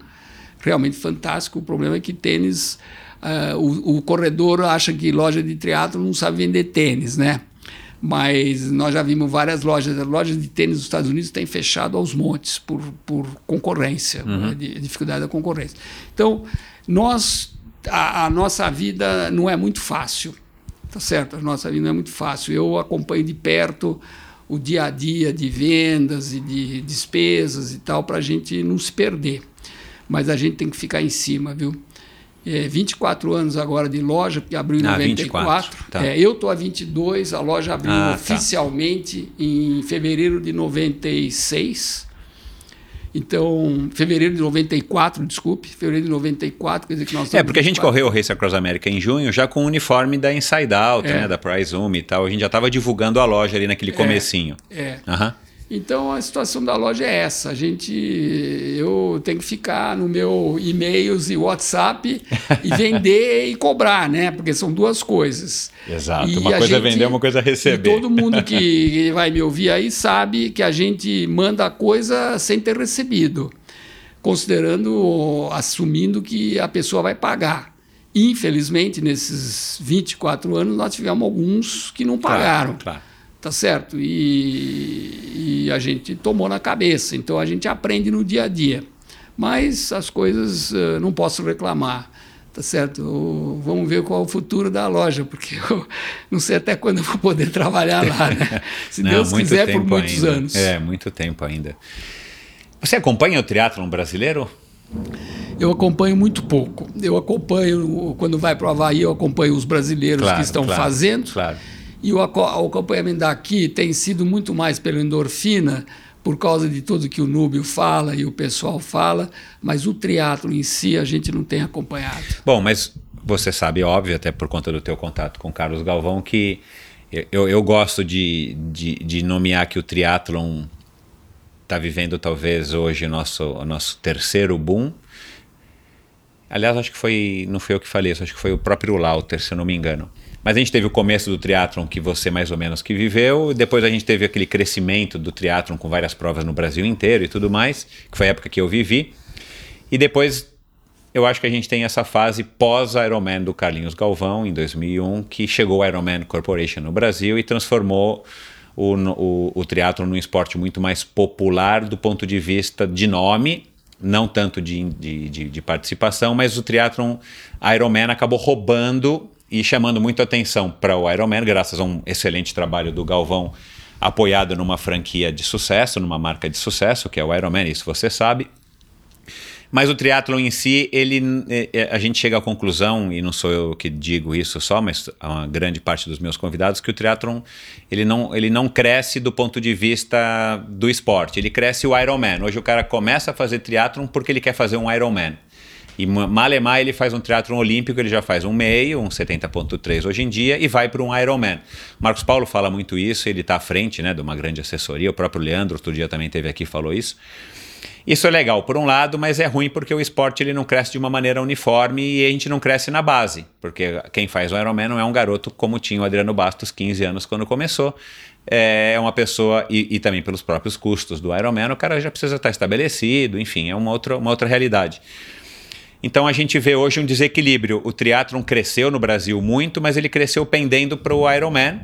realmente fantástico. O problema é que tênis, ah, o, o corredor acha que loja de triatlo não sabe vender tênis, né? Mas nós já vimos várias lojas, as lojas de tênis dos Estados Unidos têm fechado aos montes por, por concorrência, né? de, dificuldade da concorrência. Então, nós, a, a nossa vida não é muito fácil, tá certo? A nossa vida não é muito fácil. Eu acompanho de perto o dia a dia de vendas e de despesas e tal, para a gente não se perder. Mas a gente tem que ficar em cima, viu? É, 24 anos agora de loja, porque abriu em Ah, 94. 24, tá. É, eu estou há 22, a loja abriu Ah, tá. oficialmente em fevereiro de 96. Então, fevereiro de 94, desculpe, fevereiro de 94, quer dizer que nós É, porque a gente 24. correu o Race Across America em junho já com o uniforme da Inside Out, É. né, da Prize Zoom e tal. A gente já estava divulgando a loja ali naquele comecinho. É. Aham. Então a situação da loja é essa. A gente, eu tenho que ficar no meu e-mails e WhatsApp e vender e cobrar, né? Porque são duas coisas. Exato. E Uma coisa é vender, uma coisa é receber. E todo mundo que vai me ouvir aí sabe que a gente manda a coisa sem ter recebido, considerando, assumindo que a pessoa vai pagar. Infelizmente, nesses 24 anos, nós tivemos alguns que não Claro, pagaram claro. Tá certo? E, e a gente tomou na cabeça, então a gente aprende no dia a dia. Mas as coisas eh, não posso reclamar, tá certo? Vamos ver qual é o futuro da loja, porque eu não sei até quando eu vou poder trabalhar lá, né? Se Não, Deus quiser, por muitos ainda. anos. É, muito tempo ainda. Você acompanha o triatlon brasileiro? Eu acompanho muito pouco. Eu acompanho, quando vai para o Havaí, eu acompanho os brasileiros Claro, que estão claro, fazendo. claro. E o, aco- o acompanhamento daqui tem sido muito mais pela endorfina, por causa de tudo que o Núbio fala e o pessoal fala, mas o triatlo em si a gente não tem acompanhado. Bom, mas você sabe, óbvio, até por conta do teu contato com Carlos Galvão, que eu, eu gosto de, de, de nomear que o triatlon está vivendo talvez hoje o nosso, o nosso terceiro boom. Aliás, acho que foi, não foi eu que falei isso, acho que foi o próprio Lauter, se eu não me engano. Mas a gente teve o começo do triatlon que você mais ou menos que viveu, depois a gente teve aquele crescimento do triatlon com várias provas no Brasil inteiro e tudo mais, que foi a época que eu vivi. E depois eu acho que a gente tem essa fase pós-Ironman do Carlinhos Galvão, em 2001, que chegou o Ironman Corporation no Brasil e transformou o, o, o triatlon num esporte muito mais popular do ponto de vista de nome, não tanto de, de, de, de participação, mas o triatlon Ironman acabou roubando e chamando muito atenção para o Ironman, graças a um excelente trabalho do Galvão, apoiado numa franquia de sucesso, numa marca de sucesso, que é o Ironman, isso você sabe. Mas o triatlon em si, ele, é, é, a gente chega à conclusão, e não sou eu que digo isso só, mas uma grande parte dos meus convidados, que o triatlon ele não, ele não cresce do ponto de vista do esporte, ele cresce o Ironman. Hoje o cara começa a fazer triatlon porque ele quer fazer um Ironman. E malemar ele faz um triatlon olímpico, ele já faz um meio, um 70.3 hoje em dia e vai para um Ironman. Marcos Paulo fala muito isso, ele está à frente né, de uma grande assessoria, o próprio Leandro outro dia também teve aqui e falou isso. Isso é legal por um lado, mas é ruim porque o esporte ele não cresce de uma maneira uniforme e a gente não cresce na base, porque quem faz o Ironman não é um garoto como tinha o Adriano Bastos, 15 anos quando começou. É uma pessoa, e, e também pelos próprios custos do Ironman, o cara já precisa estar estabelecido, enfim, é uma outra, uma outra realidade. Então a gente vê hoje um desequilíbrio. O triatlon cresceu no Brasil muito, mas ele cresceu pendendo para o Ironman,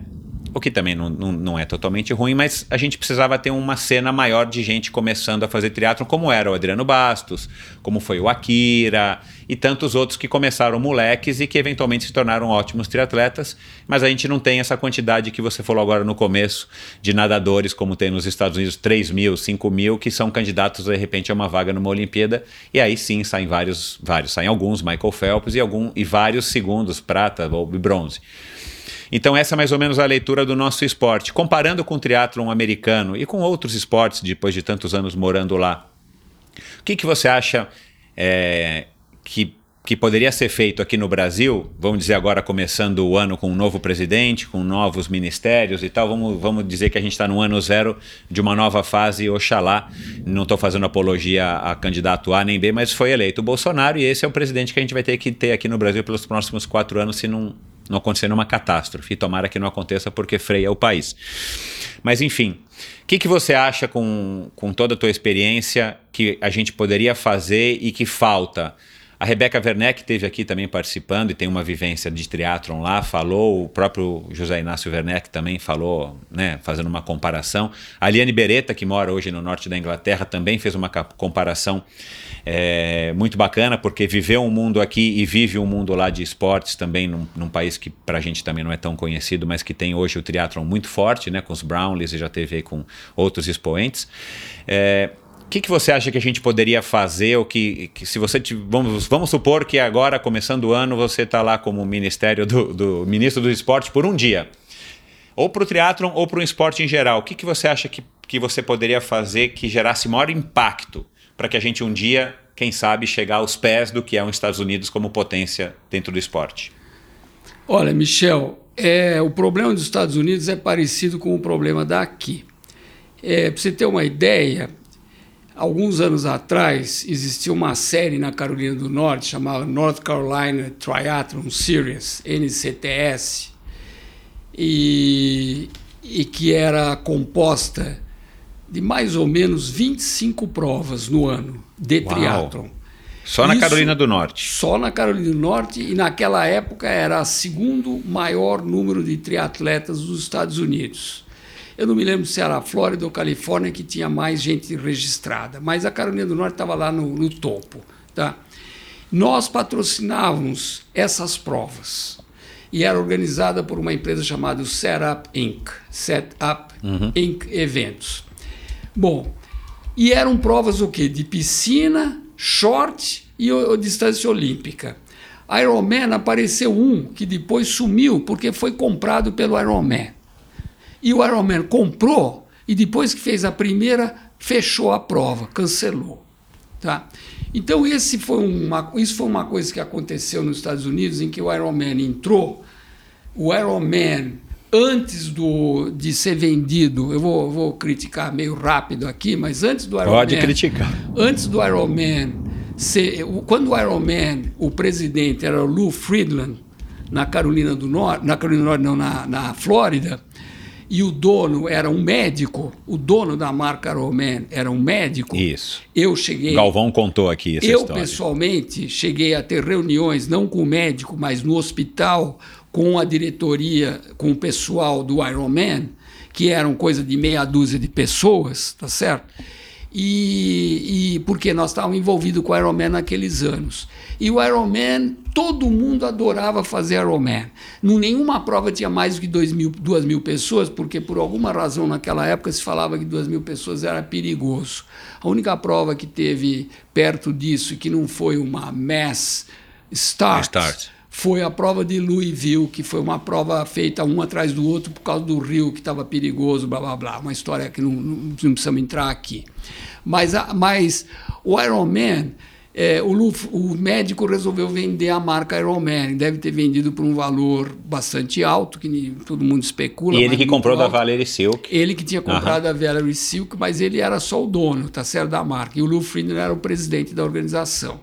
o que também não, não, não, é totalmente ruim, mas a gente precisava ter uma cena maior de gente começando a fazer teatro, como era o Adriano Bastos, como foi o Akira e tantos outros que começaram moleques e que eventualmente se tornaram ótimos triatletas, mas a gente não tem essa quantidade que você falou agora no começo de nadadores, como tem nos Estados Unidos, 3 mil, 5 mil, que são candidatos de repente a uma vaga numa Olimpíada, e aí sim saem vários, vários, saem alguns, Michael Phelps, e, algum, e vários segundos, prata ou bronze. Então essa é mais ou menos a leitura do nosso esporte. Comparando com o triatlon americano e com outros esportes, depois de tantos anos morando lá, o que, que você acha é, que, que poderia ser feito aqui no Brasil? Vamos dizer agora começando o ano com um novo presidente, com novos ministérios e tal. Vamos, vamos dizer que a gente está no ano zero de uma nova fase, oxalá. Não estou fazendo apologia a candidato A nem B, mas foi eleito o Bolsonaro e esse é o presidente que a gente vai ter que ter aqui no Brasil pelos próximos quatro anos, se não não acontecer uma catástrofe. Tomara que não aconteça porque freia o país. Mas enfim, o que, que você acha com, com toda a tua experiência que a gente poderia fazer e que falta? A Rebeca Werneck esteve aqui também participando e tem uma vivência de triatlon lá, falou, o próprio José Inácio Werneck também falou, né, fazendo uma comparação. A Liane Beretta, que mora hoje no norte da Inglaterra, também fez uma comparação é, muito bacana, porque viveu um mundo aqui e vive um mundo lá de esportes também, num, num país que para a gente também não é tão conhecido, mas que tem hoje o triatlon muito forte, né, com os Brownlees e já teve aí com outros expoentes. É, que, que você acha que a gente poderia fazer? Ou que, que se você vamos, vamos supor que agora, começando o ano, você está lá como ministério do, do, ministro do esporte por um dia, ou para o triatlon ou para o esporte em geral. O que, que você acha que, que você poderia fazer que gerasse maior impacto para que a gente um dia, quem sabe, chegar aos pés do que é os Estados Unidos como potência dentro do esporte? Olha, Michel, é, o problema dos Estados Unidos é parecido com o problema daqui. É, para você ter uma ideia, Alguns anos atrás, existia uma série na Carolina do Norte chamada North Carolina Triathlon Series, NCTS, e, e que era composta de mais ou menos 25 provas no ano de Uau. triatlon. Só na Isso, Carolina do Norte. Só na Carolina do Norte, e naquela época era o segundo maior número de triatletas dos Estados Unidos. Eu não me lembro se era a Flórida ou Califórnia que tinha mais gente registrada, mas a Carolina do Norte estava lá no, no topo. Tá? Nós patrocinávamos essas provas e era organizada por uma empresa chamada Setup Inc. Setup uhum. Inc. Eventos. Bom, e eram provas o quê? De piscina, short e o, distância olímpica. Ironman apareceu um que depois sumiu porque foi comprado pelo Ironman. E o Ironman comprou e depois que fez a primeira, fechou a prova, cancelou. Tá? Então esse foi uma, isso foi uma coisa que aconteceu nos Estados Unidos, em que o Ironman entrou. O Ironman, antes do, de ser vendido, eu vou, vou criticar meio rápido aqui, mas antes do Ironman... Pode criticar. Antes do Ironman, ser, quando o Ironman, o presidente era o Lou Friedland, na Carolina do Norte, na Carolina do Norte não, na, na Flórida, e o dono era um médico, o dono da marca Roman era um médico. Isso. Eu cheguei. Galvão contou aqui essa eu, história. Eu, pessoalmente, cheguei a ter reuniões, não com o médico, mas no hospital, com a diretoria, com o pessoal do Ironman, que eram coisa de meia dúzia de pessoas, tá certo? E, e porque nós estávamos envolvidos com o Ironman naqueles anos. E o Ironman, todo mundo adorava fazer Ironman. Não, nenhuma prova tinha mais do que dois mil, duas mil pessoas, porque por alguma razão naquela época se falava que duas mil pessoas era perigoso. A única prova que teve perto disso, que não foi uma mass start, start foi a prova de Louisville, que foi uma prova feita um atrás do outro por causa do rio que estava perigoso, blá blá blá. Uma história que não, não, não precisamos entrar aqui. Mas, mas o Ironman, é, o, o, médico resolveu vender a marca Ironman. Deve ter vendido por um valor bastante alto, que todo mundo especula. E ele que comprou alto. da Valerie Silk. Ele que tinha comprado uhum. da Valerie Silk, mas ele era só o dono, tá certo, da marca. E o Lou Friedman era o presidente da organização.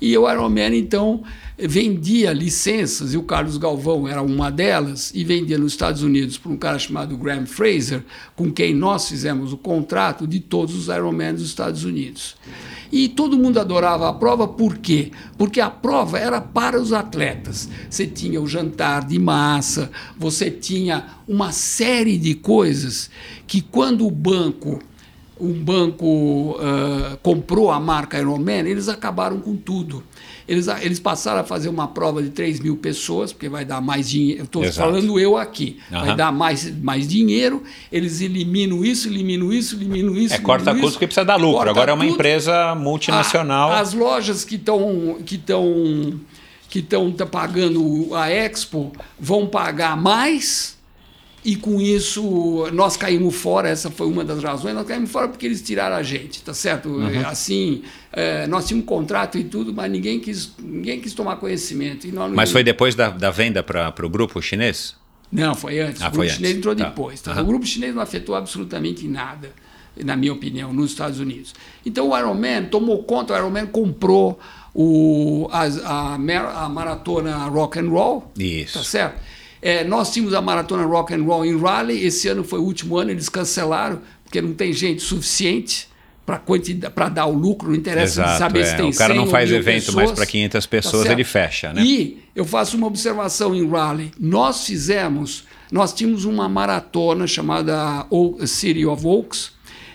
E o Ironman, então, vendia licenças, e o Carlos Galvão era uma delas, e vendia nos Estados Unidos para um cara chamado Graham Fraser, com quem nós fizemos o contrato de todos os Ironman dos Estados Unidos. E todo mundo adorava a prova, por quê? Porque a prova era para os atletas. Você tinha o jantar de massa, você tinha uma série de coisas que, quando o banco um banco uh, comprou a marca Ironman, eles acabaram com tudo. Eles, eles passaram a fazer uma prova de 3 mil pessoas, porque vai dar mais dinheiro. Estou falando eu aqui. Uhum. Vai dar mais, mais dinheiro. Eles eliminam isso, eliminam isso, eliminam isso. É corta custo porque precisa dar lucro. Agora é uma tudo. empresa multinacional. A, as lojas que estão que estão que estão pagando a Expo vão pagar mais e com isso nós caímos fora, essa foi uma das razões, nós caímos fora porque eles tiraram a gente, tá certo? Uhum. Assim, é, nós tínhamos um contrato e tudo, mas ninguém quis, ninguém quis tomar conhecimento. mas foi depois da, da venda para o grupo chinês? Não, foi antes. Ah, o grupo chinês antes. entrou tá. depois. Tá? Uhum. O grupo chinês não afetou absolutamente nada, na minha opinião, nos Estados Unidos. Então o Ironman tomou conta, o Ironman comprou o, a, a, a maratona rock and roll, Isso. tá certo? É, nós tínhamos a maratona Rock and Roll em Raleigh, esse ano foi o último ano, eles cancelaram, porque não tem gente suficiente para dar o lucro, não interessa Exato, saber é. se tem O cara não faz evento pessoas, mais para 500 pessoas, tá ele fecha. Né? E eu faço uma observação em Raleigh. Nós fizemos, nós tínhamos uma maratona chamada City of Oaks,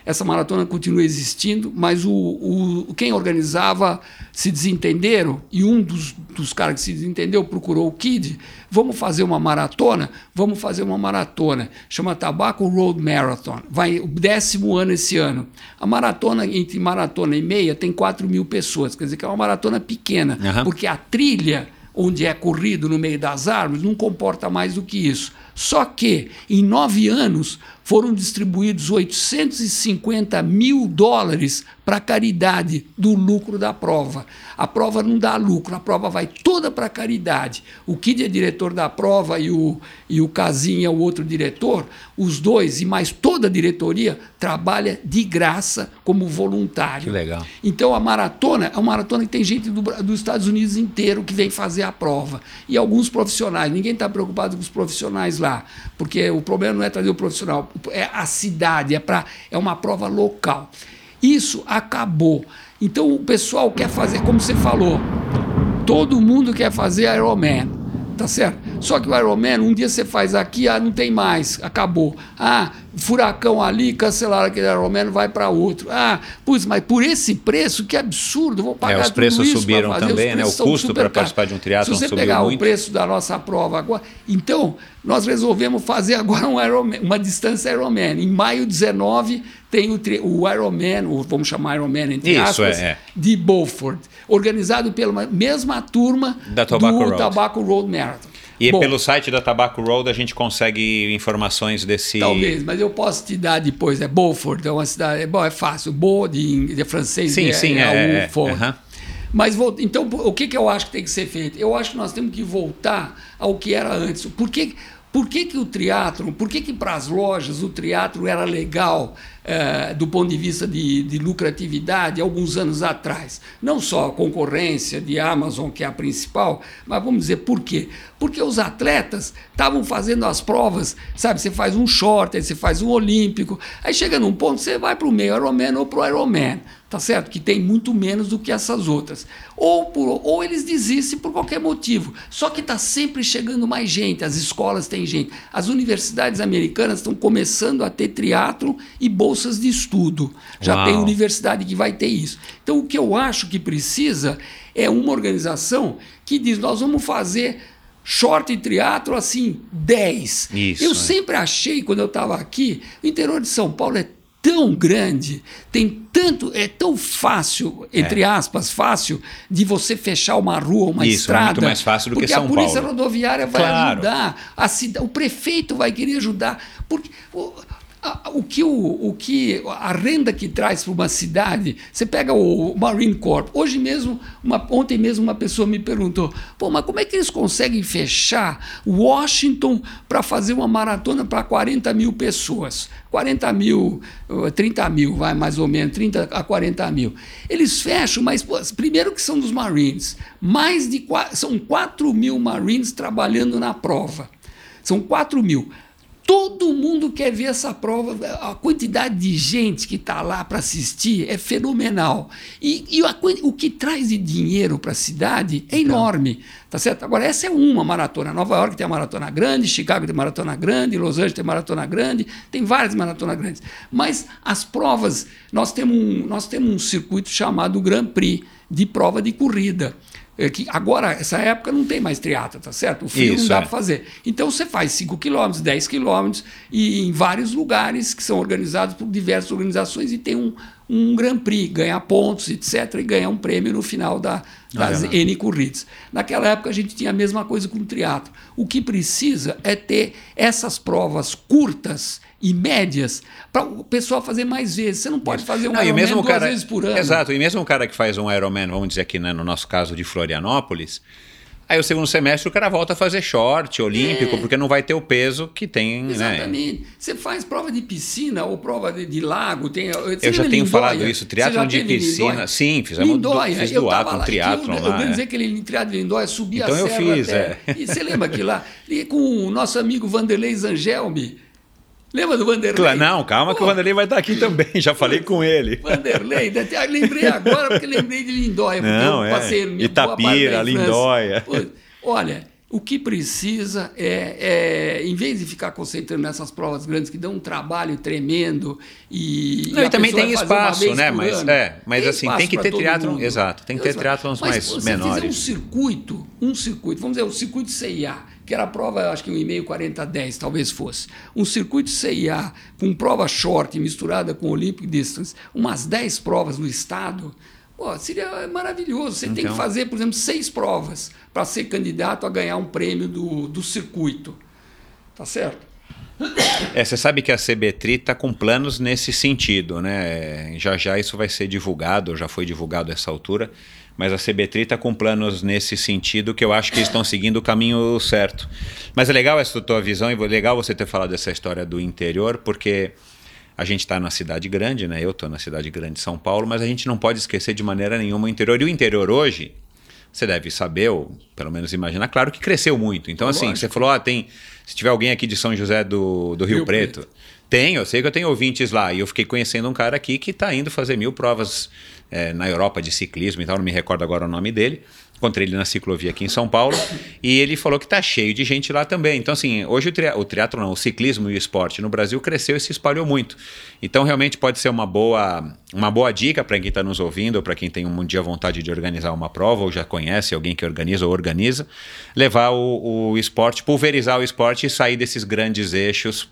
essa maratona continua existindo, mas o, o, quem organizava se desentenderam e um dos, dos caras que se desentendeu procurou o Kid. Vamos fazer uma maratona? Vamos fazer uma maratona. Chama Tabaco Road Marathon. Vai o décimo ano esse ano. A maratona, entre maratona e meia, tem 4 mil pessoas. Quer dizer que é uma maratona pequena, uhum. porque a trilha onde é corrido no meio das árvores não comporta mais do que isso. Só que, em nove anos, foram distribuídos 850 mil dólares para caridade do lucro da prova. A prova não dá lucro, a prova vai toda para caridade. O Kid é diretor da prova e o, e o Casinha é o outro diretor. Os dois e mais toda a diretoria trabalha de graça como voluntário. Que legal. Então a maratona é uma maratona que tem gente do, dos Estados Unidos inteiro que vem fazer a prova. E alguns profissionais. Ninguém está preocupado com os profissionais lá, porque o problema não é trazer o profissional é a cidade, é, pra, é uma prova local. Isso acabou. Então o pessoal quer fazer, como você falou, todo mundo quer fazer Ironman, tá certo? Só que o Ironman, um dia você faz aqui, ah, não tem mais, acabou. Ah, furacão ali, cancelaram aquele Ironman, vai para outro. Ah, putz, mas por esse preço, que absurdo, vou pagar é, os preços subiram também, né? O custo para participar de um triatlo subiu Se você pegar muito. o preço da nossa prova agora, então nós resolvemos fazer agora um Ironman, uma distância Ironman. Em maio 19 tem o, o Ironman, ou vamos chamar Ironman entre Isso, aspas, é, é. de Beaufort, organizado pela mesma turma da Tobacco do Road. Tobacco Road Marathon. E Bom, pelo site da Tobacco Road a gente consegue informações desse. Talvez, mas eu posso te dar depois. É Beaufort, é uma cidade. É, bom, é fácil. Bo de, de francês sim, é, sim, é, é, é, é Mas então, o que, que eu acho que tem que ser feito? Eu acho que nós temos que voltar ao que era antes. Por que, por que, que o teatro, por que, que para as lojas o teatro era legal é, do ponto de vista de, de, lucratividade alguns anos atrás. Não só a concorrência de Amazon, que é a principal, mas vamos dizer por quê? Porque os atletas estavam fazendo as provas, sabe? Você faz um short, aí você faz um olímpico, aí chega num ponto, você vai para o meio Ironman ou para o Ironman tá certo? Que tem muito menos do que essas outras. Ou, por, ou eles desistem por qualquer motivo. Só que está sempre chegando mais gente, as escolas têm gente. As universidades americanas estão começando a ter triatlo e bolsas de estudo. Já Uau. tem universidade que vai ter isso. Então, o que eu acho que precisa é uma organização que diz: nós vamos fazer short e triatlo assim, 10. Isso, eu é. sempre achei, quando eu estava aqui, o interior de São Paulo é tão grande, tem tanto, é tão fácil, entre é. aspas, fácil, de você fechar uma rua, uma Isso, estrada. É muito mais fácil do que São Paulo. Porque a polícia rodoviária vai claro. ajudar, a cidade, o prefeito vai querer ajudar. Porque o que, o, o que a renda que traz para uma cidade, você pega o Marine Corps. Hoje mesmo, uma, ontem mesmo, uma pessoa me perguntou: pô, mas como é que eles conseguem fechar Washington para fazer uma maratona para 40 mil pessoas? 40 mil, 30 mil, vai mais ou menos, 30 a 40 mil. Eles fecham, mas pô, primeiro que são dos Marines, mais de são 4 mil Marines trabalhando na prova. São 4 mil. Todo mundo quer ver essa prova. A quantidade de gente que está lá para assistir é fenomenal. E, e a, o que traz de dinheiro para a cidade é então. enorme. Tá certo? Agora, essa é uma maratona. Nova York tem a maratona grande, Chicago tem maratona grande, Los Angeles tem maratona grande, tem várias maratonas grandes. Mas as provas, nós temos um, nós temos um circuito chamado Grand Prix de prova de corrida. É que agora, essa época, não tem mais triatlo, tá certo? O frio Isso, não dá é. para fazer. Então você faz 5 quilômetros, 10 quilômetros, e em vários lugares que são organizados por diversas organizações e tem um, um Grand Prix, ganhar pontos, etc., e ganhar um prêmio no final da, das ah, N corridas. Naquela época a gente tinha a mesma coisa com o triatlo. O que precisa é ter essas provas curtas e médias para o pessoal fazer mais vezes. Você não pode fazer um não, Ironman duas cara, vezes por ano. Exato, e mesmo o cara que faz um Ironman, vamos dizer aqui né, no nosso caso de Florianópolis, Aí o segundo semestre o cara volta a fazer short olímpico, é. porque não vai ter o peso que tem. Né? Exatamente. Né? Você faz prova de piscina ou prova de, de lago. Tem, eu já tenho Lindóia? falado isso, triatlon de piscina. Lindóia? Sim, fizemos Lindóia. Do, fiz eu doato, um triatlon eu, lá. Eu é. aquele triatlon de Lindóia, subi então a serra eu fiz, até. É. E você lembra que lá, com o nosso amigo Vanderlei Zangelmi, Lembra do Vanderlei? Claro, não, calma Pô. que o Vanderlei vai estar aqui também, já falei com ele. Vanderlei, lembrei agora porque lembrei de Lindóia, porque não, eu passei é. Itapira, Lindóia. Olha, o que precisa é, é, em vez de ficar concentrando nessas provas grandes que dão um trabalho tremendo e, não, e, e também tem espaço, né? Mas ano, é, mas assim tem que ter teatro, exato, tem que ter triatlons mais pô, menores. um circuito, um circuito, vamos dizer, o circuito CIA que era a prova, acho que 1,5, 40, 10, talvez fosse. Um circuito CIA com prova short misturada com Olympic Distance, umas 10 provas no estado, pô, seria maravilhoso. Você então... tem que então. fazer, por exemplo, seis provas para ser candidato a ganhar um prêmio do, do circuito. Tá certo? É, você sabe que a CBTRI está com planos nesse sentido, né? Já já isso vai ser divulgado, já foi divulgado a essa altura mas a CBTRI está com planos nesse sentido que eu acho que estão seguindo o caminho certo. Mas é legal essa tua visão e é legal você ter falado dessa história do interior, porque a gente está na cidade grande, né? Eu estou na cidade grande de São Paulo, mas a gente não pode esquecer de maneira nenhuma o interior. E o interior hoje, você deve saber, ou pelo menos imaginar, claro que cresceu muito. Então, assim, Lógico. você falou, ah, tem. Se tiver alguém aqui de São José do, do Rio, Rio Preto, Preto. Tem, eu sei que eu tenho ouvintes lá. E eu fiquei conhecendo um cara aqui que está indo fazer mil provas é, na Europa de ciclismo e tal, não me recordo agora o nome dele. Encontrei ele na ciclovia aqui em São Paulo e ele falou que está cheio de gente lá também. Então, assim, hoje o, tri o triatlo não, o ciclismo e o esporte no Brasil cresceu e se espalhou muito. Então, realmente pode ser uma boa, uma boa dica para quem está nos ouvindo ou para quem tem um dia vontade de organizar uma prova ou já conhece alguém que organiza ou organiza, levar o, o esporte, pulverizar o esporte e sair desses grandes eixos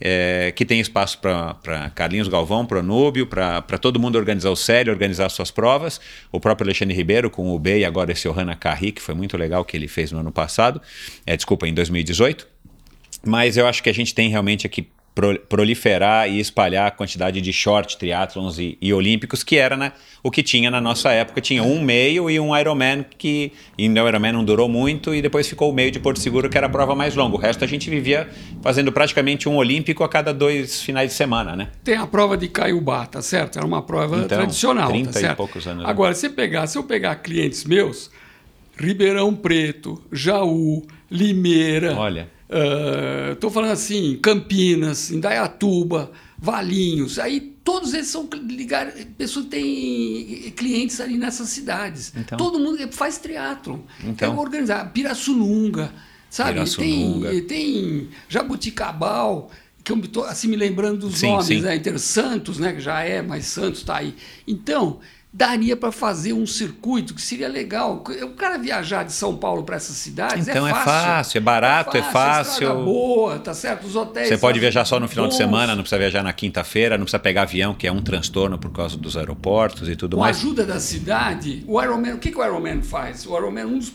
é, que tem espaço para Carlinhos Galvão, para Núbio, para todo mundo organizar o sério, organizar suas provas. O próprio Alexandre Ribeiro com o B e agora esse Ohana Carri, que foi muito legal que ele fez no ano passado, é, desculpa, em 2018. Mas eu acho que a gente tem realmente aqui pro, proliferar e espalhar a quantidade de short triatlons e, e olímpicos que era né, o que tinha na nossa época. Tinha um meio e um Ironman que e o Ironman não durou muito e depois ficou o meio de Porto Seguro que era a prova mais longa. O resto a gente vivia fazendo praticamente um olímpico a cada dois finais de semana, né? Tem a prova de Caiubá, tá certo? Era uma prova então, tradicional, 30 tá certo? e poucos anos. Agora, se pegar, se eu pegar clientes meus, Ribeirão Preto, Jaú, Limeira, Olha Estou uh, falando assim, Campinas, Indaiatuba, Valinhos, aí todos eles são ligados, pessoas têm clientes ali nessas cidades. Então, Todo mundo faz teatro. Então, é organizar. Pirassununga, sabe? Pirassununga. Tem, tem Jabuticabal, que eu estou assim me lembrando dos sim, nomes, sim. né? Inter Santos, né? Que já é, mas Santos está aí. Então, daria para fazer um circuito que seria legal. O cara viajar de São Paulo para essas cidades então é fácil. é fácil, é barato, é fácil. É fácil. boa, tá certo? Os hotéis. Você pode viajar só no final bons. de semana, não precisa viajar na quinta-feira, não precisa pegar avião, que é um transtorno por causa dos aeroportos e tudo Com mais. Com a ajuda da cidade, o Ironman, o que, que o Ironman faz? O Ironman, um dos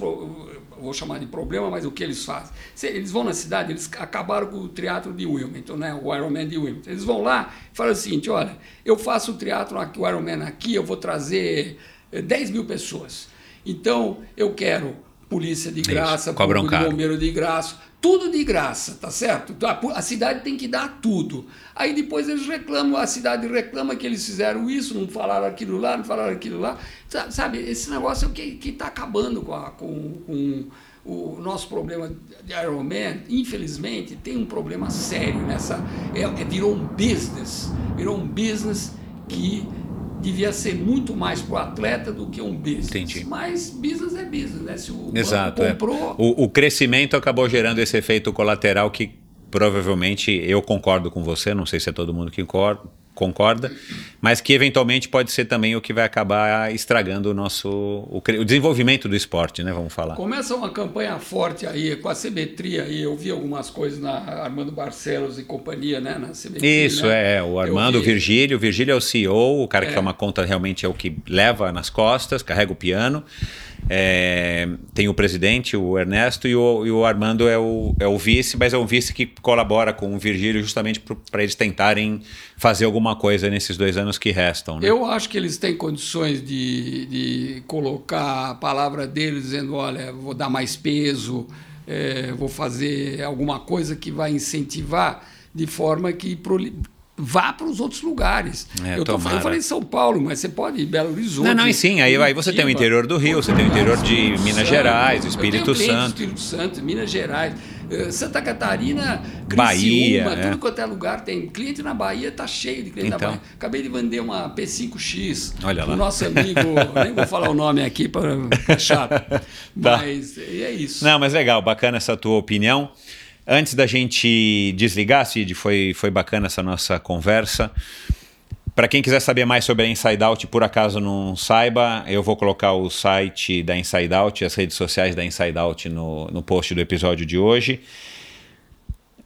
vou chamar de problema, mas o que eles fazem? Eles vão na cidade, eles acabaram com o teatro de Wilmington, né? o Ironman de Wilmington. Eles vão lá e falam o seguinte: olha, eu faço o teatro aqui, o Ironman aqui, eu vou trazer 10 mil pessoas. Então, eu quero polícia de graça, Isso, bombeiro de graça, tudo de graça, tá certo? A, cidade tem que dar tudo. Aí depois eles reclamam, a cidade reclama que eles fizeram isso, não falaram aquilo lá, não falaram aquilo lá. Sabe, esse negócio é o que está acabando com, a, com, com o nosso problema de Ironman, infelizmente, tem um problema sério nessa. É, é, virou um business, virou um business que devia ser muito mais para o atleta do que um business. Entendi. Mas business é business, né? Se o Exato, é. comprou... É. O, o crescimento acabou gerando esse efeito colateral que provavelmente eu concordo com você, não sei se é todo mundo que concorda, concorda, mas que eventualmente pode ser também o que vai acabar estragando o nosso o, o, desenvolvimento do esporte, né? Vamos falar. Começa uma campanha forte aí com a simetria aí, eu vi algumas coisas na Armando Barcelos e companhia, né? Na simetria, Isso né? é, o Armando, o Virgílio, o Virgílio é o CEO, o cara é. que toma conta realmente é o que leva nas costas, carrega o piano. É, tem o presidente, o Ernesto, e o, e o, Armando é o, é o vice, mas é um vice que colabora com o Virgílio justamente para eles tentarem fazer alguma coisa nesses dois anos que restam. Né? Eu acho que eles têm condições de, de colocar a palavra deles dizendo: olha, vou dar mais peso, é, vou fazer alguma coisa que vai incentivar de forma que vá para os outros lugares. É, eu, tô, eu, falei São Paulo, mas você pode ir Belo Horizonte. Não, não, e sim, aí, aí você tem o interior do Rio, você tem o interior de Minas Santo, Gerais, Espírito Santo. Espírito Santo, Minas Gerais, eh, Santa Catarina, Criciúma, Bahia, tudo é. quanto é lugar tem. Cliente na Bahia está cheio de cliente então. na Bahia. Acabei de vender uma P5X Olha lá. o nosso amigo, nem vou falar o nome aqui para chato, tá. mas é isso. Não, mas legal, bacana essa tua opinião. Antes da gente desligar, Cid, foi, foi bacana essa nossa conversa. Para quem quiser saber mais sobre a Inside Out, por acaso não saiba, eu vou colocar o site da Inside Out, as redes sociais da Inside Out no, no post do episódio de hoje.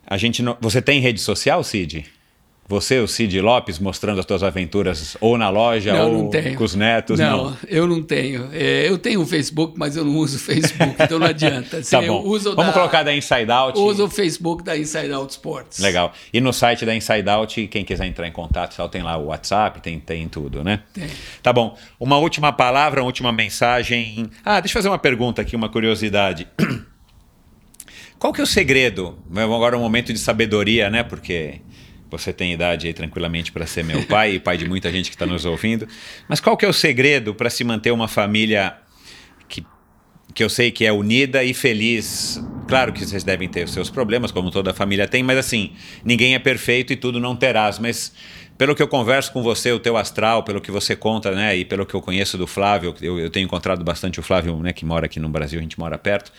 A gente não... Você tem rede social, Cid? Você, o Cid Lopes, mostrando as suas aventuras ou na loja não, ou não com os netos? Não, não. eu não tenho. É, eu tenho o Facebook, mas eu não uso o Facebook, então não adianta. tá bom. Vamos da, colocar da Inside Out. Uso o Facebook da Inside Out Sports. Legal. E no site da Inside Out, quem quiser entrar em contato, só tem lá o WhatsApp, tem, tem tudo, né? Tem. Tá bom. Uma última palavra, uma última mensagem. Ah, deixa eu fazer uma pergunta aqui, uma curiosidade. Qual que é o segredo? Agora é um momento de sabedoria, né? Porque você tem idade aí tranquilamente para ser meu pai e pai de muita gente que está nos ouvindo. Mas qual que é o segredo para se manter uma família que, que eu sei que é unida e feliz? Claro que vocês devem ter os seus problemas, como toda família tem, mas assim, ninguém é perfeito e tudo não terás. Mas pelo que eu converso com você, o teu astral, pelo que você conta, né, e pelo que eu conheço do Flávio, eu, eu tenho encontrado bastante o Flávio, né, que mora aqui no Brasil, a gente mora perto.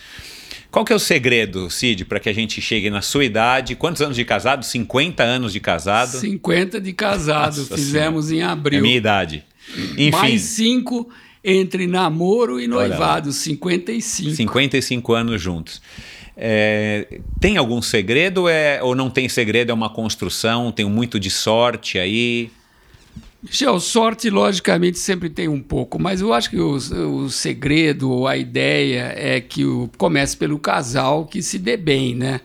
Qual que é o segredo, Cid, para que a gente chegue na sua idade? Quantos anos de casado? 50 anos de casado? 50 de casado, Nossa fizemos em abril. É minha idade. Enfim. Mais cinco entre namoro e noivado, 55. 55 anos juntos. É, tem algum segredo é, ou não tem segredo? É uma construção? Tem muito de sorte aí? Michel, sorte logicamente sempre tem um pouco, mas eu acho que o, o segredo, a ideia é que o, comece pelo casal que se dê bem, né?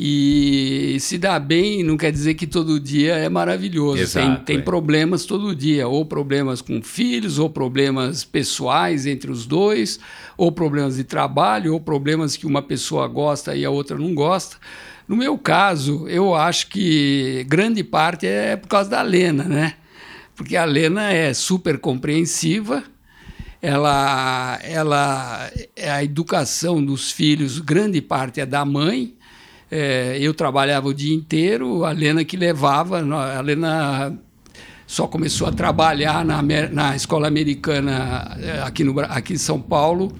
E se dá bem não quer dizer que todo dia é maravilhoso. Exato, tem tem é. problemas todo dia, ou problemas com filhos, ou problemas pessoais entre os dois, ou problemas de trabalho, ou problemas que uma pessoa gosta e a outra não gosta. No meu caso, eu acho que grande parte é por causa da Lena, né? Porque a Lena é super compreensiva, ela, ela, a educação dos filhos, grande parte é da mãe. É, eu trabalhava o dia inteiro, a Lena que levava, a Lena só começou a trabalhar na, na escola americana eh, aqui, no, aqui em São Paulo,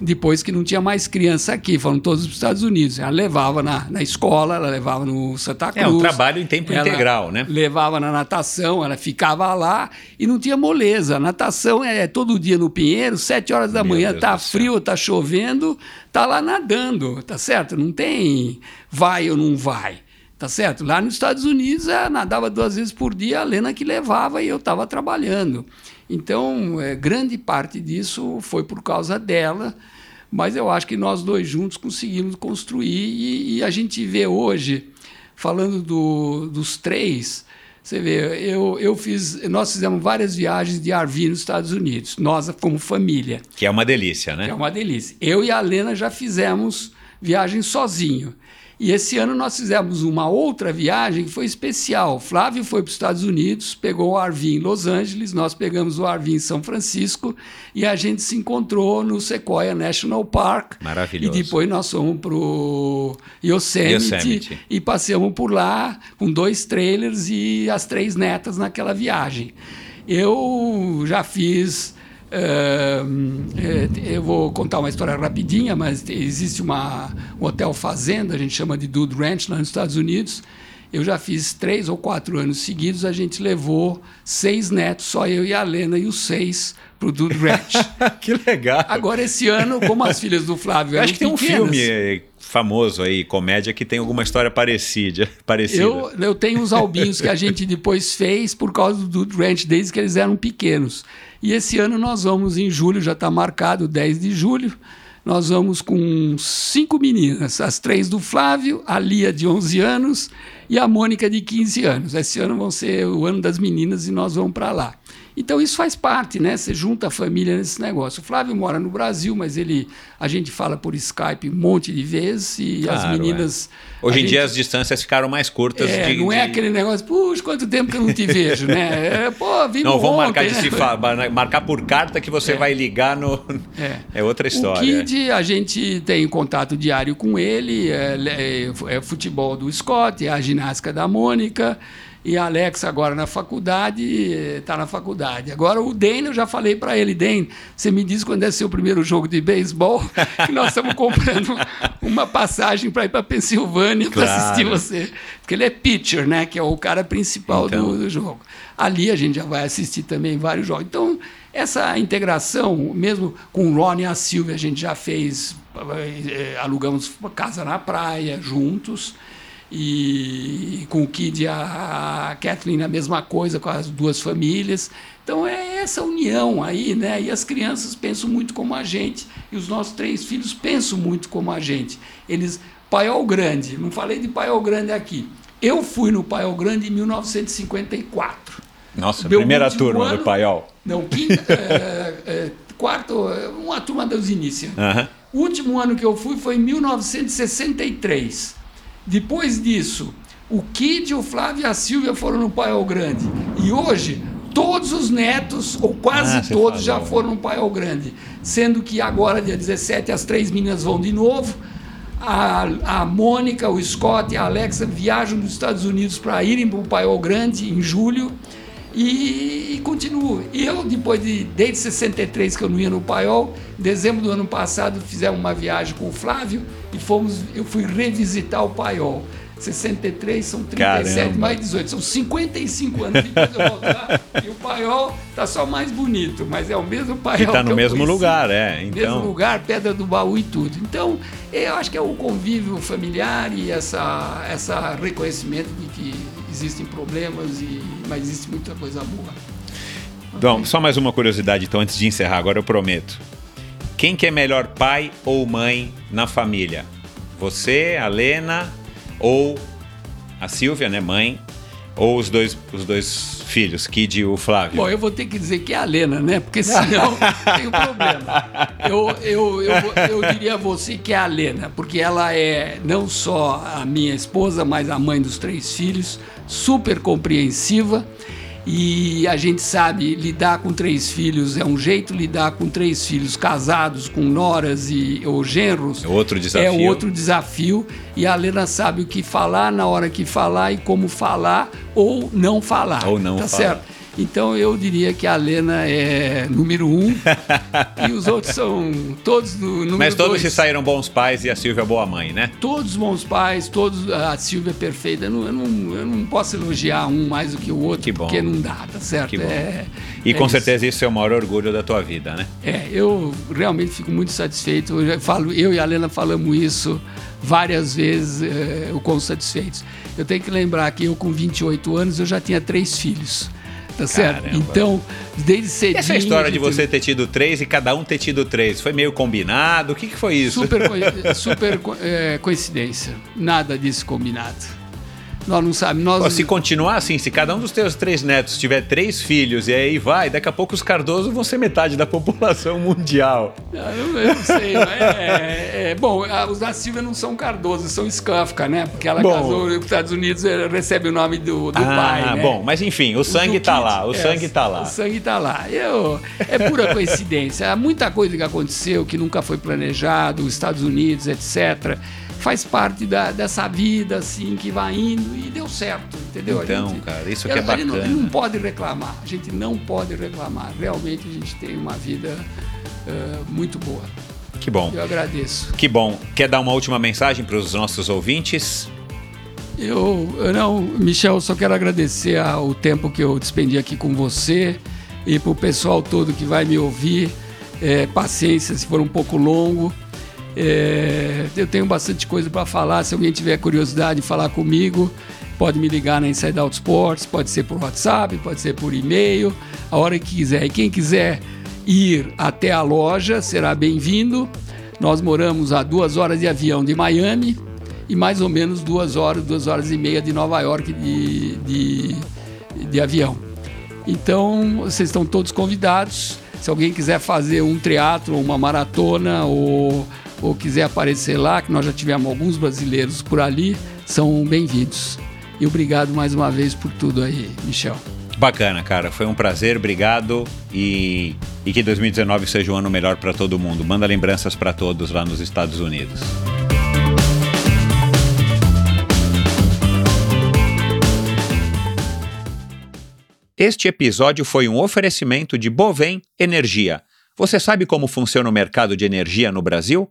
depois que não tinha mais criança aqui, foram todos para os Estados Unidos. Ela levava na, na escola, ela levava no Santa Cruz. É um trabalho em tempo integral, né? Levava na natação, ela ficava lá e não tinha moleza. A natação é todo dia no Pinheiro, sete horas da Meu manhã, Deus tá frio, tá chovendo, tá lá nadando, tá certo? Não tem vai ou não vai. Tá certo? Lá nos Estados Unidos, ela nadava duas vezes por dia, a Lena que levava e eu estava trabalhando. Então, é, grande parte disso foi por causa dela, mas eu acho que nós dois juntos conseguimos construir e, e a gente vê hoje, falando do, dos três, você vê, eu, eu fiz, nós fizemos várias viagens de RV nos Estados Unidos, nós como família Que é uma delícia, né? que é uma delícia. Eu e a Lena já fizemos viagem sozinho. E esse ano nós fizemos uma outra viagem que foi especial. Flávio foi para os Estados Unidos, pegou o RV em Los Angeles, nós pegamos o RV em São Francisco e a gente se encontrou no Sequoia National Park. Maravilhoso. E depois nós fomos para o Yosemite, Yosemite. e passeamos por lá com dois trailers e as três netas naquela viagem. Eu já fiz. Eh, eu vou contar uma história rapidinha, mas existe uma, um hotel fazenda, a gente chama de Dude Ranch, lá nos Estados Unidos. Eu já fiz três ou quatro anos seguidos, a gente levou seis netos, só eu e a Lena, e os seis para o Dude Ranch. que legal. Agora, esse ano, como as filhas do Flávio eram acho que tem um pequenas, filme eh, famoso aí, comédia, que tem alguma história parecida. parecida. Eu, eu tenho uns albinhos que a gente depois fez por causa do Dude Ranch, desde que eles eram pequenos. E esse ano nós vamos em julho, já está marcado, 10 de julho. Nós vamos com cinco meninas, as três do Flávio, a Lia de 11 anos e a Mônica de 15 anos. Esse ano vão ser o ano das meninas e nós vamos para lá. Então isso faz parte, né? Você junta a família nesse negócio. O Flávio mora no Brasil, mas ele a gente fala por Skype um monte de vezes e as Claro, meninas. é. Hoje em dia gente- as distâncias ficaram mais curtas. é, de- não é de- aquele negócio, puxa, quanto tempo que eu não te vejo, né? É, pô, vimos Não, vamos marcar de né? se fa- marcar por carta que você É. vai ligar no. É. É outra O história. Kid, a gente tem contato diário com ele, é, é, é futebol do Scott, é a ginástica da Mônica, e Alex agora na faculdade, está na faculdade. Agora o Dane, eu já falei para ele, Dane, você me diz quando é seu primeiro jogo de beisebol, que nós estamos comprando uma passagem para ir para Pensilvânia para Claro. assistir você. Porque ele é pitcher, né? Que é o cara principal Então. do, do jogo. Ali a gente já vai assistir também vários jogos. Então, essa integração, mesmo com o Ron e a Silvia, a gente já fez, eh, alugamos casa na praia juntos. E com o Kid e a, Kathleen a mesma coisa, com as duas famílias. Então é essa união aí, né? E as crianças pensam muito como a gente, e os nossos três filhos pensam muito como a gente. Eles, Paiol Grande, não falei de Paiol Grande aqui. Eu fui no Paiol Grande em 1954. Nossa, Meu primeira turma ano- do Paiol. Não, quinta, é, é, quarto, uma turma dos inícios. Aham. O último ano que eu fui foi em 1963. Depois disso, o Kid, o Flávio e a Silvia foram no Paiol Grande. E hoje, todos os netos, ou quase Ah, todos, já foram no Paiol Grande. Sendo que agora, dia 17, as três meninas vão de novo. A, a Mônica, o Scott e a Alexa viajam dos Estados Unidos para irem para o Paiol Grande em julho. E, e continuo. Eu, depois de, desde 63 que eu não ia no Paiol, em dezembro do ano passado fizemos uma viagem com o Flávio e fomos, eu fui revisitar o Paiol. 63 são 37 Caramba. mais 18, são 55 anos depois de eu voltar. e o Paiol tá só mais bonito, mas é o mesmo Paiol. E tá no que mesmo conheci. lugar, é. Mesmo Então, lugar, pedra do baú e tudo. Então, eu acho que é o convívio familiar e essa, essa reconhecimento de que existem problemas, e, mas existe muita coisa boa. bom, só mais uma curiosidade, então, antes de encerrar, agora eu prometo. Quem que é melhor pai ou mãe na família? Você, a Lena, ou a Silvia, né, mãe, ou os dois, os dois filhos, Kid e o Flávio? Bom, eu vou ter que dizer que é a Lena, né? Porque senão tem um problema. Eu, eu, eu, eu diria a você que é a Lena, porque ela é não só a minha esposa, mas a mãe dos três filhos, super compreensiva e a gente sabe lidar com três filhos é um jeito, lidar com três filhos casados com noras e ou genros é outro desafio. É outro desafio. E a Lena sabe o que falar na hora que falar e como falar ou não falar. Ou não tá falar. certo? Então eu diria que a Lena é número um e os outros são todos do número Mas todos dois. se saíram bons pais e a Silvia boa mãe, né? Todos bons pais, todos. A Silvia é perfeita. Eu não, eu não, eu não posso elogiar um mais do que o outro, Que bom. porque não dá, tá certo? Que bom. É, E é com isso. certeza isso é o maior orgulho da tua vida, né? É, eu realmente fico muito satisfeito. Eu, já falo, eu e a Lena falamos isso várias vezes, é, o quão satisfeitos. Eu tenho que lembrar que eu, com 28 anos, eu já tinha três filhos. Tá certo? Caramba. Então, desde cedinho... E essa história de você ter tido três e cada um ter tido três, foi meio combinado? O que, que foi isso? Super, co- super é, coincidência. Nada disso combinado. Nós não sabemos. Nós... Pô, se continuar assim, se cada um dos teus três netos tiver três filhos e aí vai, daqui a pouco os Cardoso vão ser metade da população mundial. Ah, Eu, eu não sei, mas é, é- bom, os da Silvia não são Cardoso, são Skafka, né? Porque ela Bom. casou nos Estados Unidos, eh, recebe o nome do, do ah, pai, né? bom, mas enfim, o sangue do tá Kid, lá, o é, sangue tá lá. O sangue tá lá. Eu, é pura coincidência. Há muita coisa que aconteceu que nunca foi planejado, os Estados Unidos, etc. Faz parte da- dessa vida, assim, que vai indo e deu certo, entendeu? Então, cara, isso que é a gente não- bacana. não pode reclamar, a gente não pode reclamar. Realmente a gente tem uma vida eh, muito boa. Que bom. Eu agradeço. Que bom. Quer dar uma última mensagem para os nossos ouvintes? Eu, eu não, Michel, só quero agradecer o tempo que eu despendi aqui com você e para o pessoal todo que vai me ouvir. É, paciência se for um pouco longo. É, eu tenho bastante coisa para falar. Se alguém tiver curiosidade de falar comigo, pode me ligar na Inside Out Sports, pode ser por WhatsApp, pode ser por e-mail, a hora que quiser. E quem quiser ir até a loja será bem-vindo. Nós moramos a duas horas de avião de Miami e mais ou menos duas horas, duas horas e meia de Nova York de, de, de avião. Então, vocês estão todos convidados. Se alguém quiser fazer um teatro, uma maratona ou, ou quiser aparecer lá, que nós já tivemos alguns brasileiros por ali, são bem-vindos. E obrigado mais uma vez por tudo aí, Michel. Bacana, cara. Foi um prazer, obrigado. E, e que 2019 seja um ano melhor para todo mundo. Manda lembranças para todos lá nos Estados Unidos. Este episódio foi um oferecimento de Bovem Energia. Você sabe como funciona o mercado de energia no Brasil?